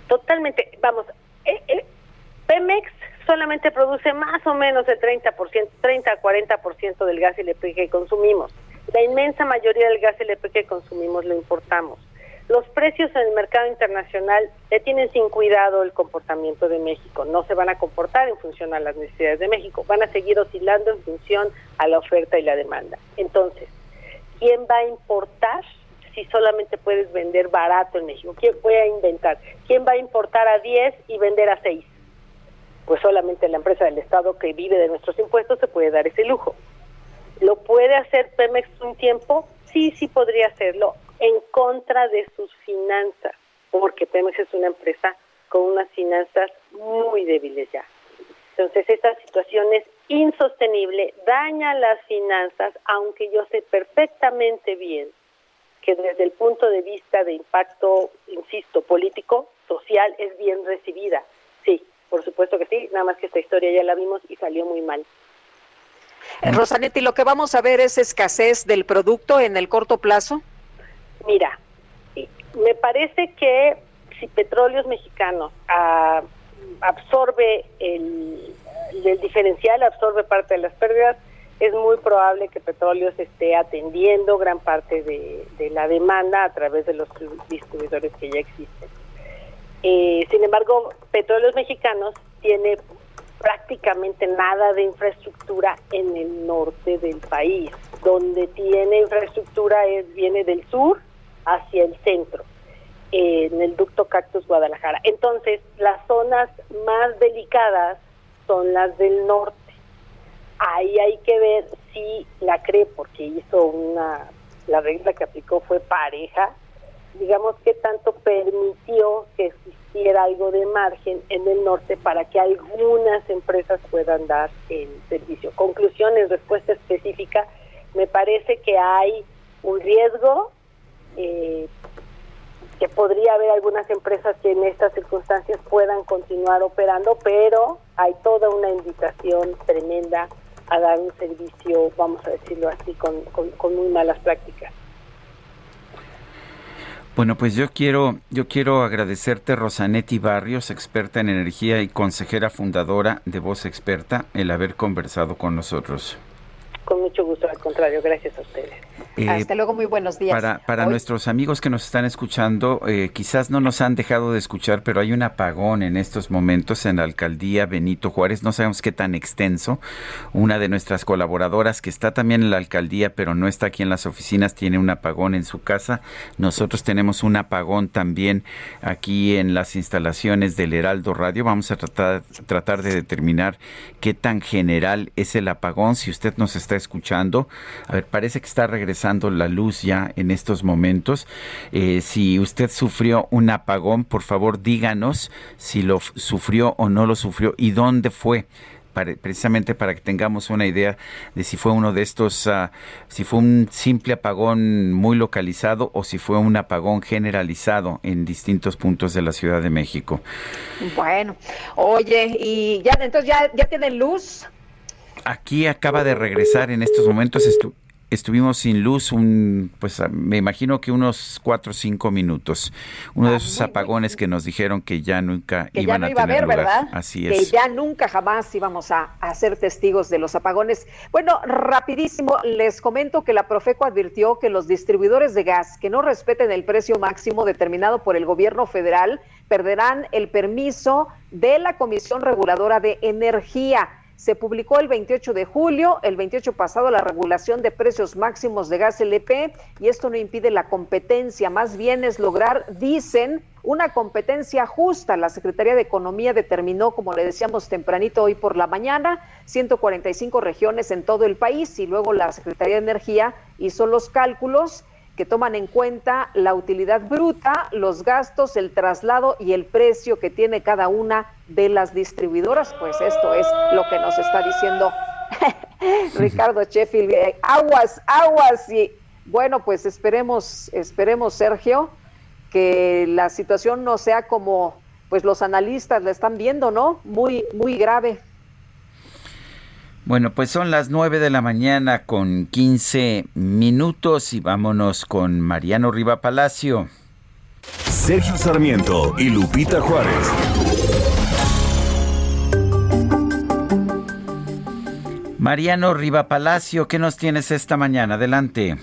[SPEAKER 32] Totalmente. Vamos, eh, eh, Pemex solamente produce más o menos el 30%, 30 a 40% del gas LP que consumimos. La inmensa mayoría del gas LP que consumimos lo importamos. Los precios en el mercado internacional le tienen sin cuidado el comportamiento de México. No se van a comportar en función a las necesidades de México. Van a seguir oscilando en función a la oferta y la demanda. Entonces, ¿quién va a importar si solamente puedes vender barato en México? ¿Quién voy a inventar? ¿Quién va a importar a 10 y vender a 6? Pues solamente la empresa del Estado que vive de nuestros impuestos se puede dar ese lujo. ¿Lo puede hacer Pemex un tiempo? Sí, sí podría hacerlo en contra de sus finanzas, porque Pemex es una empresa con unas finanzas muy débiles ya. Entonces, esta situación es insostenible, daña las finanzas, aunque yo sé perfectamente bien que desde el punto de vista de impacto, insisto, político, social, es bien recibida. Sí, por supuesto que sí, nada más que esta historia ya la vimos y salió muy mal.
[SPEAKER 2] Eh, Rosanetti, lo que vamos a ver es escasez del producto en el corto plazo.
[SPEAKER 32] Mira, me parece que si Petróleos Mexicanos ah, absorbe el, diferencial, absorbe parte de las pérdidas, es muy probable que Petróleos esté atendiendo gran parte de, la demanda a través de los distribuidores que ya existen. Eh, sin embargo, Petróleos Mexicanos tiene prácticamente nada de infraestructura en el norte del país. Donde tiene infraestructura es viene del sur hacia el centro, en el ducto Cactus Guadalajara. Entonces, las zonas más delicadas son las del norte. Ahí hay que ver si la CRE, porque hizo una, la regla que aplicó fue pareja, digamos que tanto permitió que existiera algo de margen en el norte para que algunas empresas puedan dar el servicio. Conclusiones, respuesta específica, me parece que hay un riesgo eh, que podría haber algunas empresas que en estas circunstancias puedan continuar operando, pero hay toda una invitación tremenda a dar un servicio, vamos a decirlo así, con, con, muy malas prácticas.
[SPEAKER 1] Bueno, pues yo quiero, yo quiero agradecerte, Rosanetti Barrios, experta en energía y consejera fundadora de Voz Experta, el haber conversado con nosotros.
[SPEAKER 32] Con mucho gusto, al contrario, gracias a ustedes.
[SPEAKER 2] Eh, Hasta luego, muy buenos días.
[SPEAKER 1] Para, para nuestros amigos que nos están escuchando, eh, quizás no nos han dejado de escuchar, pero hay un apagón en estos momentos en la alcaldía Benito Juárez. No sabemos qué tan extenso. Una de nuestras colaboradoras que está también en la alcaldía, pero no está aquí en las oficinas, tiene un apagón en su casa. Nosotros tenemos un apagón también aquí en las instalaciones del Heraldo Radio. Vamos a tratar, tratar de determinar qué tan general es el apagón. Si usted nos está escuchando, a ver, parece que está regresando la luz ya en estos momentos. Eh, si usted sufrió un apagón, por favor díganos si lo sufrió o no lo sufrió y dónde fue precisamente para que tengamos una idea de si fue uno de estos, ah, si fue un simple apagón muy localizado o si fue un apagón generalizado en distintos puntos de la Ciudad de México.
[SPEAKER 2] Bueno, oye, y ya entonces ya, ya tienen luz.
[SPEAKER 1] Aquí acaba de regresar en estos momentos estuvimos sin luz un, pues me imagino que unos cuatro o cinco minutos. Uno de ah, esos apagones que nos dijeron que ya nunca iban a tener lugar. ¿verdad? Así es.
[SPEAKER 2] Que ya nunca jamás íbamos a, a, ser testigos de los apagones. Bueno, rapidísimo, les comento que la Profeco advirtió que los distribuidores de gas que no respeten el precio máximo determinado por el gobierno federal perderán el permiso de la Comisión Reguladora de Energía se publicó el 28 de julio, el 28 pasado, la regulación de precios máximos de gas LP y esto no impide la competencia, más bien es lograr, dicen, una competencia justa. La Secretaría de Economía determinó, como le decíamos tempranito hoy por la mañana, 145 regiones en todo el país y luego la Secretaría de Energía hizo los cálculos que toman en cuenta la utilidad bruta, los gastos, el traslado y el precio que tiene cada una de las distribuidoras. Pues esto es lo que nos está diciendo (laughs) Ricardo Sheffield. Eh, aguas, aguas. Y bueno, pues esperemos, esperemos, Sergio, que la situación no sea como pues los analistas la están viendo, ¿no? Muy, muy grave.
[SPEAKER 1] Bueno, pues son las 9 de la mañana con 15 minutos y vámonos con Mariano Riva Palacio.
[SPEAKER 3] Sergio Sarmiento y Lupita Juárez.
[SPEAKER 1] Mariano Riva Palacio, ¿qué nos tienes esta mañana? Adelante.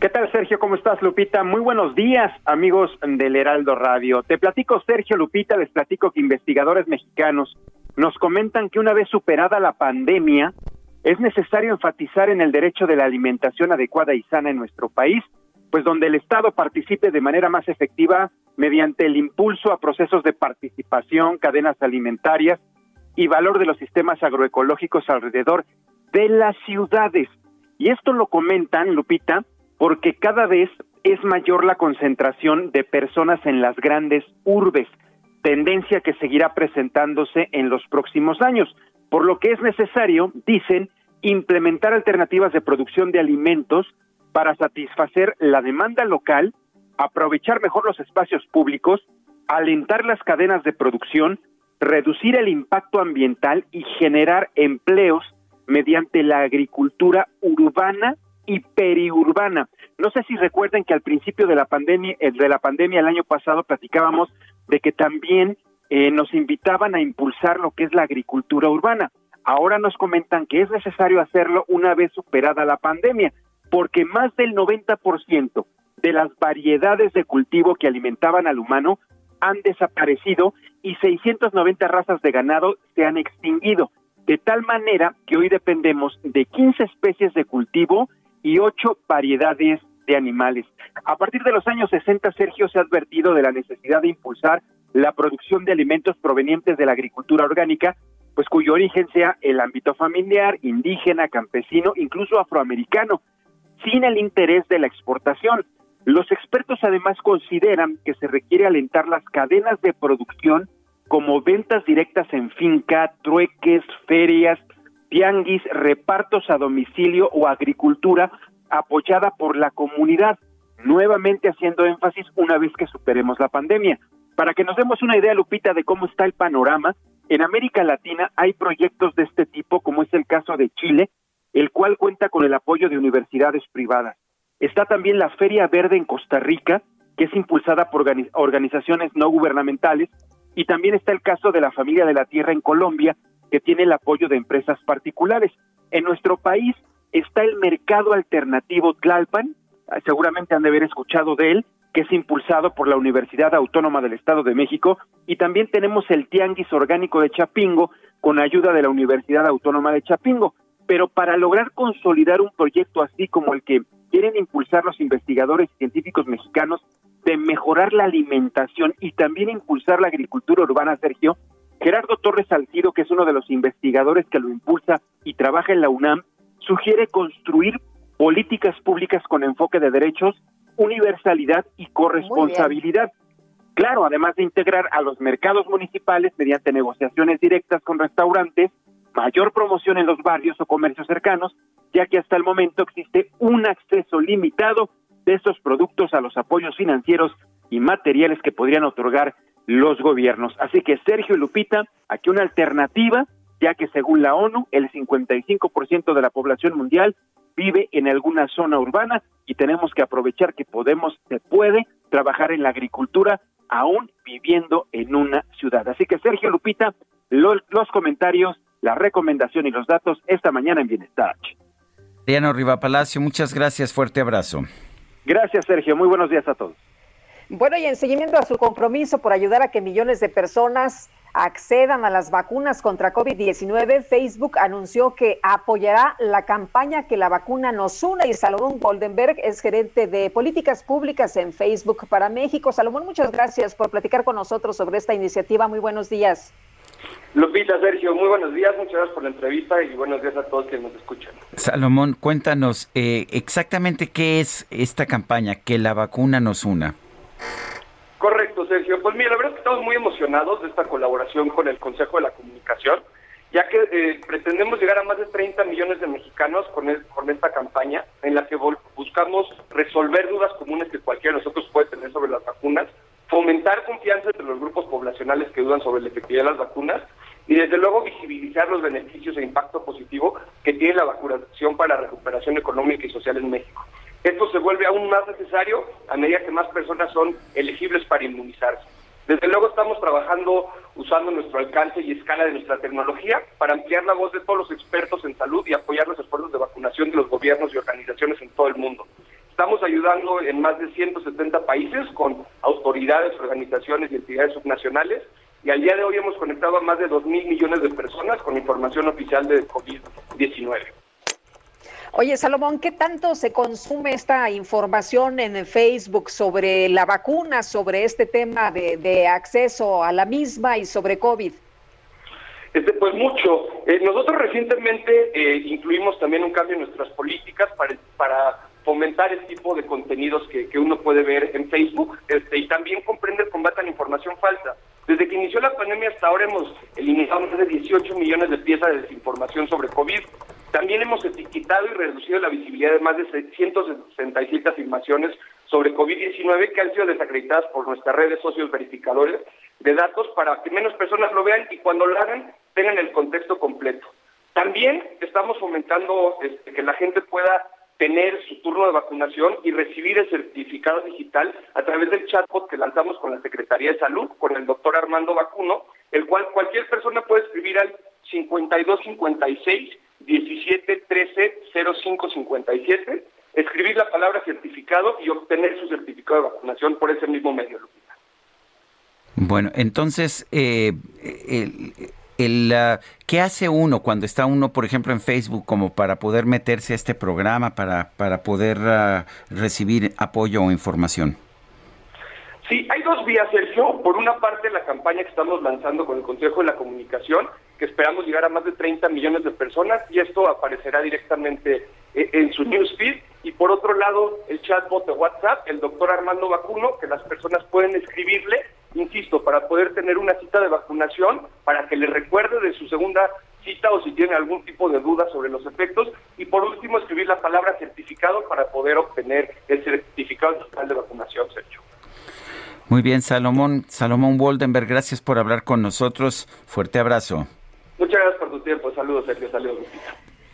[SPEAKER 33] ¿Qué tal, Sergio? ¿Cómo estás, Lupita? Muy buenos días, amigos del Heraldo Radio. Te platico, Sergio Lupita, les platico que investigadores mexicanos nos comentan que una vez superada la pandemia, es necesario enfatizar en el derecho de la alimentación adecuada y sana en nuestro país, pues donde el Estado participe de manera más efectiva mediante el impulso a procesos de participación, cadenas alimentarias y valor de los sistemas agroecológicos alrededor de las ciudades. Y esto lo comentan, Lupita, porque cada vez es mayor la concentración de personas en las grandes urbes, tendencia que seguirá presentándose en los próximos años, por lo que es necesario, dicen, implementar alternativas de producción de alimentos para satisfacer la demanda local, aprovechar mejor los espacios públicos, alentar las cadenas de producción, reducir el impacto ambiental y generar empleos mediante la agricultura urbana y periurbana. No sé si recuerden que al principio de la pandemia, eh, de la pandemia el año pasado platicábamos de que también eh, nos invitaban a impulsar lo que es la agricultura urbana. Ahora nos comentan que es necesario hacerlo una vez superada la pandemia, porque más del 90% de las variedades de cultivo que alimentaban al humano han desaparecido y 690 razas de ganado se han extinguido, de tal manera que hoy dependemos de 15 especies de cultivo y ocho variedades de animales. A partir de los años 60, Sergio se ha advertido de la necesidad de impulsar la producción de alimentos provenientes de la agricultura orgánica, pues cuyo origen sea el ámbito familiar, indígena, campesino, incluso afroamericano, sin el interés de la exportación. Los expertos además consideran que se requiere alentar las cadenas de producción como ventas directas en finca, trueques, ferias, tianguis, repartos a domicilio o agricultura apoyada por la comunidad, nuevamente haciendo énfasis una vez que superemos la pandemia. Para que nos demos una idea, Lupita, de cómo está el panorama, en América Latina hay proyectos de este tipo, como es el caso de Chile, el cual cuenta con el apoyo de universidades privadas. Está también la Feria Verde en Costa Rica, que es impulsada por organizaciones no gubernamentales, y también está el caso de la Familia de la Tierra en Colombia, que tiene el apoyo de empresas particulares. En nuestro país está el mercado alternativo Tlalpan, ah, seguramente han de haber escuchado de él, que es impulsado por la Universidad Autónoma del Estado de México, y también tenemos el Tianguis Orgánico de Chapingo, con ayuda de la Universidad Autónoma de Chapingo. Pero para lograr consolidar un proyecto así como el que quieren impulsar los investigadores científicos mexicanos de mejorar la alimentación y también impulsar la agricultura urbana, Sergio, Gerardo Torres Salcido, que es uno de los investigadores que lo impulsa y trabaja en la UNAM, sugiere construir políticas públicas con enfoque de derechos, universalidad y corresponsabilidad. Claro, además de integrar a los mercados municipales mediante negociaciones directas con restaurantes, mayor promoción en los barrios o comercios cercanos, ya que hasta el momento existe un acceso limitado de estos productos a los apoyos financieros y materiales que podrían otorgar los gobiernos. Así que Sergio y Lupita, aquí una alternativa, ya que según la ONU, el 55% de la población mundial vive en alguna zona urbana y tenemos que aprovechar que podemos, se puede trabajar en la agricultura aún viviendo en una ciudad. Así que Sergio Lupita, los, comentarios, la recomendación y los datos esta mañana en Bienestar.
[SPEAKER 1] Diana Riva Palacio, muchas gracias, fuerte abrazo.
[SPEAKER 33] Gracias Sergio, muy buenos días a todos.
[SPEAKER 2] Bueno, y en seguimiento a su compromiso por ayudar a que millones de personas accedan a las vacunas contra COVID-19, Facebook anunció que apoyará la campaña que la vacuna nos una y Salomón Goldenberg es gerente de políticas públicas en Facebook para México. Salomón, muchas gracias por platicar con nosotros sobre esta iniciativa. Muy buenos días.
[SPEAKER 34] Lupita, Sergio, muy buenos días, muchas gracias por la entrevista y buenos días a todos que nos escuchan.
[SPEAKER 1] Salomón, cuéntanos eh, exactamente qué es esta campaña, que la vacuna nos una.
[SPEAKER 34] Correcto, Sergio. Pues mira, la verdad es que estamos muy emocionados de esta colaboración con el Consejo de la Comunicación, ya que eh, pretendemos llegar a más de 30 millones de mexicanos con, con esta campaña, en la que buscamos resolver dudas comunes que cualquiera de nosotros puede tener sobre las vacunas, fomentar confianza entre los grupos poblacionales que dudan sobre la efectividad de las vacunas y desde luego visibilizar los beneficios e impacto positivo que tiene la vacunación para la recuperación económica y social en México. Esto se vuelve aún más necesario a medida que más personas son elegibles para inmunizarse. Desde luego estamos trabajando usando nuestro alcance y escala de nuestra tecnología para ampliar la voz de todos los expertos en salud y apoyar los esfuerzos de vacunación de los gobiernos y organizaciones en todo el mundo. Estamos ayudando en más de 170 países con autoridades, organizaciones y entidades subnacionales y al día de hoy hemos conectado a más de 2 mil millones de personas con información oficial de COVID-19.
[SPEAKER 2] Oye, Salomón, ¿qué tanto se consume esta información en Facebook sobre la vacuna, sobre este tema de, acceso a la misma y sobre COVID?
[SPEAKER 34] Este, pues mucho. Eh, nosotros recientemente eh, incluimos también un cambio en nuestras políticas para, fomentar el tipo de contenidos que, uno puede ver en Facebook este, y también comprender combate a la información falsa. Desde que inició la pandemia hasta ahora hemos eliminado más de 18 millones de piezas de desinformación sobre COVID. También hemos etiquetado y reducido la visibilidad de más de 167 afirmaciones sobre COVID-19 que han sido desacreditadas por nuestras redes socios verificadores de datos para que menos personas lo vean y cuando lo hagan tengan el contexto completo. También estamos fomentando este, que la gente pueda tener su turno de vacunación y recibir el certificado digital a través del chatbot que lanzamos con la Secretaría de Salud, con el doctor Armando Vacuno, el cual cualquier persona puede escribir al 5256 17 13 05 57, escribir la palabra certificado y obtener su certificado de vacunación por ese mismo medio, Lupita.
[SPEAKER 1] Bueno, entonces, eh, el, ah, ¿qué hace uno cuando está uno, por ejemplo, en Facebook como para poder meterse a este programa, para, para poder ah, recibir apoyo o información?
[SPEAKER 34] Sí, hay dos vías, Sergio. Por una parte, la campaña que estamos lanzando con el Consejo de la Comunicación, que esperamos llegar a más de 30 millones de personas y esto aparecerá directamente eh, en su newsfeed. Y por otro lado, el chatbot de WhatsApp, el doctor Armando Vacuno, que las personas pueden escribirle, insisto, para poder tener una cita de vacunación, para que le recuerde de su segunda cita o si tiene algún tipo de duda sobre los efectos. Y por último, escribir la palabra certificado para poder obtener el certificado digital de vacunación, Sergio.
[SPEAKER 1] Muy bien, Salomón. Salomón Woldenberg, gracias por hablar con nosotros. Fuerte abrazo.
[SPEAKER 34] Muchas gracias por tu tiempo. Saludos, Sergio. Saludos,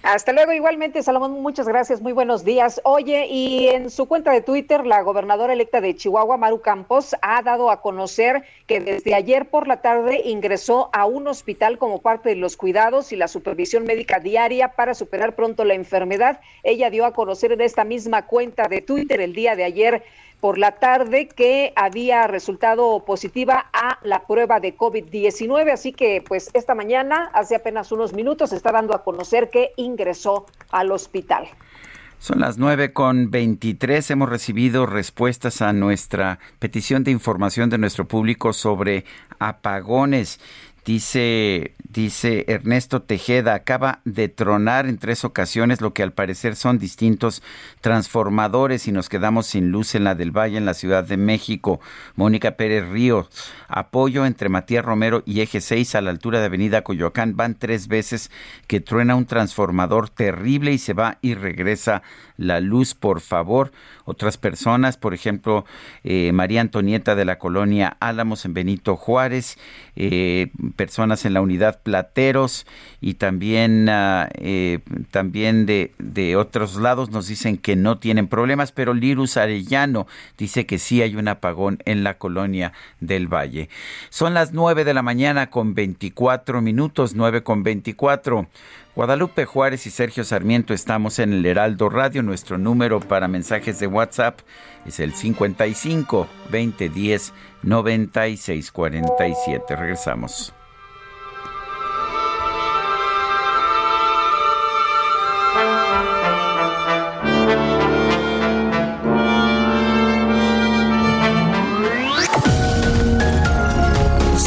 [SPEAKER 2] Hasta luego, igualmente, Salomón, muchas gracias, muy buenos días. Oye, y en su cuenta de Twitter, la gobernadora electa de Chihuahua, Maru Campos, ha dado a conocer que desde ayer por la tarde ingresó a un hospital como parte de los cuidados y la supervisión médica diaria para superar pronto la enfermedad. Ella dio a conocer en esta misma cuenta de Twitter el día de ayer por la tarde que había resultado positiva a la prueba de COVID-19. Así que, pues, esta mañana, hace apenas unos minutos, está dando a conocer que ingresó al hospital.
[SPEAKER 1] Son las nueve con veintitrés. Hemos recibido respuestas a nuestra petición de información de nuestro público sobre apagones. Dice, dice Ernesto Tejeda, acaba de tronar en tres ocasiones lo que al parecer son distintos transformadores y nos quedamos sin luz en la del Valle, en la Ciudad de México. Mónica Pérez Ríos, apoyo entre Matías Romero y Eje 6 a la altura de Avenida Coyoacán. Van tres veces que truena un transformador terrible y se va y regresa la luz, por favor. Otras personas, por ejemplo, eh, María Antonieta de la colonia Álamos en Benito Juárez, eh, personas en la unidad Plateros y también, ah, eh, también de, de, otros lados nos dicen que no tienen problemas, pero Lirus Arellano dice que sí hay un apagón en la colonia del Valle. Son las nueve de la mañana con 24 minutos, nueve con 24. Guadalupe Juárez y Sergio Sarmiento estamos en el Heraldo Radio. Nuestro número para mensajes de WhatsApp es el 55 2010 9647. Regresamos.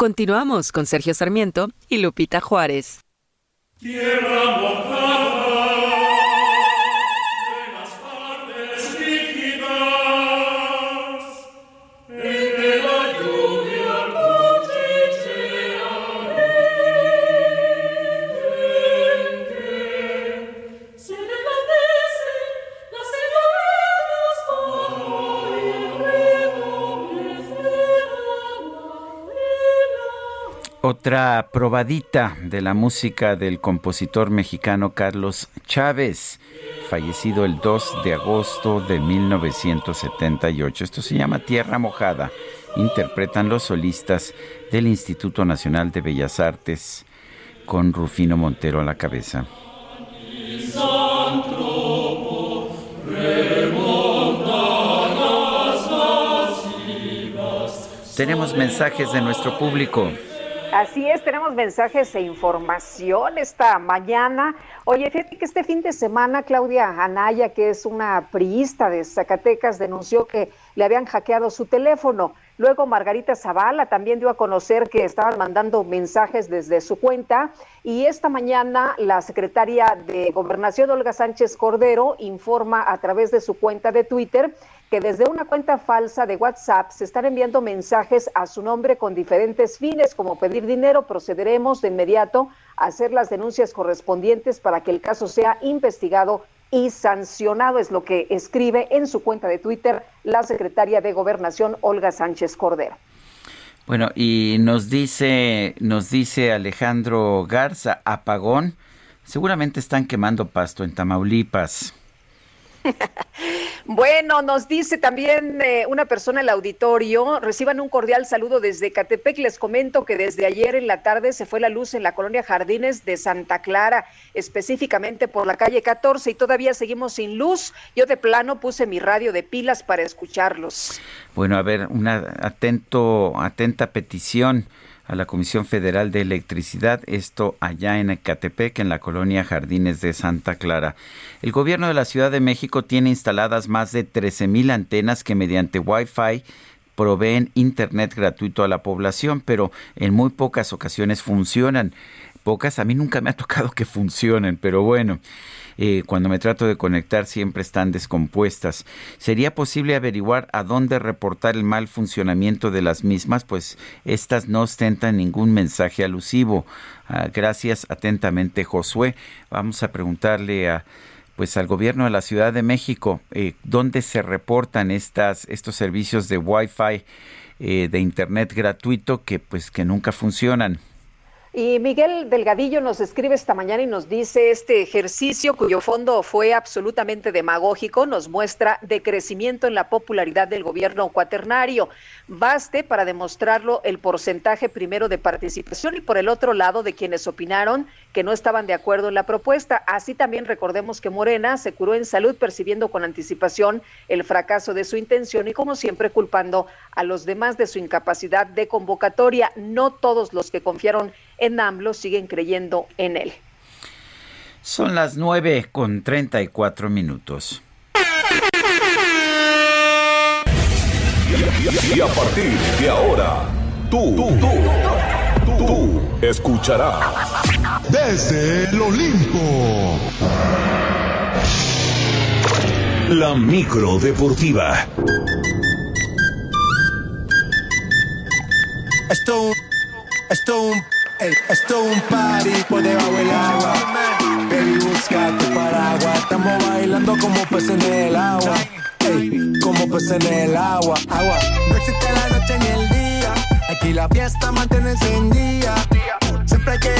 [SPEAKER 35] Continuamos con Sergio Sarmiento y Lupita Juárez.
[SPEAKER 1] Otra probadita de la música del compositor mexicano Carlos Chávez, fallecido el 2 de agosto de 1978. Esto se llama Tierra Mojada. Interpretan los solistas del Instituto Nacional de Bellas Artes con Rufino Montero a la cabeza. Tenemos mensajes de nuestro público.
[SPEAKER 2] Así es, tenemos mensajes e información esta mañana. Oye, fíjate que este fin de semana Claudia Anaya, que es una priista de Zacatecas, denunció que le habían hackeado su teléfono. Luego Margarita Zavala también dio a conocer que estaban mandando mensajes desde su cuenta. Y esta mañana la secretaria de Gobernación, Olga Sánchez Cordero, informa a través de su cuenta de Twitter que desde una cuenta falsa de WhatsApp se están enviando mensajes a su nombre con diferentes fines, como pedir dinero. Procederemos de inmediato a hacer las denuncias correspondientes para que el caso sea investigado y sancionado, es lo que escribe en su cuenta de Twitter la secretaria de Gobernación, Olga Sánchez Cordero.
[SPEAKER 1] Bueno, y nos dice, nos dice Alejandro Garza, apagón. Seguramente están quemando pasto en Tamaulipas. (laughs)
[SPEAKER 2] Bueno, nos dice también eh, una persona en el auditorio, reciban un cordial saludo desde Catepec. Les comento que desde ayer en la tarde se fue la luz en la colonia Jardines de Santa Clara, específicamente por la calle 14 y todavía seguimos sin luz. Yo de plano puse mi radio de pilas para escucharlos.
[SPEAKER 1] Bueno, a ver, una atento, atenta petición a la Comisión Federal de Electricidad, esto allá en Ecatepec, en la colonia Jardines de Santa Clara. El gobierno de la Ciudad de México tiene instaladas más de 13.000 antenas que mediante Wi-Fi proveen Internet gratuito a la población, pero en muy pocas ocasiones funcionan. Pocas, a mí nunca me ha tocado que funcionen, pero bueno. Eh, cuando me trato de conectar siempre están descompuestas. ¿Sería posible averiguar a dónde reportar el mal funcionamiento de las mismas? Pues estas no ostentan ningún mensaje alusivo. Ah, gracias atentamente, Josué. Vamos a preguntarle a pues al gobierno de la Ciudad de México eh, dónde se reportan estas estos servicios de Wi-Fi eh, de internet gratuito que pues que nunca funcionan.
[SPEAKER 2] Y Miguel Delgadillo nos escribe esta mañana y nos dice, este ejercicio cuyo fondo fue absolutamente demagógico nos muestra decrecimiento en la popularidad del gobierno cuaternario. Baste para demostrarlo el porcentaje primero de participación y por el otro lado de quienes opinaron que no estaban de acuerdo en la propuesta. Así también recordemos que Morena se curó en salud percibiendo con anticipación el fracaso de su intención y como siempre culpando a los demás de su incapacidad de convocatoria. No todos los que confiaron en AMLO siguen creyendo en él.
[SPEAKER 1] Son las nueve con treinta y cuatro minutos.
[SPEAKER 3] Y a partir de ahora, tú, tú, tú, tú, escucharás desde el Olimpo. La micro deportiva.
[SPEAKER 36] Esto, esto, esto un party por debajo del agua. Baby, busca tu paraguas. Estamos bailando como peces en el agua como pues en el agua, agua. No existe la noche ni el día, aquí la fiesta mantiene encendida.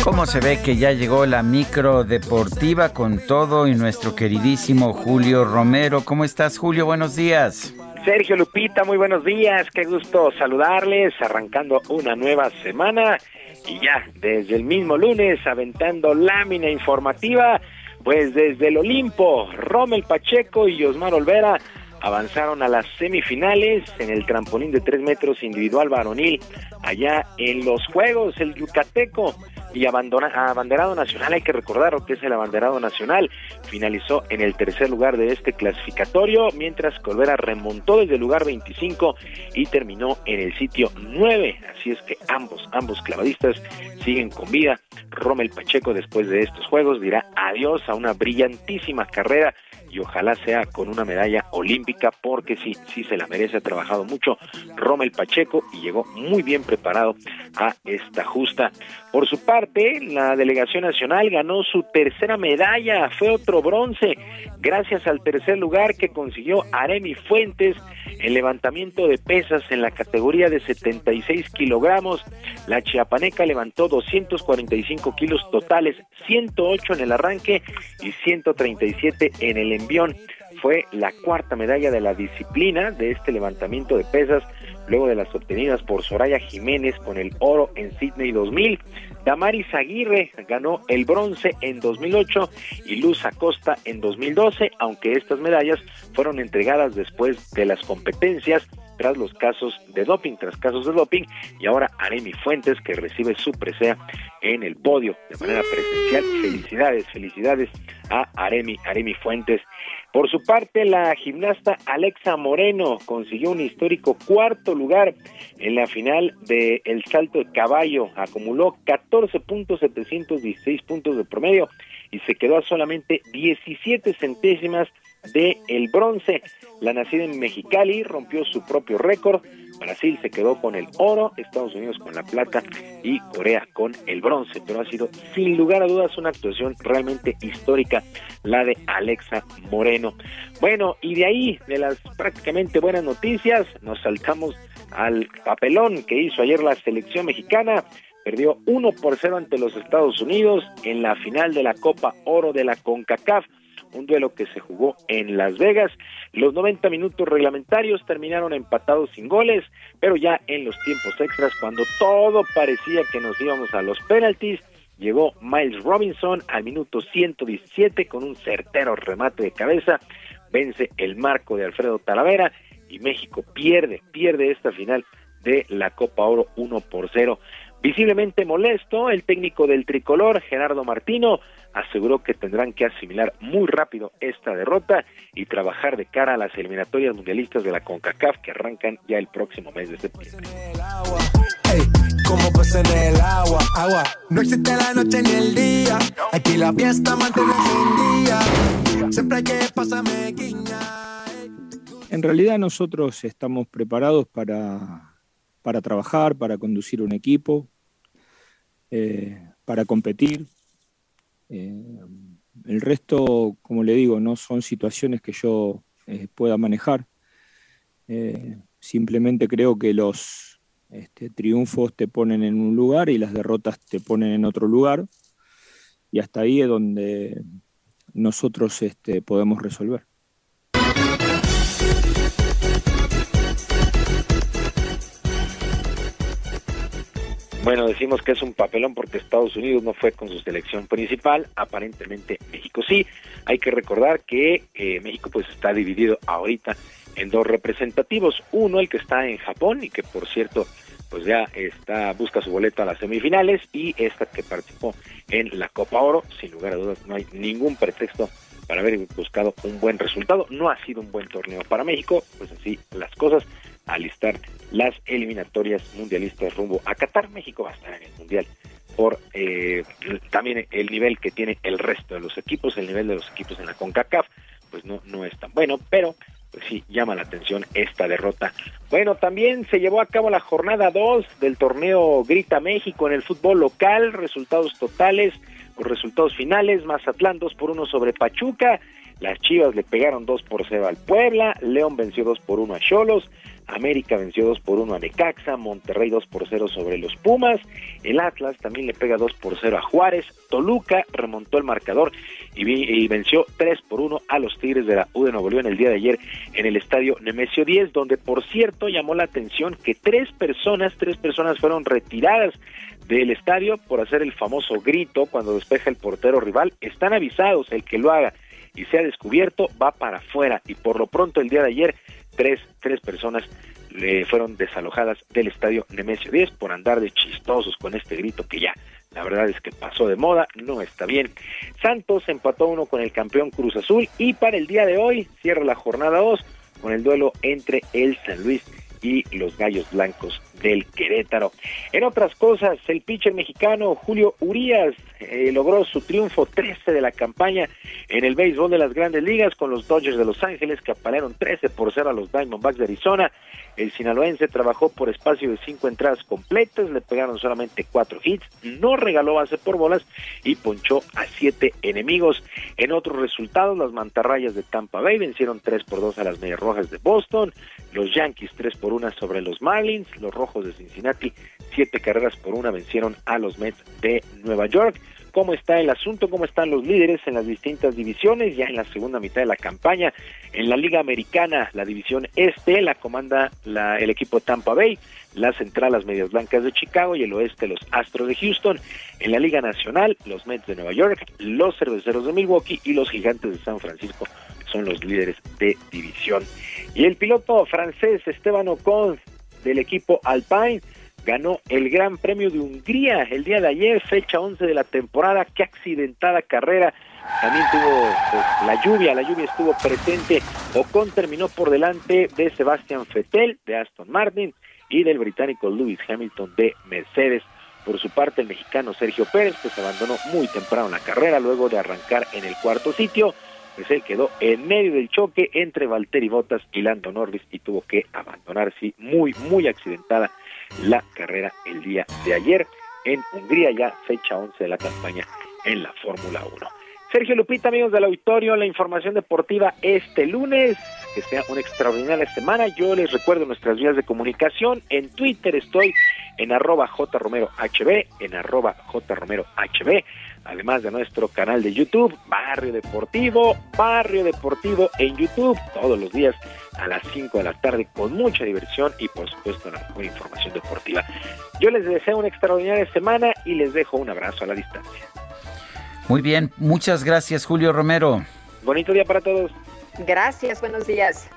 [SPEAKER 1] ¿Cómo se ve que ya llegó la micro deportiva con todo y nuestro queridísimo Julio Romero? ¿Cómo estás, Julio? Buenos días.
[SPEAKER 37] Sergio Lupita, muy buenos días, qué gusto saludarles, arrancando una nueva semana y ya desde el mismo lunes aventando lámina informativa, pues desde el Olimpo, Rommel Pacheco y Osmar Olvera avanzaron a las semifinales en el trampolín de tres metros individual varonil. allá en los Juegos, el Yucateco y abanderado nacional, hay que recordar que es el abanderado nacional, finalizó en el tercer lugar de este clasificatorio, mientras Colvera remontó desde el lugar 25 y terminó en el sitio 9, así es que ambos, ambos clavadistas siguen con vida. Rommel Pacheco después de estos juegos dirá adiós a una brillantísima carrera y ojalá sea con una medalla olímpica porque sí, sí se la merece, ha trabajado mucho Rommel Pacheco y llegó muy bien preparado a esta justa. Por su parte, la delegación nacional ganó su tercera medalla, fue otro bronce, gracias al tercer lugar que consiguió Aremi Fuentes en levantamiento de pesas en la categoría de 76 kilogramos. La chiapaneca levantó 245 kilos totales, 108 en el arranque y 137 en el Fue la cuarta medalla de la disciplina de este levantamiento de pesas, luego de las obtenidas por Soraya Jiménez con el oro en Sydney 2000. Damaris Aguirre ganó el bronce en 2008 y Luz Acosta en 2012, aunque estas medallas fueron entregadas después de las competencias tras los casos de doping, tras casos de doping, y ahora Aremi Fuentes que recibe su presea en el podio de manera presencial. Felicidades, felicidades a Aremi, Aremi Fuentes. Por su parte, la gimnasta Alexa Moreno consiguió un histórico cuarto lugar en la final del el salto de caballo. Acumuló 14.716 puntos de promedio y se quedó a solamente 17 centésimas de el bronce. La nacida en Mexicali rompió su propio récord. Brasil se quedó con el oro, Estados Unidos con la plata y Corea con el bronce. Pero ha sido sin lugar a dudas una actuación realmente histórica la de Alexa Moreno. Bueno, y de ahí, de las prácticamente buenas noticias, nos saltamos al papelón que hizo ayer la selección mexicana. Perdió 1 por 0 ante los Estados Unidos en la final de la Copa Oro de la CONCACAF un duelo que se jugó en Las Vegas. Los 90 minutos reglamentarios terminaron empatados sin goles, pero ya en los tiempos extras, cuando todo parecía que nos íbamos a los penaltis, llegó Miles Robinson al minuto 117 con un certero remate de cabeza, vence el marco de Alfredo Talavera y México pierde, pierde esta final de la Copa Oro 1 por 0. Visiblemente molesto, el técnico del tricolor, Gerardo Martino, aseguró que tendrán que asimilar muy rápido esta derrota y trabajar de cara a las eliminatorias mundialistas de la CONCACAF que arrancan ya el próximo mes de septiembre. como pues en el agua, agua. No existe la noche ni el día. Aquí la fiesta mantiene día. Siempre hay que pasarme
[SPEAKER 38] En realidad nosotros estamos preparados para para trabajar, para conducir un equipo, eh, para competir. Eh, el resto, como le digo, no son situaciones que yo eh, pueda manejar. simplemente creo que los este, triunfos te ponen en un lugar y las derrotas te ponen en otro lugar. Y hasta ahí es donde nosotros este, podemos resolver.
[SPEAKER 37] Bueno, decimos que es un papelón porque Estados Unidos no fue con su selección principal, aparentemente México sí. Hay que recordar que eh, México pues está dividido ahorita en dos representativos, uno el que está en Japón y que por cierto pues ya está busca su boleto a las semifinales y esta que participó en la Copa Oro, sin lugar a dudas no hay ningún pretexto para haber buscado un buen resultado. No ha sido un buen torneo para México, pues así las cosas alistar las eliminatorias mundialistas rumbo a Qatar. México va a estar en el Mundial por eh, también el nivel que tiene el resto de los equipos, el nivel de los equipos en la CONCACAF, pues no, no es tan bueno, pero pues sí llama la atención esta derrota. Bueno, también se llevó a cabo la jornada 2 del torneo Grita México en el fútbol local, resultados totales, resultados finales, Mazatlán 2 por 1 sobre Pachuca, las Chivas le pegaron 2 por 0 al Puebla, León venció 2 por 1 a Cholos, América venció 2 por 1 a Necaxa, Monterrey 2 por 0 sobre los Pumas, el Atlas también le pega 2 por 0 a Juárez, Toluca remontó el marcador y, venció 3 por 1 a los Tigres de la U de Nuevo León el día de ayer en el estadio Nemesio 10, donde por cierto llamó la atención que tres personas, tres personas fueron retiradas del estadio por hacer el famoso grito cuando despeja el portero rival, están avisados, el que lo haga y sea descubierto va para afuera y por lo pronto el día de ayer tres, tres personas le fueron desalojadas del estadio Nemesio 10 por andar de chistosos con este grito que ya la verdad es que pasó de moda, no está bien. Santos empató uno con el campeón Cruz Azul y para el día de hoy cierra la jornada 2 con el duelo entre el San Luis y los Gallos Blancos del Querétaro. En otras cosas, el pitcher mexicano Julio Urias eh, logró su triunfo 13 de la campaña en el béisbol de las grandes ligas con los Dodgers de Los Ángeles que apalearon 13 por 0 a los Diamondbacks de Arizona. El sinaloense trabajó por espacio de cinco entradas completas, le pegaron solamente cuatro hits, no regaló base por bolas y ponchó a siete enemigos. En otros resultados, las mantarrayas de Tampa Bay vencieron 3 por 2 a las Medias Rojas de Boston, los Yankees 3 por 1 sobre los Marlins, los Rojos de Cincinnati siete carreras por una vencieron a los Mets de Nueva York cómo está el asunto, cómo están los líderes en las distintas divisiones, ya en la segunda mitad de la campaña. En la Liga Americana, la división este la comanda el equipo Tampa Bay, la central las Medias Blancas de Chicago y el oeste los Astros de Houston. En la Liga Nacional, los Mets de Nueva York, los Cerveceros de Milwaukee y los Gigantes de San Francisco son los líderes de división. Y el piloto francés Esteban Ocon del equipo Alpine ganó el Gran Premio de Hungría el día de ayer, fecha 11 de la temporada. Qué accidentada carrera. También tuvo pues, la lluvia, la lluvia estuvo presente. Ocon terminó por delante de Sebastian Vettel de Aston Martin y del británico Lewis Hamilton de Mercedes. Por su parte, el mexicano Sergio Pérez pues abandonó muy temprano la carrera luego de arrancar en el cuarto sitio. Él quedó en medio del choque entre Valtteri Bottas y Lando Norris y tuvo que abandonar, sí, muy, muy accidentada la carrera el día de ayer en Hungría, ya fecha 11 de la campaña en la Fórmula 1. Sergio Lupita, amigos del auditorio, la información deportiva este lunes. Que sea una extraordinaria semana. Yo les recuerdo nuestras vías de comunicación. En Twitter estoy en arroba jromerohb, en arroba jromerohb, además de nuestro canal de YouTube, Barrio Deportivo, Barrio Deportivo en YouTube, todos los días a las 5 de la tarde con mucha diversión y por supuesto la mejor información deportiva. Yo les deseo una extraordinaria semana y les dejo un abrazo a la distancia.
[SPEAKER 1] Muy bien, muchas gracias Julio Romero.
[SPEAKER 37] Bonito día para todos.
[SPEAKER 2] Gracias, buenos días.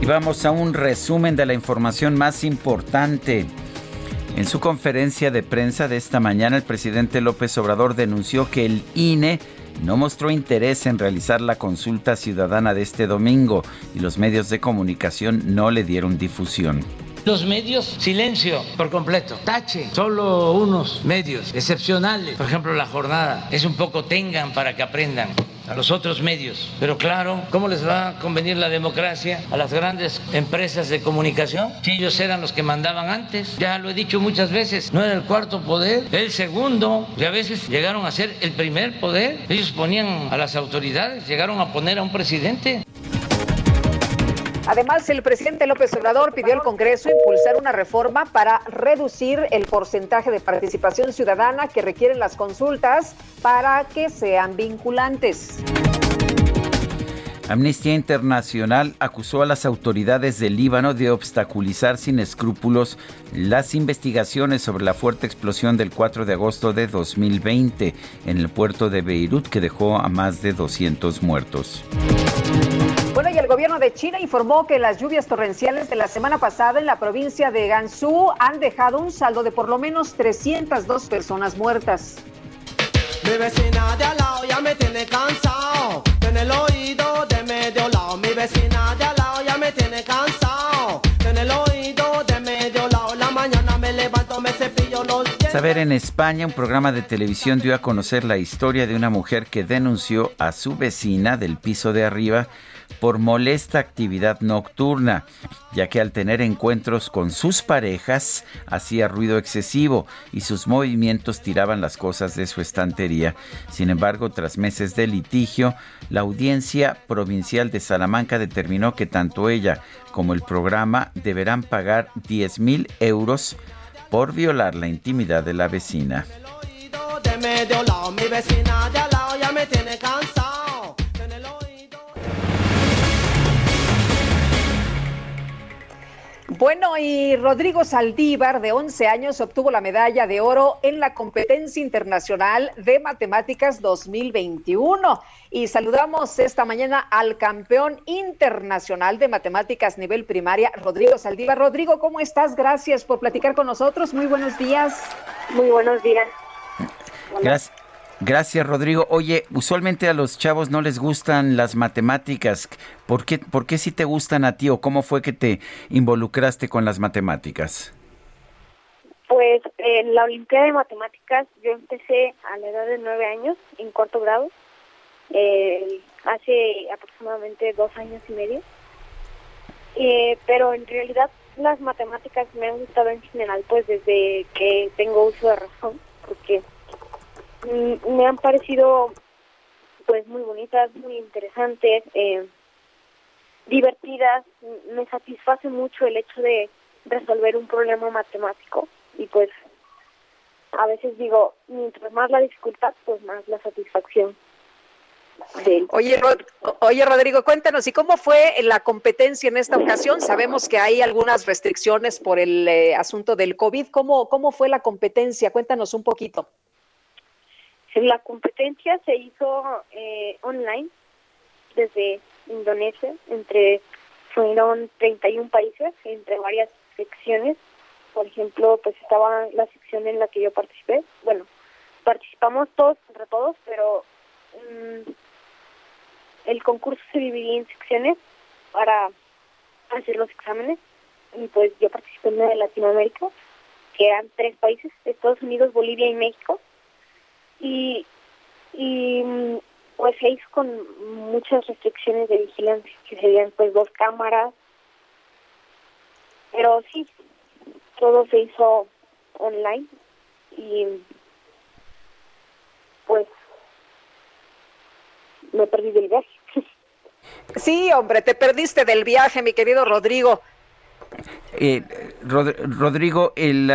[SPEAKER 1] Y vamos a un resumen de la información más importante. En su conferencia de prensa de esta mañana, el presidente López Obrador denunció que el INE no mostró interés en realizar la consulta ciudadana de este domingo y los medios de comunicación no le dieron difusión.
[SPEAKER 39] Los medios, silencio por completo, tache, solo unos medios excepcionales. Por ejemplo, la jornada es un poco tengan para que aprendan a los otros medios. Pero claro, ¿cómo les va a convenir la democracia a las grandes empresas de comunicación? Si ellos eran los que mandaban antes, ya lo he dicho muchas veces, no era el cuarto poder, el segundo, y a veces llegaron a ser el primer poder. Ellos ponían a las autoridades, llegaron a poner a un presidente.
[SPEAKER 2] Además, el presidente López Obrador pidió al Congreso impulsar una reforma para reducir el porcentaje de participación ciudadana que requieren las consultas para que sean vinculantes.
[SPEAKER 1] Amnistía Internacional acusó a las autoridades del Líbano de obstaculizar sin escrúpulos las investigaciones sobre la fuerte explosión del 4 de agosto de 2020 en el puerto de Beirut que dejó a más de 200 muertos.
[SPEAKER 2] Bueno, y el gobierno de China informó que las lluvias torrenciales de la semana pasada en la provincia de Gansu han dejado un saldo de por lo menos 302 personas muertas.
[SPEAKER 36] Mi vecina de al lado ya me tiene cansado. En el oído de medio lado. Mi vecina de al lado ya me tiene cansado. En el oído de medio lado. La mañana me levanto, me cepillo los dientes.
[SPEAKER 1] Saber en España, un programa de televisión dio a conocer la historia de una mujer que denunció a su vecina del piso de arriba por molesta actividad nocturna, ya que al tener encuentros con sus parejas hacía ruido excesivo y sus movimientos tiraban las cosas de su estantería. Sin embargo, tras meses de litigio, la audiencia provincial de Salamanca determinó que tanto ella como el programa deberán pagar 10 mil euros por violar la intimidad de la vecina.
[SPEAKER 36] De medio lado, mi vecina de al lado ya me tiene.
[SPEAKER 2] Bueno, y Rodrigo Saldívar, de 11 años, obtuvo la medalla de oro en la competencia internacional de matemáticas 2021. Y saludamos esta mañana al campeón internacional de matemáticas nivel primaria, Rodrigo Saldívar. Rodrigo, ¿cómo estás? Gracias por platicar con nosotros. Muy buenos días.
[SPEAKER 40] Muy buenos días.
[SPEAKER 1] Gracias. Gracias, Rodrigo. Oye, usualmente a los chavos no les gustan las matemáticas. ¿Por qué, ¿Por qué sí te gustan a ti o cómo fue que te involucraste con las matemáticas?
[SPEAKER 40] Pues en la Olimpiada de Matemáticas yo empecé a la edad de nueve años, en cuarto grado, eh, hace aproximadamente dos años y medio. Eh, pero en realidad las matemáticas me han gustado en general pues desde que tengo uso de razón, porque me han parecido pues muy bonitas, muy interesantes, eh, divertidas. Me satisface mucho el hecho de resolver un problema matemático y pues a veces digo, mientras más la dificultad, pues más la satisfacción.
[SPEAKER 2] Oye, oye, Rodrigo, cuéntanos, ¿y cómo fue la competencia en esta ocasión? Sabemos que hay algunas restricciones por el eh, asunto del COVID. ¿Cómo, ¿Cómo fue la competencia? Cuéntanos un poquito.
[SPEAKER 40] La competencia se hizo eh, online desde Indonesia, entre fueron 31 países, entre varias secciones. Por ejemplo, pues estaba la sección en la que yo participé. Bueno, participamos todos contra todos, pero mm, el concurso se dividía en secciones para hacer los exámenes. Y pues yo participé en la de Latinoamérica, que eran tres países, Estados Unidos, Bolivia y México y, y pues se hizo con muchas restricciones de vigilancia, que serían pues dos cámaras, pero sí, todo se hizo online y pues me perdí del viaje. (laughs)
[SPEAKER 2] Sí, hombre, te perdiste del viaje, mi querido Rodrigo.
[SPEAKER 1] Eh, Rodrigo, el,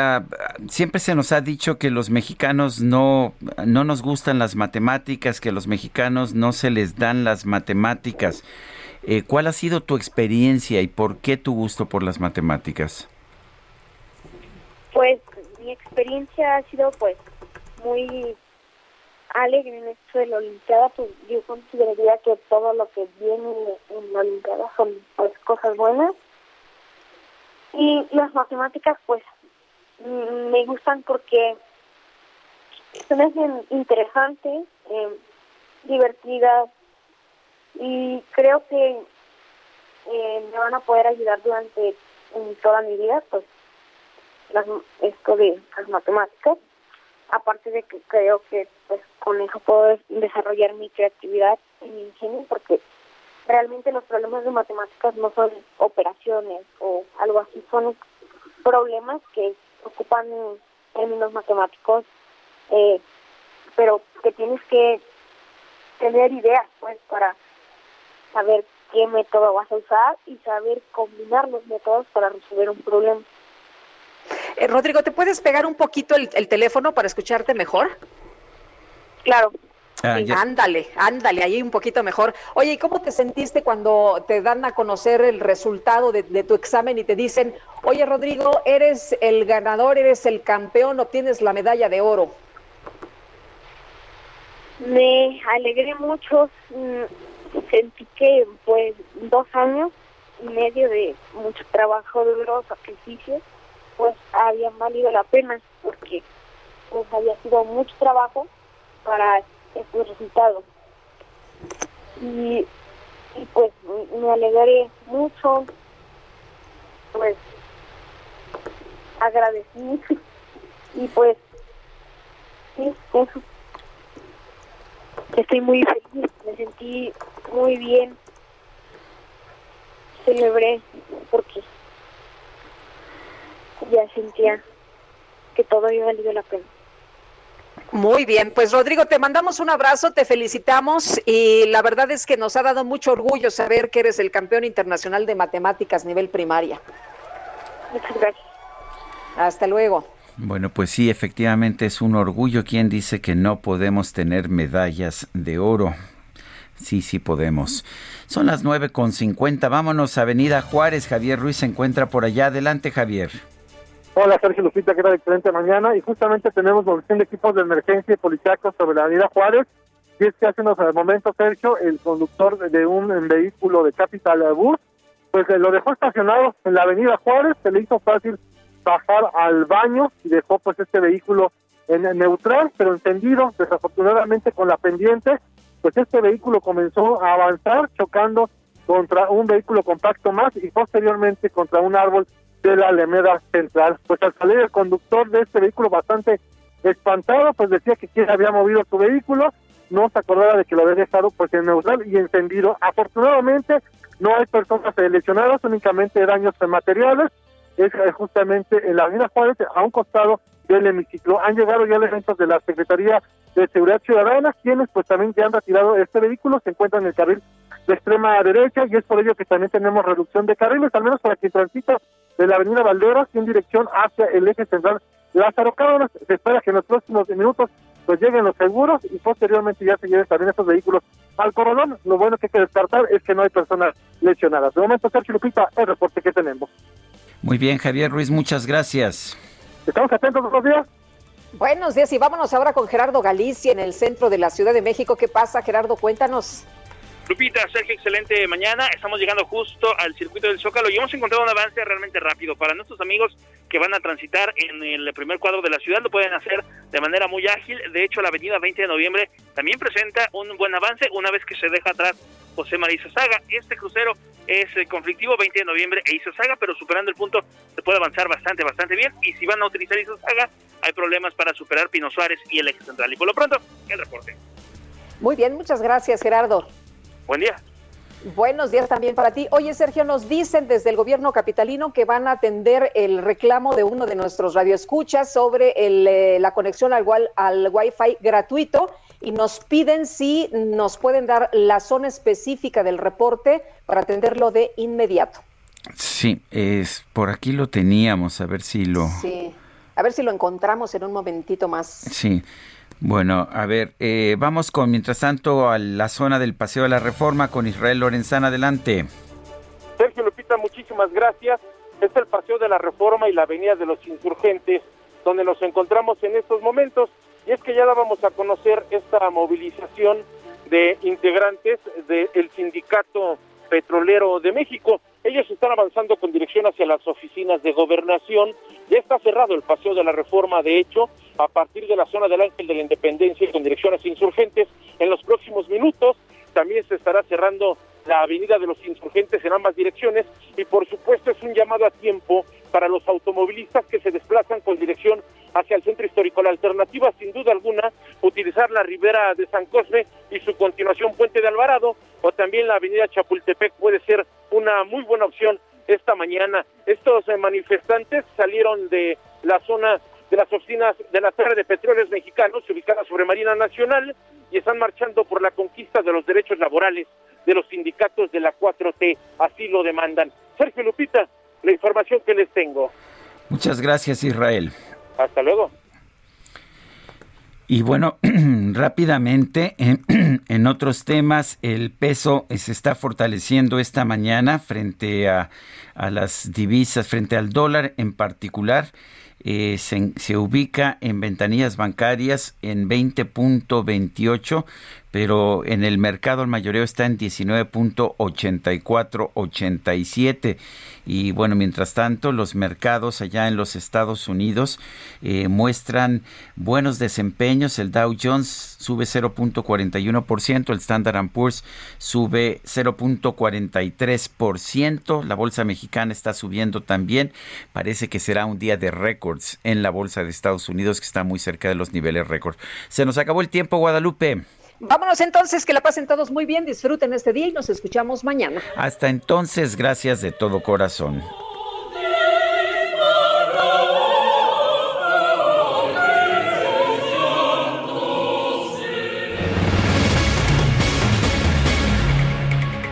[SPEAKER 1] siempre se nos ha dicho que los mexicanos no, no nos gustan las matemáticas, que a los mexicanos no se les dan las matemáticas. Eh, ¿Cuál ha sido tu experiencia y por qué tu gusto por las matemáticas?
[SPEAKER 40] Pues mi experiencia ha sido pues muy alegre en esto de la Olimpiada, pues yo consideraría que todo lo que viene en la Olimpiada son pues cosas buenas y las matemáticas, pues, mm, me gustan porque se me hacen interesantes, eh, divertidas y creo que eh, me van a poder ayudar durante toda mi vida, pues, las, esto de las matemáticas. Aparte de que creo que, pues, con eso puedo desarrollar mi creatividad y mi ingenio, porque realmente los problemas de matemáticas no son operaciones o algo así, son problemas que ocupan términos matemáticos, eh, pero que tienes que tener ideas pues para saber qué método vas a usar y saber combinar los métodos para resolver un problema.
[SPEAKER 2] Eh, Rodrigo, ¿te puedes pegar un poquito el, el teléfono para escucharte mejor?
[SPEAKER 40] Claro.
[SPEAKER 2] Ah, ándale, ándale, ahí un poquito mejor. Oye, ¿y cómo te sentiste cuando te dan a conocer el resultado de, tu examen y te dicen, oye Rodrigo, eres el ganador, eres el campeón, obtienes la medalla de oro?
[SPEAKER 40] Me alegré mucho, mm, sentí que pues dos años y medio de mucho trabajo, duro, sacrificio, pues había valido la pena porque pues había sido mucho trabajo para estos resultados. Y, y pues me alegré mucho, pues agradecí y pues sí, eso. Estoy muy feliz, me sentí muy bien, celebré porque ya sentía que todo había valido la pena.
[SPEAKER 2] Muy bien, pues Rodrigo, te mandamos un abrazo, te felicitamos y la verdad es que nos ha dado mucho orgullo saber que eres el campeón internacional de matemáticas nivel primaria.
[SPEAKER 40] Muchas gracias.
[SPEAKER 2] Hasta luego.
[SPEAKER 1] Bueno, pues sí, efectivamente es un orgullo quien dice que no podemos tener medallas de oro. Sí, sí podemos. Son las 9.50. Vámonos a Avenida Juárez. Javier Ruiz se encuentra por allá. Adelante, Javier.
[SPEAKER 18] Hola, Sergio Lupita, que era excelente mañana. Y justamente tenemos movilización de equipos de emergencia y policíacos sobre la avenida Juárez. Y es que hace unos momentos, Sergio, el conductor de un vehículo de Capital Bus, pues lo dejó estacionado en la avenida Juárez, se le hizo fácil bajar al baño y dejó pues este vehículo en neutral, pero encendido, desafortunadamente con la pendiente, pues este vehículo comenzó a avanzar chocando contra un vehículo compacto más y posteriormente contra un árbol de la Alameda Central. Pues al salir el conductor de este vehículo bastante espantado, pues decía que quien había movido su vehículo, no se acordaba de que lo había dejado pues en neutral y encendido. Afortunadamente no hay personas lesionadas, únicamente daños materiales, es eh, justamente en la avenida Juárez, a un costado del hemiciclo. Han llegado ya elementos de la Secretaría de Seguridad Ciudadana, quienes pues también ya han retirado este vehículo, se encuentran en el carril de extrema derecha y es por ello que también tenemos reducción de carriles, al menos para que transita de la avenida Valderas en dirección hacia el eje central Lázaro Cárdenas. Se espera que en los próximos minutos pues lleguen los seguros y posteriormente ya se lleven también estos vehículos al coronón. Lo bueno que hay que descartar es que no hay personas lesionadas. De momento, Sergio Lupita, el reporte que tenemos.
[SPEAKER 1] Muy bien, Javier Ruiz, muchas gracias.
[SPEAKER 18] Estamos atentos, buenos días.
[SPEAKER 2] Buenos días y vámonos ahora con Gerardo Galicia en el centro de la Ciudad de México. ¿Qué pasa, Gerardo? Cuéntanos.
[SPEAKER 17] Lupita, Sergio, excelente mañana. Estamos llegando justo al circuito del Zócalo y hemos encontrado un avance realmente rápido. Para nuestros amigos que van a transitar en el primer cuadro de la ciudad, lo pueden hacer de manera muy ágil. De hecho, la avenida 20 de noviembre también presenta un buen avance una vez que se deja atrás José María Saga. Este crucero es eh, conflictivo 20 de noviembre e Saga, pero superando el punto se puede avanzar bastante, bastante bien. Y si van a utilizar Saga, hay problemas para superar Pino Suárez y el eje central. Y por lo pronto, el reporte.
[SPEAKER 2] Muy bien, muchas gracias, Gerardo.
[SPEAKER 17] Buen día.
[SPEAKER 2] Buenos días también para ti. Oye, Sergio, nos dicen desde el gobierno capitalino que van a atender el reclamo de uno de nuestros radioescuchas sobre eh, la conexión al, al Wi-Fi gratuito y nos piden si nos pueden dar la zona específica del reporte para atenderlo de inmediato.
[SPEAKER 1] Sí, es por aquí lo teníamos, a ver si lo.
[SPEAKER 2] Sí, a ver si lo encontramos en un momentito más.
[SPEAKER 1] Sí. Bueno, a ver, eh, vamos con, mientras tanto, a la zona del Paseo de la Reforma con Israel Lorenzana. Adelante.
[SPEAKER 18] Sergio Lupita, muchísimas gracias. Es el Paseo de la Reforma y la Avenida de los Insurgentes, donde nos encontramos en estos momentos. Y es que ya dábamos a conocer esta movilización de integrantes del Sindicato Petrolero de México. Ellos están avanzando con dirección hacia las oficinas de gobernación. Ya está cerrado el Paseo de la Reforma, de hecho, a partir de la zona del Ángel de la Independencia y con dirección hacia insurgentes. En los próximos minutos también se estará cerrando la avenida de los insurgentes en ambas direcciones y por supuesto es un llamado a tiempo para los automovilistas que se desplazan con dirección hacia el centro histórico. La alternativa, sin duda alguna, utilizar la ribera de San Cosme y su continuación Puente de Alvarado o también la avenida Chapultepec puede ser una muy buena opción esta mañana. Estos eh, manifestantes salieron de la zona de las oficinas de la Torre de Petróleos Mexicanos, ubicada sobre Marina Nacional, y están marchando por la conquista de los derechos laborales de los sindicatos de la 4T. Así lo demandan. Sergio Lupita, la información que les tengo.
[SPEAKER 1] Muchas gracias, Israel.
[SPEAKER 18] Hasta luego.
[SPEAKER 1] Y bueno, (clears throat) rápidamente, (clears throat) en, otros temas, el peso se está fortaleciendo esta mañana frente a, a las divisas, frente al dólar en particular. Eh, se, se, ubica en ventanillas bancarias en 20.28, pero en el mercado el mayoreo está en 19.8487. Y bueno, mientras tanto, los mercados allá en los Estados Unidos eh, muestran buenos desempeños. El Dow Jones sube 0.41%, el Standard Poor's sube 0.43%, la bolsa mexicana está subiendo también. Parece que será un día de récords en la bolsa de Estados Unidos, que está muy cerca de los niveles récord. Se nos acabó el tiempo, Guadalupe.
[SPEAKER 2] Vámonos entonces, que la pasen todos muy bien, disfruten este día y nos escuchamos mañana.
[SPEAKER 1] Hasta entonces, gracias de todo corazón.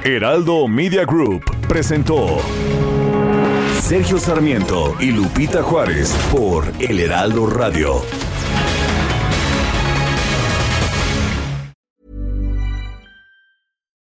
[SPEAKER 3] Heraldo Media Group presentó Sergio Sarmiento y Lupita Juárez por El Heraldo Radio.